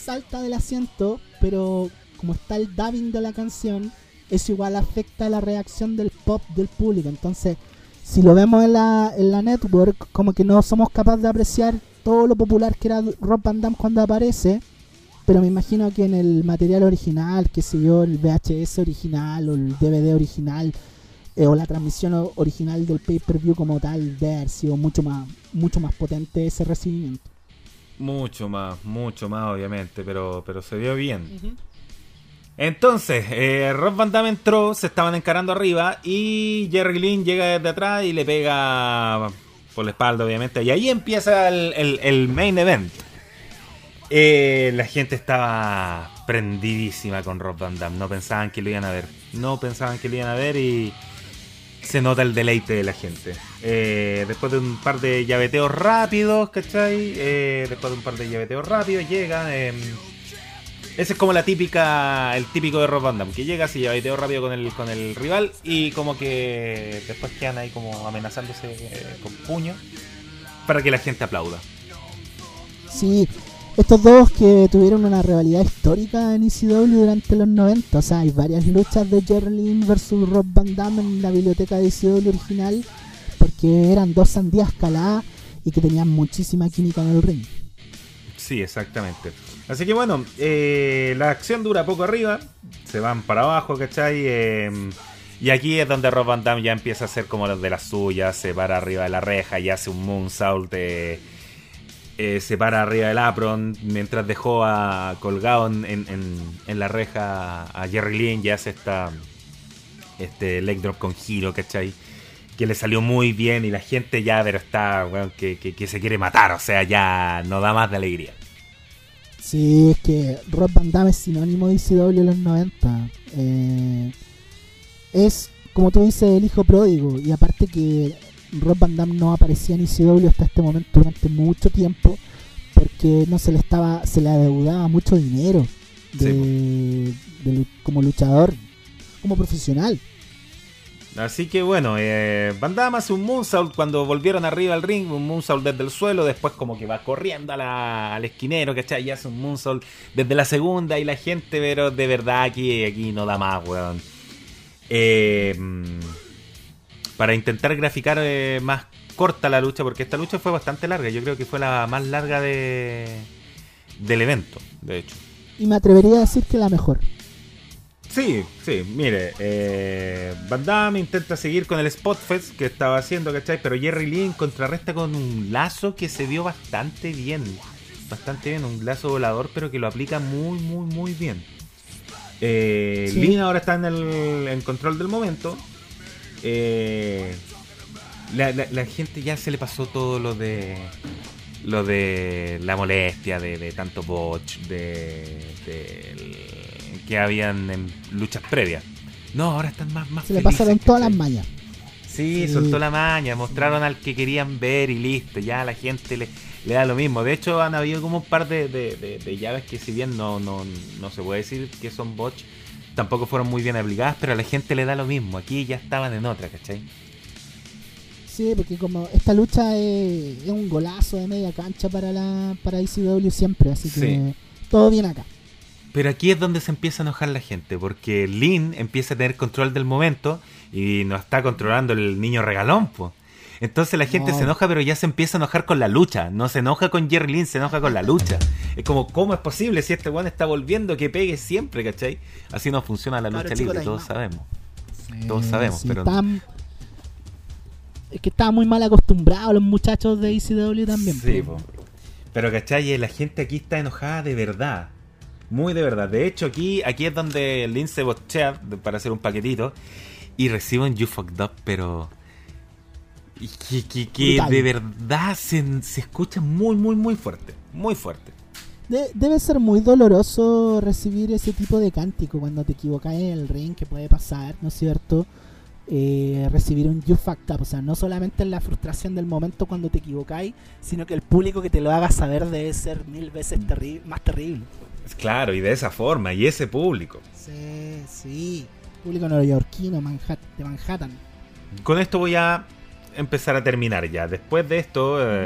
salta del asiento pero como está el dubbing de la canción, eso igual afecta la reacción del pop del público. Entonces, si lo vemos en la, en la network, como que no somos capaces de apreciar todo lo popular que era Rob Van Damme cuando aparece. Pero me imagino que en el material original, que sé yo, el VHS original o el DVD original, eh, o la transmisión original del pay-per-view como tal, debe haber sido mucho más, mucho más potente ese recibimiento. Mucho más, mucho más, obviamente, pero, pero se vio bien. Entonces, eh, Rob Van Damme entró, se estaban encarando arriba y Jerry Lynn llega desde atrás y le pega por la espalda, obviamente. Y ahí empieza el, main event. Eh, la gente estaba prendidísima con Rob Van Damme. No pensaban que lo iban a ver. No pensaban que lo iban a ver y se nota el deleite de la gente. Eh, después de un par de llaveteos rápidos, ¿cachai? Eh, después de un par de llaveteos rápidos, llega. Eh, ese es como la típica, el típico de Rob Van que llega así llaveteo rápido con el, con el rival y como que después quedan ahí como amenazándose eh, con puño para que la gente aplauda. Sí, estos dos que tuvieron una rivalidad histórica en ECW durante los 90. O sea, hay varias luchas de Jerlin versus Rob Van Damme en la biblioteca de ECW original. Porque eran dos sandías caladas y que tenían muchísima química en el ring. Sí, exactamente. Así que bueno, eh, la acción dura poco arriba. Se van para abajo, ¿cachai? Eh, y aquí es donde Rob Van Damme ya empieza a hacer como los de las suyas. Se para arriba de la reja y hace un moonsault de eh, se para arriba del apron mientras dejó a, colgado en, la reja a Jerry Lynn y hace esta, este leg drop con giro, ¿cachai? Que le salió muy bien y la gente ya, pero está, que, se quiere matar, o sea, ya no da más de alegría. Sí, es que Rob Van Damme es sinónimo de ICW en los 90. Eh, es, como tú dices, el hijo pródigo. Y aparte que Rob Van Damme no aparecía en ICW hasta este momento durante mucho tiempo porque no se le estaba se le adeudaba mucho dinero como luchador como profesional Así que bueno, eh, Van Damme hace un moonsault cuando volvieron arriba al ring, un moonsault desde el suelo, después como que va corriendo al esquinero, ¿cachai? Y hace un moonsault desde la segunda y la gente, pero de verdad aquí, aquí no da más, weón. Eh, para intentar graficar eh, más corta la lucha, porque esta lucha fue bastante larga. Yo creo que fue la más larga de, del evento, de hecho. Y me atrevería a decir que la mejor. Sí, sí, mire, eh, Van Damme intenta seguir con el Spot Fest que estaba haciendo, ¿cachai? Pero Jerry Lynn contrarresta con un lazo que se vio bastante bien. bastante bien, un lazo volador, pero que lo aplica muy, muy, muy bien. Eh, Lin ahora está en el en control del momento. Eh, la, gente ya se le pasó todo lo de lo de la molestia de, tanto botch de, que habían en luchas previas. No, ahora están más más Se le pasaron todas las mañas. Sí, soltó la maña, mostraron al que querían ver y listo, ya la gente le, le da lo mismo. De hecho, han habido como un par de, llaves que si bien no, no, no se puede decir que son botch, tampoco fueron muy bien aplicadas, pero a la gente le da lo mismo. Aquí ya estaban en otra, ¿cachai? Sí, porque como esta lucha es, un golazo de media cancha para la para ICW siempre, así que todo bien acá. Pero aquí es donde se empieza a enojar la gente, porque Lynn empieza a tener control del momento y no está controlando el niño regalón, pues. Entonces la gente se enoja, pero ya se empieza a enojar con la lucha. No se enoja con Jerry Lynn, se enoja con la lucha. Es como, ¿cómo es posible si este weón está volviendo que pegue siempre, ¿cachai? Así no funciona la lucha libre, todos sabemos. todos sabemos, pero. Es que estaban muy mal acostumbrados los muchachos de ECW también. Sí, pero ¿cachai? La gente aquí está enojada de verdad. Muy de verdad. De hecho, aquí, aquí es donde Lynn se bochea para hacer un paquetito. Y recibe un You Fucked Up, pero. Que, que, de verdad se, escucha muy, muy, muy fuerte. Muy fuerte. debe ser muy doloroso recibir ese tipo de cántico cuando te equivocas en el ring, que puede pasar, ¿no es cierto? Eh, recibir un you fucked up. O sea, no solamente la frustración del momento cuando te equivocáis, sino que el público que te lo haga saber debe ser mil veces más terrible. Claro, y de esa forma, y ese público. Sí, sí. Público neoyorquino Manhattan, de Manhattan. Con esto voy a empezar a terminar ya. Después de esto, eh,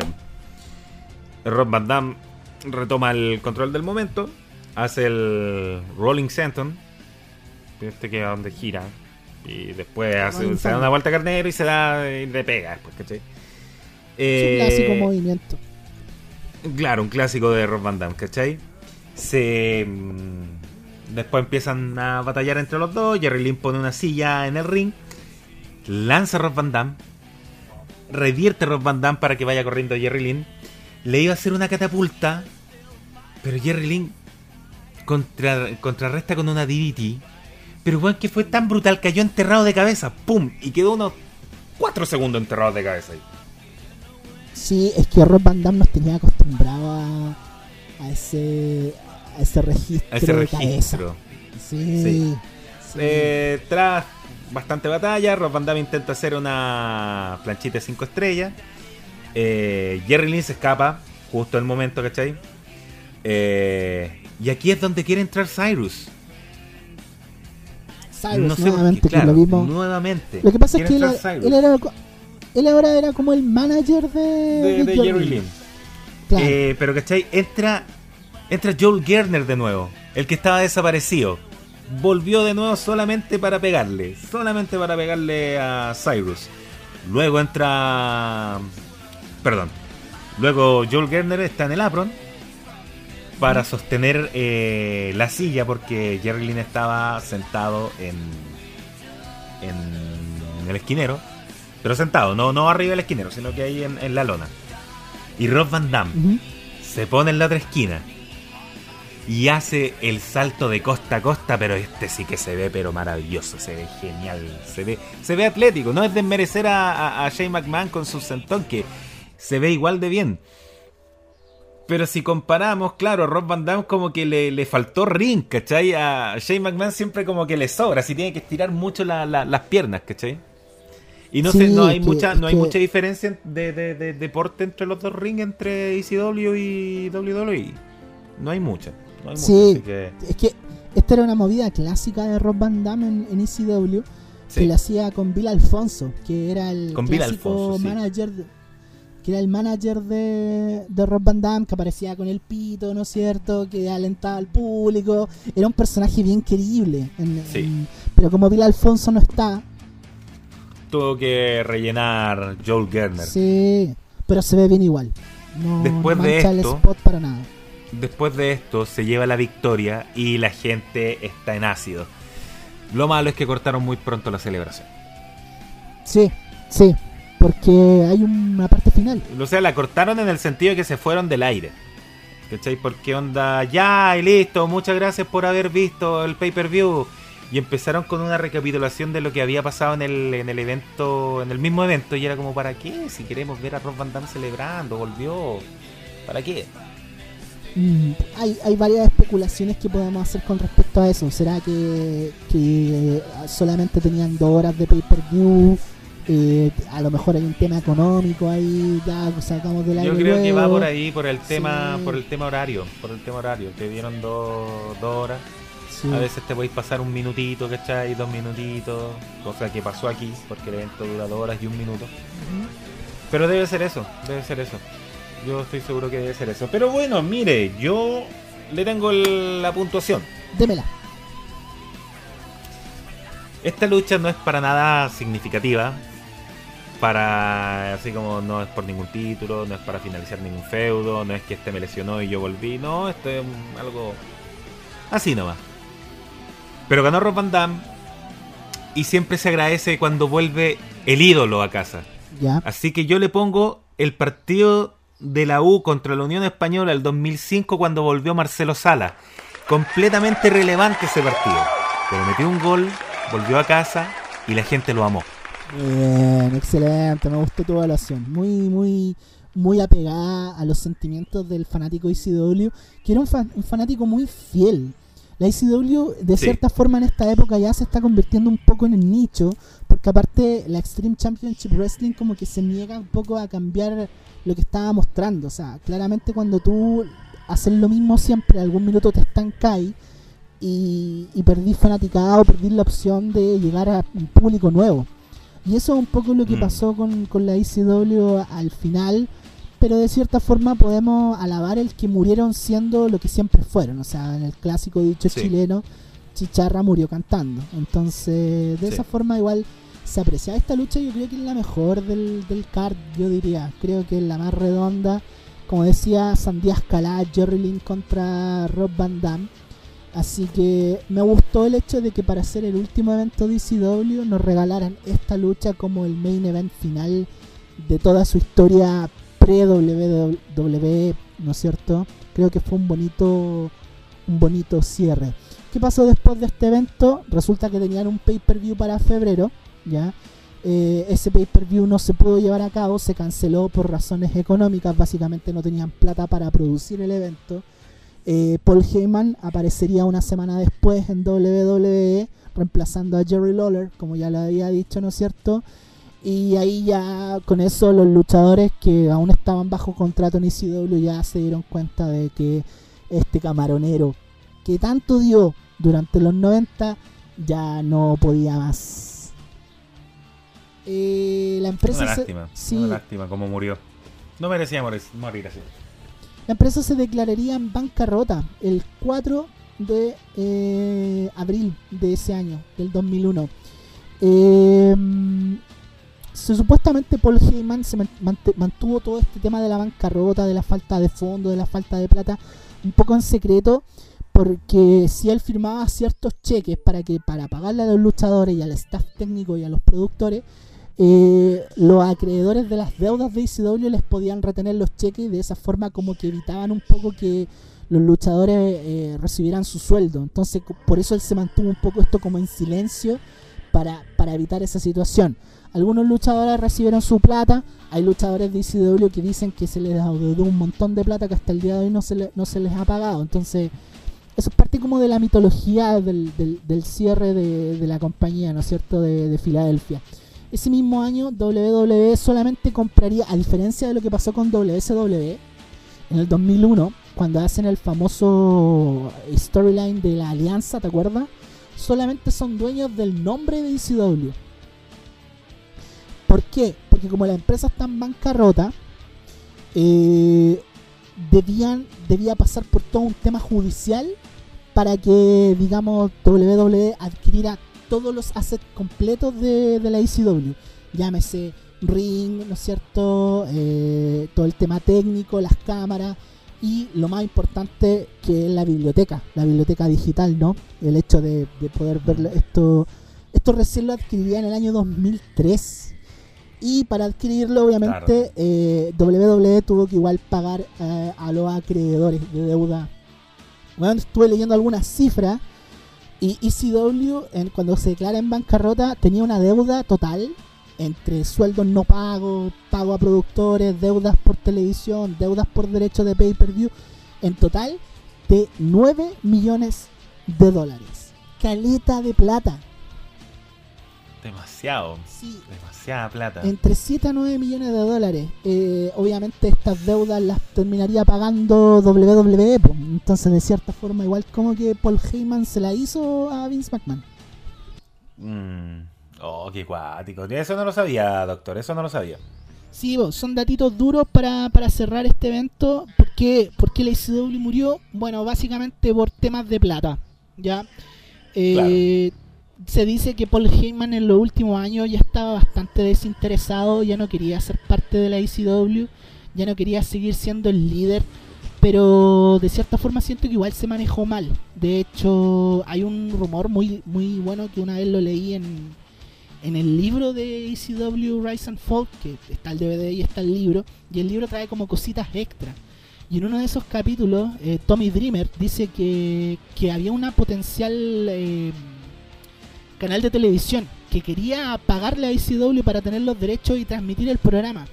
Rob Van Damme retoma el control del momento, hace el Rolling Senton, este que es donde gira, y después hace, se da una vuelta carnero y se da y le pega después, ¿cachai? un clásico eh, movimiento. Claro, un clásico de Rob Van Damme, ¿cachai? Se. Mm, después empiezan a batallar entre los dos. Jerry Lynn pone una silla en el ring. Lanza a Rob Van Damme. Revierte a Rob Van Damme para que vaya corriendo Jerry Lynn. Le iba a hacer una catapulta. Pero Jerry Lynn contra, contrarresta con una DDT. Pero bueno, que fue tan brutal, cayó enterrado de cabeza. ¡Pum! Y quedó unos 4 segundos enterrado de cabeza ahí. Sí, es que Rob Van Damme nos tenía acostumbrado a a ese, a ese registro. de Cabeza. Sí. Eh, tras bastante batalla, Rob Van Damme intenta hacer una planchita de 5 estrellas. Eh, Jerry Lynn se escapa justo en el momento, ¿cachai? Eh, y aquí es donde quiere entrar Cyrus. Cyrus, nuevamente, que lo vimos. Nuevamente. Lo que pasa es que él, era, él, ahora era como el manager de, de, Jerry Lynn. Eh, pero ¿cachai? Entra, entra Joel Gerner de nuevo, el que estaba desaparecido. Volvió de nuevo solamente para pegarle, solamente para pegarle a Cyrus. Luego entra... Perdón. Luego Joel Gerner está en el apron para sostener eh, la silla porque Jerry Lynn estaba sentado en, en, el esquinero. Pero sentado, no, no arriba del esquinero, sino que ahí en la lona. Y Rob Van Damme se pone en la otra esquina y hace el salto de costa a costa, pero este sí que se ve pero maravilloso, se ve genial, se ve, se ve atlético, no es desmerecer a, a, Shane McMahon con su sentón, que se ve igual de bien. Pero si comparamos, claro, a Rob Van Damme como que le, faltó ring, ¿cachai? A Shane McMahon siempre como que le sobra, si tiene que estirar mucho las piernas, ¿cachai? Y no sé, no hay mucha, no hay mucha diferencia de, deporte entre los dos rings entre ECW y WWE. No hay mucha. Sí, es que esta era una movida clásica de Rob Van Damme en, ECW que le hacía con Bill Alfonso, que era el clásico manager que era el manager de, de Rob Van Damme, que aparecía con el pito, ¿no es cierto? Que alentaba al público. Era un personaje bien querible. pero como Bill Alfonso no está, tuvo que rellenar Joel Gerner. Sí, pero se ve bien igual. No, después de esto, el spot para nada. Después de esto se lleva la victoria y la gente está en ácido. Lo malo es que cortaron muy pronto la celebración. Sí, sí, porque hay una parte final. O sea, la cortaron en el sentido de que se fueron del aire. ¿Cachai? Porque onda, ya y listo, muchas gracias por haber visto el pay-per-view. Y empezaron con una recapitulación de lo que había pasado en el, en el evento, en el mismo evento. Y era como, ¿para qué? Si queremos ver a Rob Van Damme celebrando, volvió. ¿Para qué? Mm, hay, hay varias especulaciones que podemos hacer con respecto a eso. ¿Será que, que eh, solamente tenían dos horas de pay-per-view? Eh, a lo mejor hay un tema económico ahí ya sacamos del yo creo que va por ahí por el tema por el tema horario por el tema horario te dieron dos, horas. A veces te podéis pasar un minutito ¿cachai? dos minutitos cosa que pasó aquí porque el evento dura dos horas y un minuto. Pero debe ser eso debe ser eso yo estoy seguro que debe ser eso pero bueno mire yo le tengo la puntuación démela esta lucha no es para nada significativa para, así como no es por ningún título, no es para finalizar ningún feudo, no es que este me lesionó y yo volví, no, esto es algo así nomás. Pero ganó Rob Van Damme y siempre se agradece cuando vuelve el ídolo a casa. Así que yo le pongo el partido de la U contra la Unión Española el 2005 cuando volvió Marcelo Sala. Completamente relevante ese partido. Pero metió un gol, volvió a casa y la gente lo amó. Bien, excelente, me gustó tu evaluación. Muy, muy, muy apegada a los sentimientos del fanático ICW, que era un, fanático muy fiel. La ICW, de cierta forma, en esta época ya se está convirtiendo un poco en el nicho, porque aparte la Extreme Championship Wrestling como que se niega un poco a cambiar lo que estaba mostrando. O sea, claramente cuando tú haces lo mismo siempre, algún minuto te estancáis y, y perdís fanaticada o perdís la opción de llegar a un público nuevo. Y eso es un poco lo que mm. pasó con, con la ICW al final, pero de cierta forma podemos alabar el que murieron siendo lo que siempre fueron. O sea, en el clásico dicho chileno, Chicharra murió cantando. Entonces, de esa forma igual se aprecia. Esta lucha yo creo que es la mejor del, del card, yo diría. Creo que es la más redonda. Como decía Sandía Escalá, Jerry Lynn contra Rob Van Damme Así que me gustó el hecho de que para hacer el último evento de ECW nos regalaran esta lucha como el main event final de toda su historia pre-WWE, ¿no es cierto? Creo que fue un bonito, un bonito cierre. ¿Qué pasó después de este evento? Resulta que tenían un pay-per-view para febrero, ¿ya? Eh, ese pay-per-view no se pudo llevar a cabo, se canceló por razones económicas, básicamente no tenían plata para producir el evento eh, Paul Heyman aparecería una semana después en WWE, reemplazando a Jerry Lawler, como ya lo había dicho, ¿no es cierto? Y ahí ya con eso los luchadores que aún estaban bajo contrato en ECW ya se dieron cuenta de que este camaronero que tanto dio durante los 90 ya no podía más. Eh, la empresa una lástima, una lástima como murió. No merecía morir, morir así. La empresa se declararía en bancarrota el 4 de eh, abril de ese año, del 2001. Eh, supuestamente Paul Heyman se mantuvo todo este tema de la bancarrota, de la falta de fondos, de la falta de plata, un poco en secreto, porque si él firmaba ciertos cheques para que para pagarle a los luchadores y al staff técnico y a los productores, eh, los acreedores de las deudas de ICW les podían retener los cheques y de esa forma como que evitaban un poco que los luchadores eh, recibieran su sueldo. Entonces por eso él se mantuvo un poco esto como en silencio para, para evitar esa situación. Algunos luchadores recibieron su plata, hay luchadores de ICW que dicen que se les deudó un montón de plata que hasta el día de hoy no se, les ha pagado. Entonces eso es parte como de la mitología del, cierre de, la compañía, ¿no es cierto?, de, de Filadelfia. Ese mismo año WWE solamente compraría, a diferencia de lo que pasó con WSW en el 2001, cuando hacen el famoso storyline de la alianza, ¿te acuerdas? Solamente son dueños del nombre de ECW. ¿Por qué? Porque como la empresa está en bancarrota, eh, debían, debía pasar por todo un tema judicial para que, digamos, WWE adquiriera todos los assets completos de, la ECW. Llámese ring, ¿no es cierto? Eh, todo el tema técnico, las cámaras y lo más importante que es la biblioteca, la biblioteca digital, ¿no? El hecho de, poder ver esto, esto recién lo adquiriría en el año 2003 Y para adquirirlo, obviamente, eh, WWE tuvo que igual pagar eh, a los acreedores de deuda. Bueno, estuve leyendo algunas cifras. Y ECW, en, cuando se declara en bancarrota, tenía una deuda total entre sueldos no pagos, pago a productores, deudas por televisión, deudas por derechos de pay-per-view, en total de 9 millones de dólares. Caleta de plata. Demasiado. Sí. Demasiada plata. Entre 7 a 9 millones de dólares. Eh, obviamente estas deudas las terminaría pagando WWE. Entonces de cierta forma igual como que Paul Heyman se la hizo a Vince McMahon. Mm. Oh, qué cuático. Eso no lo sabía, doctor. Eso no lo sabía. Sí, son datitos duros para, cerrar este evento. ¿Por qué, ¿Por qué la ICW murió? Bueno, básicamente por temas de plata. ¿ya? Eh, se dice que Paul Heyman en los últimos años ya estaba bastante desinteresado, ya no quería ser parte de la ICW, ya no quería seguir siendo el líder, pero de cierta forma siento que igual se manejó mal. De hecho, hay un rumor muy, muy bueno que una vez lo leí en, en el libro de ECW Rise and Fall, que está el DVD y está el libro, y el libro trae como cositas extra. Y en uno de esos capítulos, eh, Tommy Dreamer dice que, que había una potencial eh, canal de televisión que quería pagarle a ICW para tener los derechos y transmitir el programa.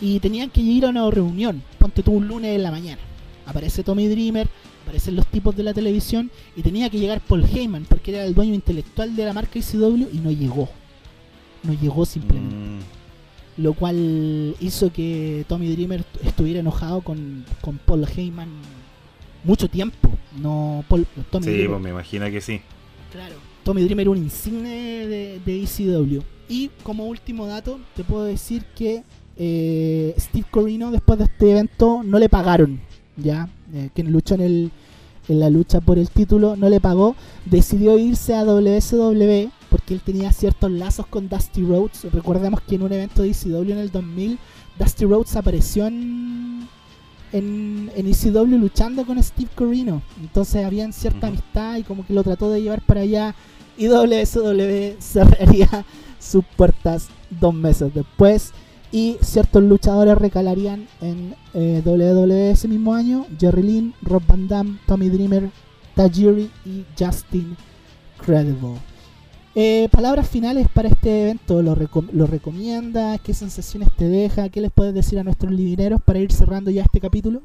Y tenían que ir a una reunión, ponte tú un lunes en la mañana. Aparece Tommy Dreamer, aparecen los tipos de la televisión y tenía que llegar Paul Heyman porque era el dueño intelectual de la marca ICW y no llegó. No llegó simplemente. Mm. Lo cual hizo que Tommy Dreamer estuviera enojado con, con Paul Heyman mucho tiempo. No, Paul, Tommy sí, pues me imagino que sí. Claro. Tommy Dreamer un insigne de, de ECW. Y como último dato, te puedo decir que eh, Steve Corino, después de este evento, no le pagaron. Ya, eh, quien luchó en, el, en la lucha por el título, no le pagó. Decidió irse a WSW porque él tenía ciertos lazos con Dusty Rhodes. Recordemos que en un evento de ECW en el 2000, Dusty Rhodes apareció en, en, en ECW luchando con Steve Corino. Entonces habían cierta amistad y como que lo trató de llevar para allá y WSW cerraría sus puertas dos meses después y ciertos luchadores recalarían en eh, WWE ese mismo año, Jerry Lynn, Rob Van Damme, Tommy Dreamer, Tajiri y Justin Credible. Eh, palabras finales para este evento, ¿Lo, ¿lo recomienda? ¿Qué sensaciones te deja? ¿Qué les puedes decir a nuestros lidineros para ir cerrando ya este capítulo?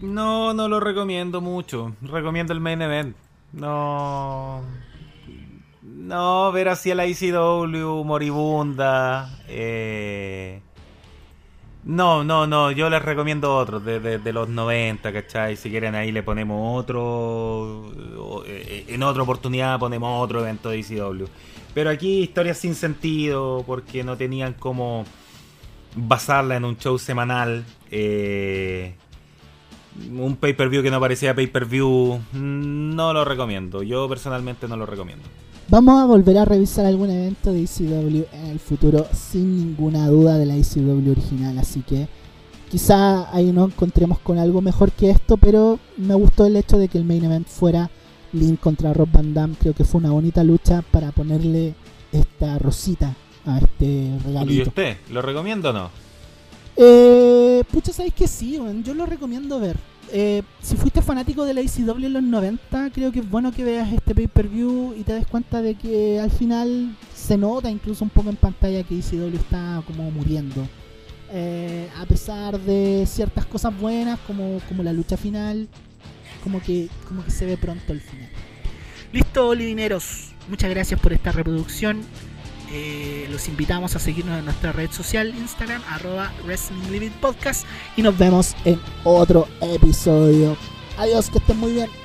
No, no lo recomiendo mucho. Recomiendo el main event. No, no, ver así a la ICW moribunda. Eh... No, no, no, yo les recomiendo otros de, los 90, ¿cachai? Si quieren ahí le ponemos otro, eh, en otra oportunidad ponemos otro evento de ICW. Pero aquí historias sin sentido, porque no tenían como basarla en un show semanal. Eh, un pay-per-view que no parecía pay-per-view, no lo recomiendo. Yo personalmente no lo recomiendo. Vamos a volver a revisar algún evento de ECW en el futuro, sin ninguna duda de la ECW original. Así que quizá ahí no encontremos con algo mejor que esto, pero me gustó el hecho de que el main event fuera Link contra Rob Van Damme. Creo que fue una bonita lucha para ponerle esta rosita a este regalito. ¿Y usted? ¿Lo recomiendo o no? Eh, pucha, sabéis que sí, yo lo recomiendo ver. Eh, si fuiste fanático de la ICW en los 90, creo que es bueno que veas este pay-per-view y te des cuenta de que al final se nota incluso un poco en pantalla que ICW está como muriendo. Eh, a pesar de ciertas cosas buenas como, como la lucha final, como que, como que se ve pronto el final. Listo, Lidineros. Muchas gracias por esta reproducción. Eh, los invitamos a seguirnos en nuestra red social Instagram, arroba Wrestling Podcast. Y nos vemos en otro episodio. Adiós, que estén muy bien.